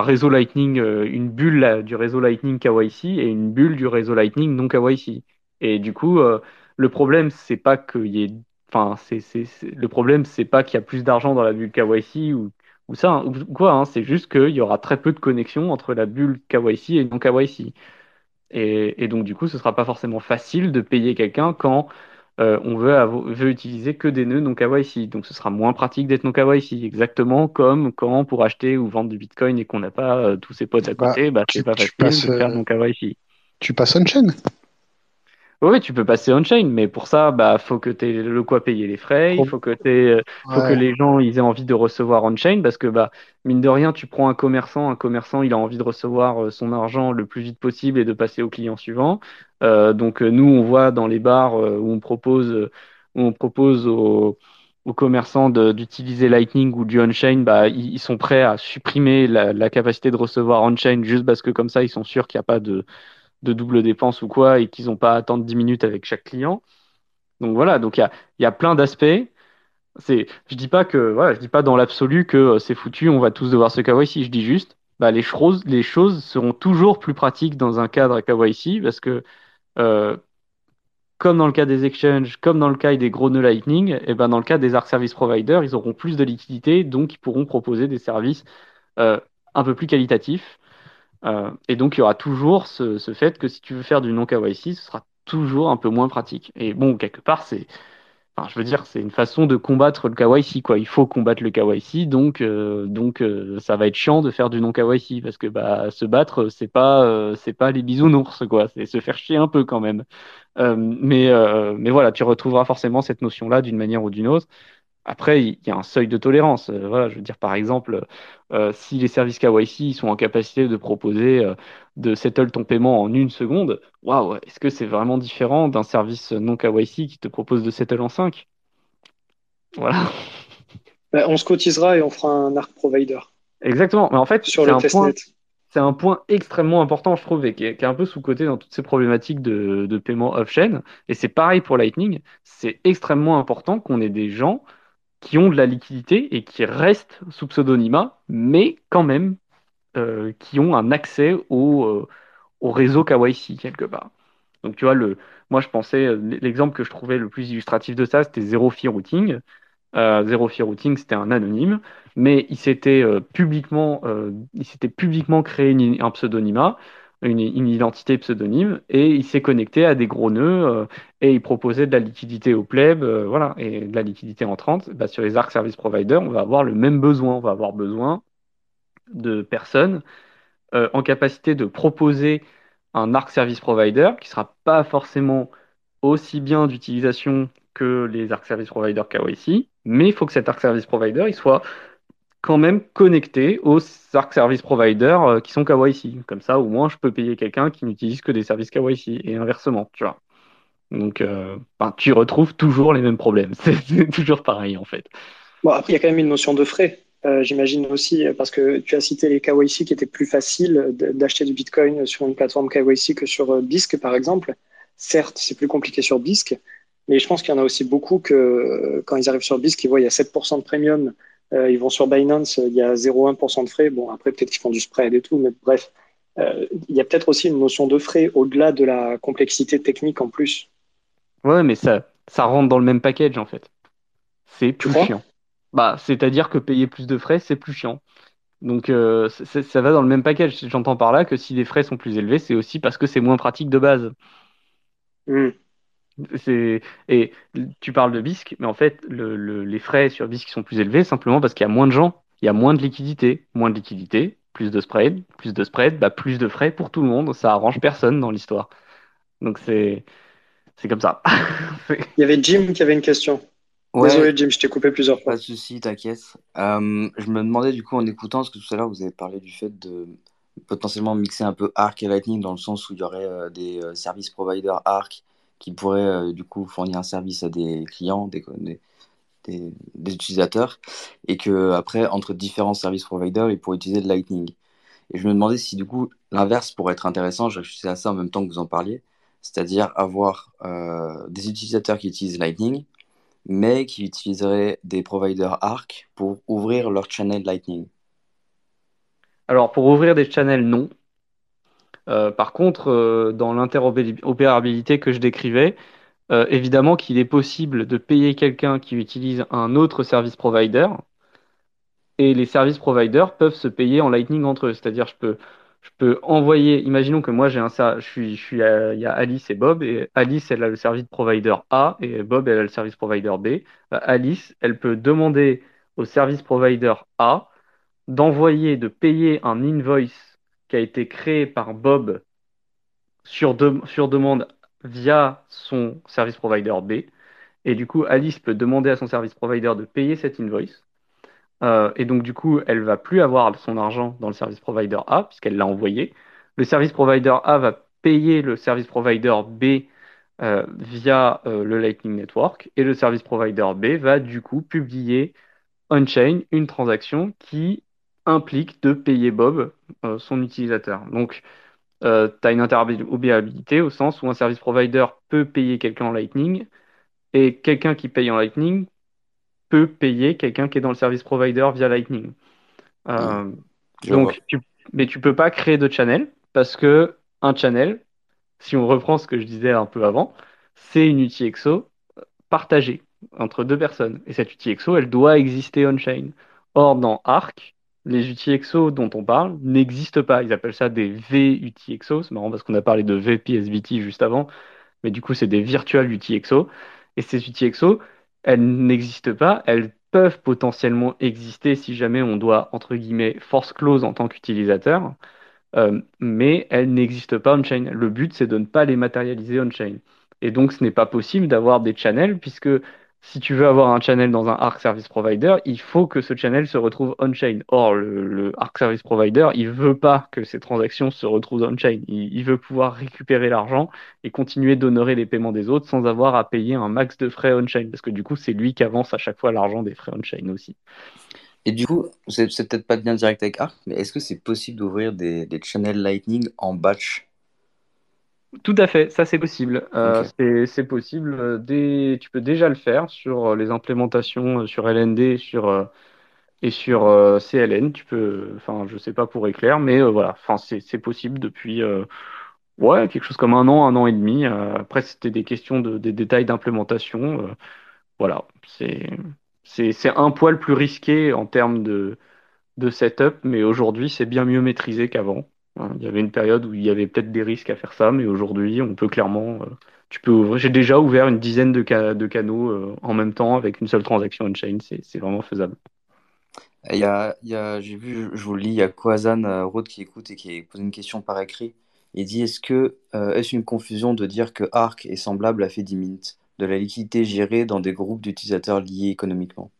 réseau Lightning, euh, une bulle du réseau Lightning KYC et une bulle du réseau Lightning non KYC. Et du coup, le problème, c'est pas qu'il y ait, enfin, c'est, le problème, c'est pas qu'il y a plus d'argent dans la bulle KYC ou ou ça, hein, ou quoi, hein, c'est juste qu'il y aura très peu de connexion entre la bulle KYC et non KYC. Et, et donc, du coup, ce sera pas forcément facile de payer quelqu'un quand euh, on veut, veut utiliser que des nœuds non KYC. Donc, ce sera moins pratique d'être non KYC. Exactement comme quand pour acheter ou vendre du Bitcoin et qu'on n'a pas euh, tous ses potes à bah, côté, bah, c'est pas facile de faire euh, non KYC. Tu passes on-chain oui, tu peux passer on-chain, mais pour ça, bah, faut que tu aies le quoi payer les frais, il faut que euh, faut que les gens ils aient envie de recevoir on-chain, parce que bah, mine de rien, tu prends un commerçant, un commerçant, il a envie de recevoir euh, son argent le plus vite possible et de passer au client suivant. Euh, donc nous, on voit dans les bars où on propose, où on propose aux, commerçants d'utiliser Lightning ou du on-chain, bah, ils, sont prêts à supprimer la, la capacité de recevoir on-chain juste parce que comme ça, ils sont sûrs qu'il n'y a pas de de double dépense ou quoi et qu'ils n'ont pas à attendre 10 minutes avec chaque client. Donc voilà, donc il y a, plein d'aspects. C'est, je dis pas que, voilà, je dis pas dans l'absolu que euh, c'est foutu, on va tous devoir se KYC. Je dis juste, bah, les choses, les choses seront toujours plus pratiques dans un cadre KYC parce que, euh, comme dans le cas des exchanges, comme dans le cas des gros nœuds Lightning, et eh ben dans le cas des ARC Service Providers, ils auront plus de liquidité, donc ils pourront proposer des services euh, un peu plus qualitatifs euh, et donc, il y aura toujours ce, fait que si tu veux faire du non KYC, ce sera toujours un peu moins pratique. Et bon, quelque part, c'est, enfin, je veux dire, c'est une façon de combattre le KYC, quoi. Il faut combattre le KYC, donc, euh, donc, euh, ça va être chiant de faire du non KYC parce que bah, se battre, c'est pas, c'est pas les bisounours, quoi. C'est se faire chier un peu quand même. mais, mais voilà, tu retrouveras forcément cette notion-là d'une manière ou d'une autre. Après, il y a un seuil de tolérance. Euh, voilà, je veux dire, par exemple, euh, si les services KYC sont en capacité de proposer euh, de settle ton paiement en une seconde, waouh, est-ce que c'est vraiment différent d'un service non KYC qui te propose de settle en 5 Voilà. Bah, on se cotisera et on fera un ARC provider. Exactement. Mais en fait, c'est un point. C'est un point extrêmement important, je trouve, et qui est, un peu sous-côté dans toutes ces problématiques de, de paiement off-chain. Et c'est pareil pour Lightning. C'est extrêmement important qu'on ait des gens qui ont de la liquidité et qui restent sous pseudonymat, mais quand même euh, qui ont un accès au, euh, au réseau KYC quelque part. Donc tu vois, le, moi je pensais, euh, l'exemple que je trouvais le plus illustratif de ça, c'était Zero Fee Routing. Zero Fee Routing, c'était un anonyme, mais il s'était publiquement, il publiquement créé un pseudonymat une, identité pseudonyme et il s'est connecté à des gros nœuds euh, et il proposait de la liquidité au pleb, euh, voilà, et de la liquidité entrante. Bah, sur les ARC Service Provider, on va avoir le même besoin. On va avoir besoin de personnes euh, en capacité de proposer un ARC Service Provider qui ne sera pas forcément aussi bien d'utilisation que les ARC Service Provider KYC, mais il faut que cet ARC Service Provider il soit quand même connecté aux ARC Service Providers euh, qui sont KYC. Comme ça, au moins, je peux payer quelqu'un qui n'utilise que des services KYC et inversement, tu vois. Donc, ben, tu retrouves toujours les mêmes problèmes. *laughs* C'est toujours pareil, en fait. Bon, après, il y a quand même une notion de frais. Euh, j'imagine aussi, parce que tu as cité les KYC qui étaient plus faciles d'acheter du Bitcoin sur une plateforme KYC que sur BISC, par exemple. Certes, c'est plus compliqué sur BISC, mais je pense qu'il y en a aussi beaucoup que quand ils arrivent sur BISC, ils voient il y a 7% de premium. Ils vont sur Binance, il y a 0,1% de frais. Bon, après, peut-être qu'ils font du spread et tout, mais bref. Euh, il y a peut-être aussi une notion de frais au-delà de la complexité technique en plus. Ouais, mais ça, ça rentre dans le même package en fait. C'est plus chiant. Bah, c'est-à-dire que payer plus de frais, c'est plus chiant. Donc euh, ça va dans le même package. J'entends par là que si les frais sont plus élevés, c'est aussi parce que c'est moins pratique de base. Hmm. Et tu parles de BISC, mais en fait, les frais sur BISC sont plus élevés simplement parce qu'il y a moins de gens, il y a moins de liquidité. Moins de liquidité, plus de spread, plus de spread, bah, plus de frais pour tout le monde. Ça arrange personne dans l'histoire. Donc c'est c'est comme ça. *laughs* Il y avait Jim qui avait une question. Désolé Jim, je t'ai coupé plusieurs fois. Pas de souci, t'inquiète. Euh, je me demandais du coup en écoutant, parce que tout à l'heure vous avez parlé du fait de potentiellement mixer un peu Arc et Lightning dans le sens où il y aurait euh, des euh, services providers Arc qui pourraient du coup fournir un service à des clients, des, utilisateurs et que après entre différents services providers ils pourraient utiliser le Lightning. Et je me demandais si du coup l'inverse pourrait être intéressant, je réfléchissais à ça en même temps que vous en parliez, c'est-à-dire avoir euh, des utilisateurs qui utilisent Lightning mais qui utiliseraient des providers ARC pour ouvrir leur channel Lightning. Alors pour ouvrir des channels, non. Euh, par contre, euh, dans l'interopérabilité que je décrivais, euh, évidemment qu'il est possible de payer quelqu'un qui utilise un autre service provider et les services providers peuvent se payer en Lightning entre eux. C'est-à-dire, je peux, je peux envoyer, imaginons que moi j'ai un je suis, je suis il y a Alice et Bob, et Alice elle a le service provider A et Bob elle a le service provider B. Alice, elle peut demander au service provider A d'envoyer, de payer un invoice qui a été créé par Bob sur, demande via son service provider B. Et du coup, Alice peut demander à son service provider de payer cette invoice. Euh, et donc, du coup, elle va plus avoir son argent dans le service provider A, puisqu'elle l'a envoyé. Le service provider A va payer le service provider B euh, via euh, le Lightning Network. Et le service provider B va, du coup, publier on-chain une transaction qui implique de payer Bob, son utilisateur. Donc, euh, tu as une interopérabilité au sens où un service provider peut payer quelqu'un en Lightning et quelqu'un qui paye en Lightning peut payer quelqu'un qui est dans le service provider via Lightning. Euh, donc, tu, mais tu peux pas créer de channel parce que un channel, si on reprend ce que je disais un peu avant, c'est une UTXO partagée entre deux personnes. Et cette UTXO, elle doit exister on-chain. Or, dans Arc, les UTXO dont on parle n'existent pas. Ils appellent ça des VUTXO. C'est marrant parce qu'on a parlé de VPSBT juste avant, mais du coup, c'est des virtual UTXO. Et ces UTXO, elles n'existent pas. Elles peuvent potentiellement exister si jamais on doit, entre guillemets, force close en tant qu'utilisateur, euh, mais elles n'existent pas on-chain. Le but, c'est de ne pas les matérialiser on-chain. Et donc, ce n'est pas possible d'avoir des channels puisque si tu veux avoir un channel dans un Arc Service Provider, il faut que ce channel se retrouve on-chain. Or, le, Arc Service Provider, il veut pas que ces transactions se retrouvent on-chain. Il, veut pouvoir récupérer l'argent et continuer d'honorer les paiements des autres sans avoir à payer un max de frais on-chain. Parce que du coup, c'est lui qui avance à chaque fois l'argent des frais on-chain aussi. Et du coup, c'est peut-être pas bien direct avec Arc, mais est-ce que c'est possible d'ouvrir des channels Lightning en batch? Tout à fait, ça c'est possible. Euh, c'est possible. Euh, tu peux déjà le faire sur euh, les implémentations sur LND sur, et sur CLN. Tu peux, enfin, je sais pas pour éclair, mais voilà, enfin, c'est possible depuis ouais, quelque chose comme un an, un an et demi. après, c'était des questions de, des détails d'implémentation. voilà, c'est c'est un poil plus risqué en termes de, de setup, mais aujourd'hui, c'est bien mieux maîtrisé qu'avant. Il y avait une période où il y avait peut-être des risques à faire ça, mais aujourd'hui, on peut clairement. Euh, tu peux ouvrir. J'ai déjà ouvert une dizaine de, de canaux euh, en même temps avec une seule transaction on-chain. C'est vraiment faisable. Il y a, j'ai vu, je vous le lis, il y a Kwazan euh, Road qui écoute et qui pose une question par écrit. Il dit Est-ce que est-ce une confusion de dire que Arc est semblable à Fedimint, de la liquidité gérée dans des groupes d'utilisateurs liés économiquement?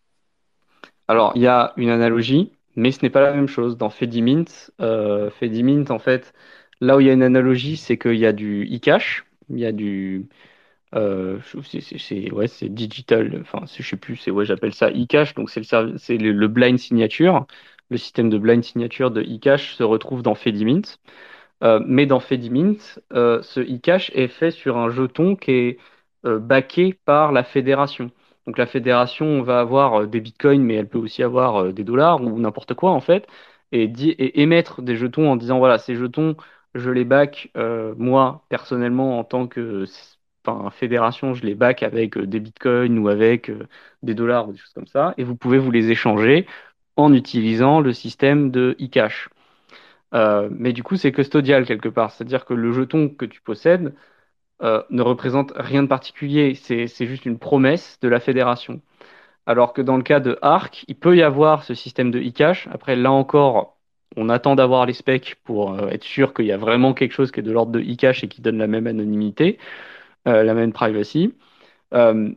Alors, il y a une analogie, mais ce n'est pas la même chose. Dans Fedimint, euh, Fedimint, en fait, là où il y a une analogie, c'est qu'il y a du e-cash, il y a du, Euh, c'est digital, enfin, je sais plus, ouais, j'appelle ça eCash, donc c'est le, blind signature. Le système de blind signature de eCash se retrouve dans Fedimint. Euh, mais dans Fedimint, euh, ce eCash est fait sur un jeton qui est backé par la fédération. Donc la fédération va avoir des bitcoins, mais elle peut aussi avoir des dollars ou n'importe quoi en fait, et, et, émettre des jetons en disant voilà, ces jetons, je les back moi personnellement en tant que fédération, je les back avec des bitcoins ou avec des dollars ou des choses comme ça, et vous pouvez vous les échanger en utilisant le système de eCash. Euh, mais du coup, c'est custodial quelque part. C'est-à-dire que le jeton que tu possèdes euh, ne représente rien de particulier. C'est juste une promesse de la fédération. Alors que dans le cas de Arc, il peut y avoir ce système de e-cash. Après, là encore, on attend d'avoir les specs pour euh, être sûr qu'il y a vraiment quelque chose qui est de l'ordre de e-cash et qui donne la même anonymité, la même privacy.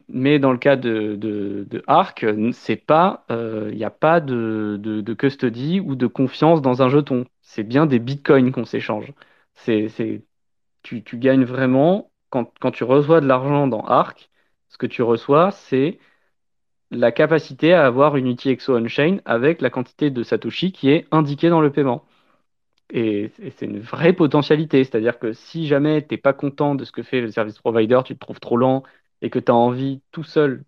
mais dans le cas de, de, Arc, c'est pas, il n'y a pas de, de, custody ou de confiance dans un jeton c'est bien des bitcoins qu'on s'échange. C'est, tu, gagnes vraiment, quand, tu reçois de l'argent dans Arc, ce que tu reçois, c'est la capacité à avoir une UTXO on-chain avec la quantité de Satoshi qui est indiquée dans le paiement. Et, c'est une vraie potentialité. C'est-à-dire que si jamais tu n'es pas content de ce que fait le service provider, tu te trouves trop lent et que tu as envie tout seul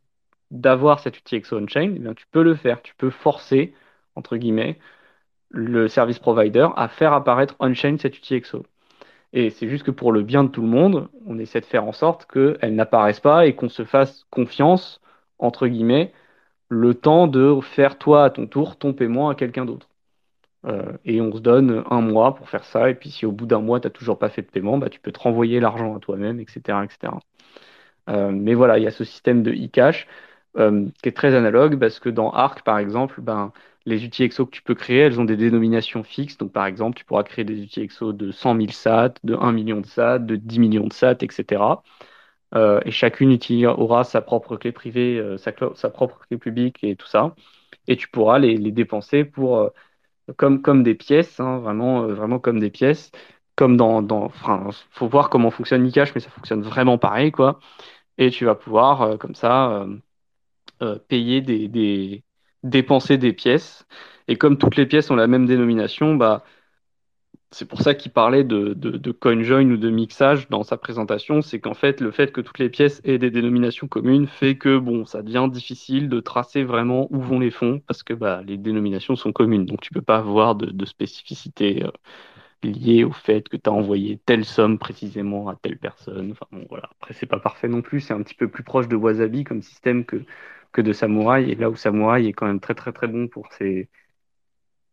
d'avoir cette UTXO on-chain, eh tu peux le faire. Tu peux forcer, entre guillemets, le service provider à faire apparaître on-chain cet UTXO. Et c'est juste que pour le bien de tout le monde, on essaie de faire en sorte qu'elle n'apparaisse pas et qu'on se fasse confiance, entre guillemets, le temps de faire toi à ton tour ton paiement à quelqu'un d'autre. Euh, et on se donne un mois pour faire ça. Et puis si au bout d'un mois, tu n'as toujours pas fait de paiement, bah, tu peux te renvoyer l'argent à toi-même, etc. etc. Euh, mais voilà, il y a ce système de e-cash euh, qui est très analogue parce que dans Arc, par exemple, ben, les UTXO que tu peux créer, elles ont des dénominations fixes. Donc, par exemple, tu pourras créer des UTXO de 100 000 SAT, de 1 million de SAT, de 10 millions de SAT, etc. Euh, et chacune aura sa propre clé privée, euh, sa, propre clé publique et tout ça. Et tu pourras les, dépenser pour, comme, comme des pièces, hein, vraiment, vraiment comme des pièces. Comme dans, dans, faut voir comment fonctionne Nikash, mais ça fonctionne vraiment pareil, quoi. Et tu vas pouvoir, comme ça, payer des dépenser des pièces. Et comme toutes les pièces ont la même dénomination, bah, c'est pour ça qu'il parlait de, de, coin join ou de mixage dans sa présentation, c'est qu'en fait, le fait que toutes les pièces aient des dénominations communes fait que bon, ça devient difficile de tracer vraiment où vont les fonds parce que bah, les dénominations sont communes. Donc tu peux pas avoir de, de spécificité euh, liée au fait que tu as envoyé telle somme précisément à telle personne. Enfin bon, voilà. Après, c'est pas parfait non plus, c'est un petit peu plus proche de Wasabi comme système que que de Samouraï. Et là où Samouraï est quand même très très très bon pour ses,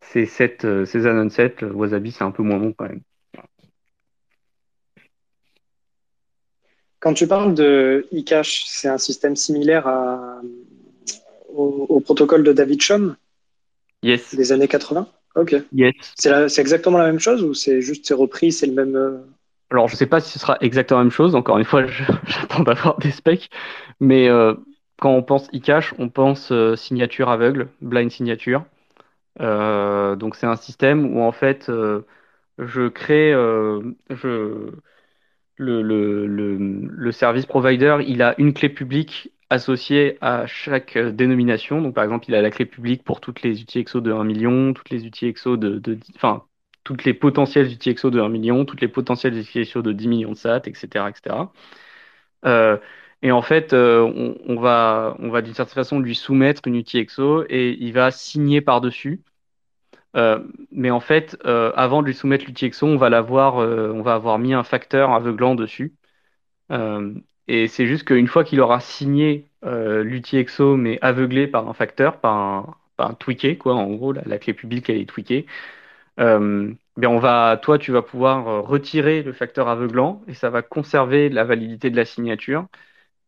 ses, sets, euh, ses Wasabi c'est un peu moins bon quand même. Quand tu parles de eCash, c'est un système similaire au, protocole de David yes. des années 80 Ok. Yes. C'est exactement la même chose ou c'est juste c'est repris, c'est le même. Euh, Alors, je ne sais pas si ce sera exactement la même chose. Encore une fois, *laughs* j'attends d'avoir des specs. Mais euh, quand on pense e-cash, on pense euh, signature aveugle, blind signature. Euh, donc c'est un système où en fait euh, je crée le, service provider, il a une clé publique associée à chaque dénomination. Donc par exemple, il a la clé publique pour toutes les UTXO de 1 million, toutes les UTXO de, de enfin toutes les potentielles UTXO de 1 million, toutes les potentielles UTXO de 10 millions de SAT, etc., etc. Et en fait, euh, on, va, on va d'une certaine façon lui soumettre une UTXO et il va signer par-dessus. Euh, mais en fait, euh, avant de lui soumettre l'UTXO, on va on va avoir mis un facteur aveuglant dessus. et c'est juste qu'une fois qu'il aura signé l'UTXO, mais aveuglé par un facteur, par un, tweaké, quoi, en gros, la, clé publique, elle est tweakée. bien on va, toi, tu vas pouvoir retirer le facteur aveuglant et ça va conserver la validité de la signature.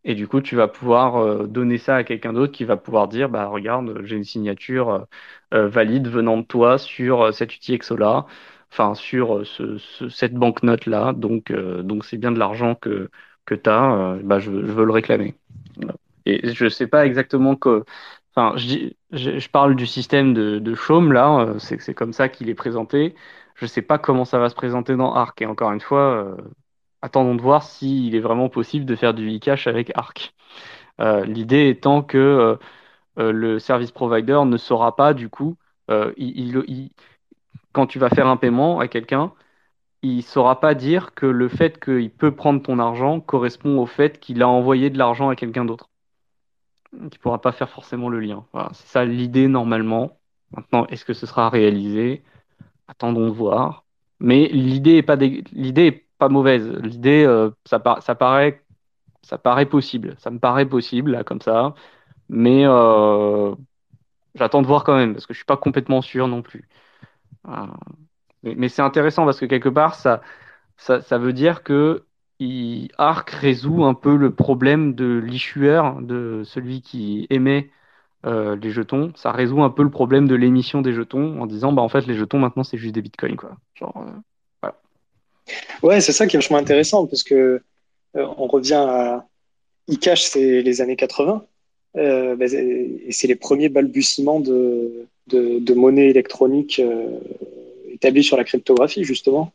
Et du coup, tu vas pouvoir euh, donner ça à quelqu'un d'autre qui va pouvoir dire, bah regarde, j'ai une signature euh, euh, valide venant de toi sur cet UTXO-là, enfin sur ce, cette banque-note-là, donc donc c'est bien de l'argent que, que tu as, bah, je, veux le réclamer. Et je ne sais pas exactement que... Enfin, je, je, parle du système de, de Chaume, là, c'est comme ça qu'il est présenté. Je ne sais pas comment ça va se présenter dans Arc. Et encore une fois, attendons de voir s'il est vraiment possible de faire du e-cash avec Arc. L'idée étant que le service provider ne saura pas, du coup, quand tu vas faire un paiement à quelqu'un, il saura pas dire que le fait qu'il peut prendre ton argent correspond au fait qu'il a envoyé de l'argent à quelqu'un d'autre. Il ne pourra pas faire forcément le lien. c'est ça l'idée normalement. Maintenant, est-ce que ce sera réalisé? Attendons de voir. Mais l'idée est pas pas mauvaise. L'idée, euh, ça, paraît, possible. Ça me paraît possible là comme ça. Mais euh, j'attends de voir quand même parce que je suis pas complètement sûr non plus. Euh, mais, c'est intéressant parce que quelque part, ça, veut dire que Arc résout un peu le problème de l'issueur, de celui qui émet les jetons. Ça résout un peu le problème de l'émission des jetons en disant, bah en fait, les jetons maintenant c'est juste des bitcoins. Genre. Ouais, c'est ça qui est vachement intéressant parce que euh, on revient à eCash, c'est les années 80. Bah, et c'est les premiers balbutiements de, de, de monnaie électronique établi sur la cryptographie, justement.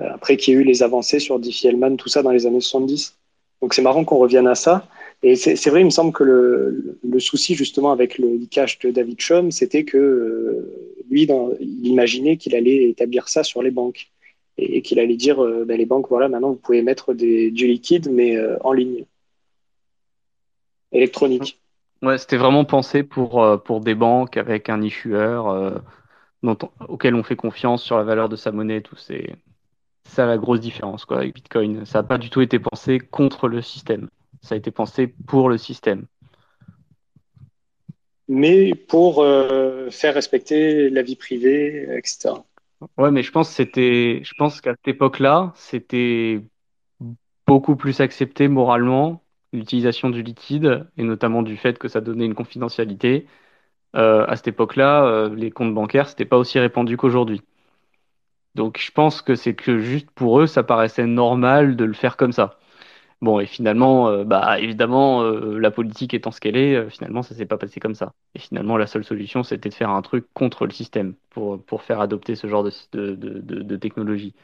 Euh, après qu'il y ait eu les avancées sur Diffie-Hellman, tout ça dans les années 70. Donc c'est marrant qu'on revienne à ça. Et c'est vrai, il me semble que le, souci justement avec le cash de David Chum, c'était que euh, lui, il imaginait qu'il allait établir ça sur les banques et, qu'il allait dire, euh, ben, les banques, voilà, maintenant vous pouvez mettre des, du liquide, mais en ligne, électronique. Ouais, c'était vraiment pensé pour, pour des banques avec un issueur auquel on fait confiance sur la valeur de sa monnaie, tout c'est ça la grosse différence quoi avec Bitcoin. Ça n'a pas du tout été pensé contre le système. Ça a été pensé pour le système. Mais pour euh, faire respecter la vie privée, etc. Ouais, mais je pense c'était, je pense qu'à cette époque-là, c'était beaucoup plus accepté moralement l'utilisation du liquide et notamment du fait que ça donnait une confidentialité euh, à cette époque-là, euh, les comptes bancaires, c'était pas aussi répandu qu'aujourd'hui. Donc je pense que c'est que juste pour eux, ça paraissait normal de le faire comme ça. Bon, et finalement, euh, bah évidemment, la politique étant ce qu'elle est, finalement, ça s'est pas passé comme ça. Et finalement, la seule solution, c'était de faire un truc contre le système pour, pour faire adopter ce genre de, de, de, technologie,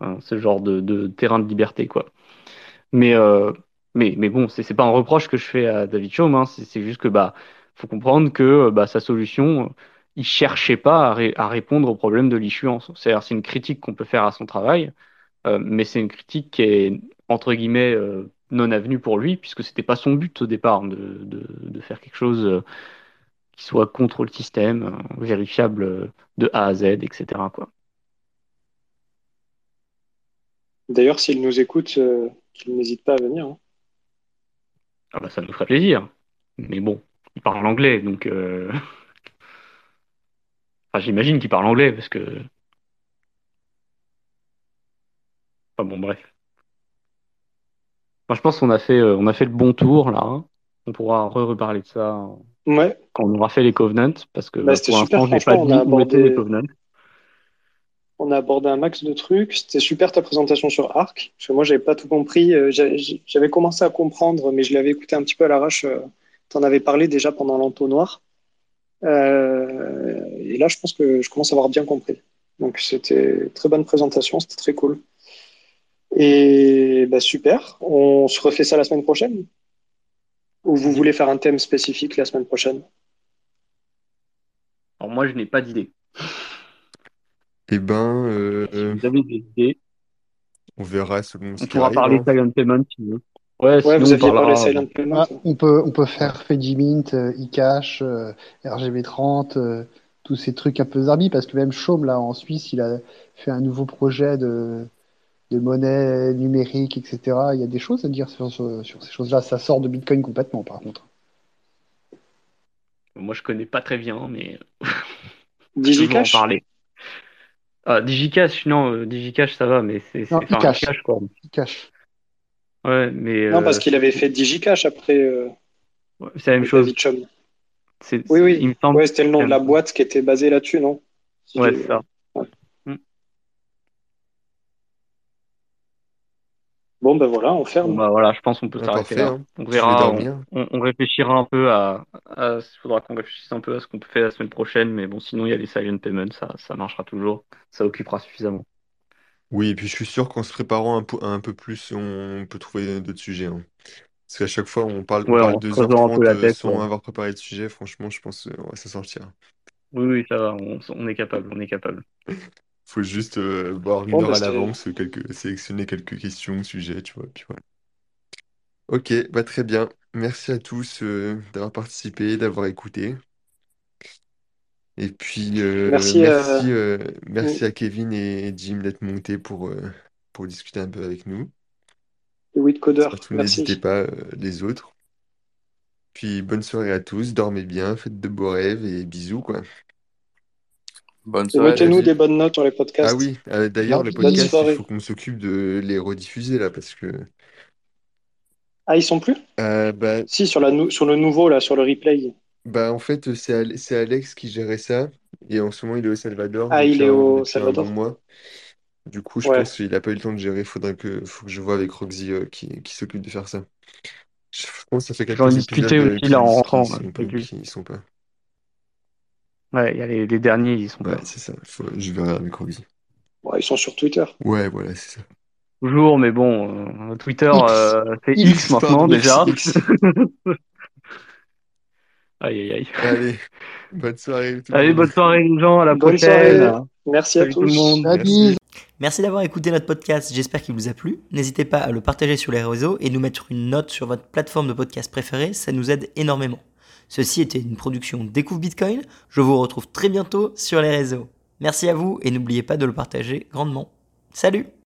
hein, ce genre de, terrain de liberté, quoi. Mais, mais, mais bon, c'est pas un reproche que je fais à David Chaume, hein, c'est juste que bah faut comprendre que euh, bah, sa solution, il cherchait pas à, répondre au problème de l'issuance. C'est-à-dire, c'est une critique qu'on peut faire à son travail, euh, mais c'est une critique qui est entre guillemets euh, non avenue pour lui, puisque c'était pas son but au départ de, de, faire quelque chose qui soit contre le système, vérifiable de A à Z, etc. Quoi. D'ailleurs, s'il nous écoute, qu'il n'hésite pas à venir. Hein. Ah bah, ça nous ferait plaisir. Mais bon, il parle anglais, donc. Euh, *laughs* enfin, j'imagine qu'il parle anglais parce que. Enfin bon, bref. Je pense qu'on a fait, euh, on a fait le bon tour là. Hein. On pourra reparler de ça ouais. quand on aura fait les Covenants, parce que bah, pour l'instant, je pas dit abordé... les Covenants. On a abordé un max de trucs. C'était super ta présentation sur Arc. Parce que moi, j'avais pas tout compris. Euh, j'avais commencé à comprendre, mais je l'avais écouté un petit peu à l'arrache tu en avais parlé déjà pendant l'entonnoir. Euh, et là, je pense que je commence à avoir bien compris. Donc, c'était une très bonne présentation, c'était très cool. Et bah, super, on se refait ça la semaine prochaine? Ou vous voulez faire un thème spécifique la semaine prochaine? Alors, moi, je n'ai pas d'idée. Eh ben. Euh, si vous avez des idées, on verra selon ce On pourra parler de Silent Payment si vous Ouais, vous aviez parlé Silent Payment. Ah, on, peut, on peut faire Fedimint, euh, eCash, euh, RGB30, euh, tous ces trucs un peu zarbi, parce que même Chaume, là, en Suisse, il a fait un nouveau projet de, de monnaie numérique, etc. Il y a des choses à dire sur, sur, ces choses-là. Ça sort de Bitcoin complètement, par contre. Moi, je connais pas très bien, mais. *laughs* DigiCash parler. Ah, DigiCash, non, DigiCash, ça va, mais c'est. Non, quoi. eCash. Ouais, mais. Non, parce euh, qu'il avait fait DigiCash après. Euh, c'est la même chose. Oui, oui. Ouais, c'était le nom de la boîte qui était basée là-dessus, non? Ouais, c'est ça. Bon, ben voilà, on ferme. bah, voilà, je pense qu'on peut s'arrêter là. Hein. On verra, on, réfléchira un peu à. Il faudra qu'on réfléchisse un peu à ce qu'on peut faire la semaine prochaine, mais bon, sinon, il y a les silent payments, ça, ça marchera toujours. Ça occupera suffisamment. Oui, et puis je suis sûr qu'en se préparant un peu, un peu plus, on peut trouver d'autres sujets. hein. Parce qu'à chaque fois, on parle, on Ouais, parle en creusant un peu 2h30 la euh, tête, sans ouais. avoir préparé de sujet. Franchement, je pense qu'on va s'en sortir. Oui, oui, ça va, on, on est capable, on est capable. *laughs* Faut juste euh, boire une Bon, heure bah, à c'était- l'avance, quelques, sélectionner quelques questions, sujets, tu vois. Puis voilà. Ok, bah très bien. Merci à tous euh, d'avoir participé, d'avoir écouté. Et puis, euh, Merci, merci, euh, merci à Kevin et Jim d'être montés pour, euh, pour discuter un peu avec nous. Le Weedcoder, Surtout, n'hésitez merci. pas, euh, les autres. Puis, bonne soirée à tous, dormez bien, faites de beaux rêves et bisous, quoi. Bonne Et soirée. mettez-nous des bonnes notes sur les Ah podcasts. oui, euh, d'ailleurs, le Bonne Bonne podcast, il faut qu'on s'occupe de les rediffuser, là, parce que... Ah, ils sont plus? euh, bah, Si, sur, la nou- sur le nouveau, là, sur le replay. Bah, en fait, c'est c'est Alex qui gérait ça. Et en ce moment, il est au Salvador Ah, il est un, au Salvador? bon mois. Du coup, je Ouais. pense qu'il n'a pas eu le temps de gérer. Faudrait que, faut que je vois avec Roxy euh, qui, qui s'occupe de faire ça. Je pense que ça fait J'en quelques discutais épisodes euh, aussi là en rentrant qui sont, pas- lui. qui sont pas. Ouais, il y a les, les derniers, ils sont Ouais, pas. c'est ça. Faut- je verrai avec Roxy. Ouais, ils sont sur Twitter. Ouais, voilà, c'est ça. Toujours, mais bon, euh, Twitter, X. euh, c'est X, X maintenant pardon, déjà. X. *laughs* Aïe, aïe, aïe. Allez, bonne soirée tout le Allez, monde. bonne soirée les gens, à la Bonne prochaine. soirée. Merci à Salut tout le tous. monde. Merci. Merci d'avoir écouté notre podcast, j'espère qu'il vous a plu. N'hésitez pas à le partager sur les réseaux et nous mettre une note sur votre plateforme de podcast préférée, ça nous aide énormément. Ceci était une production Découvre Bitcoin, je vous retrouve très bientôt sur les réseaux. Merci à vous et n'oubliez pas de le partager grandement. Salut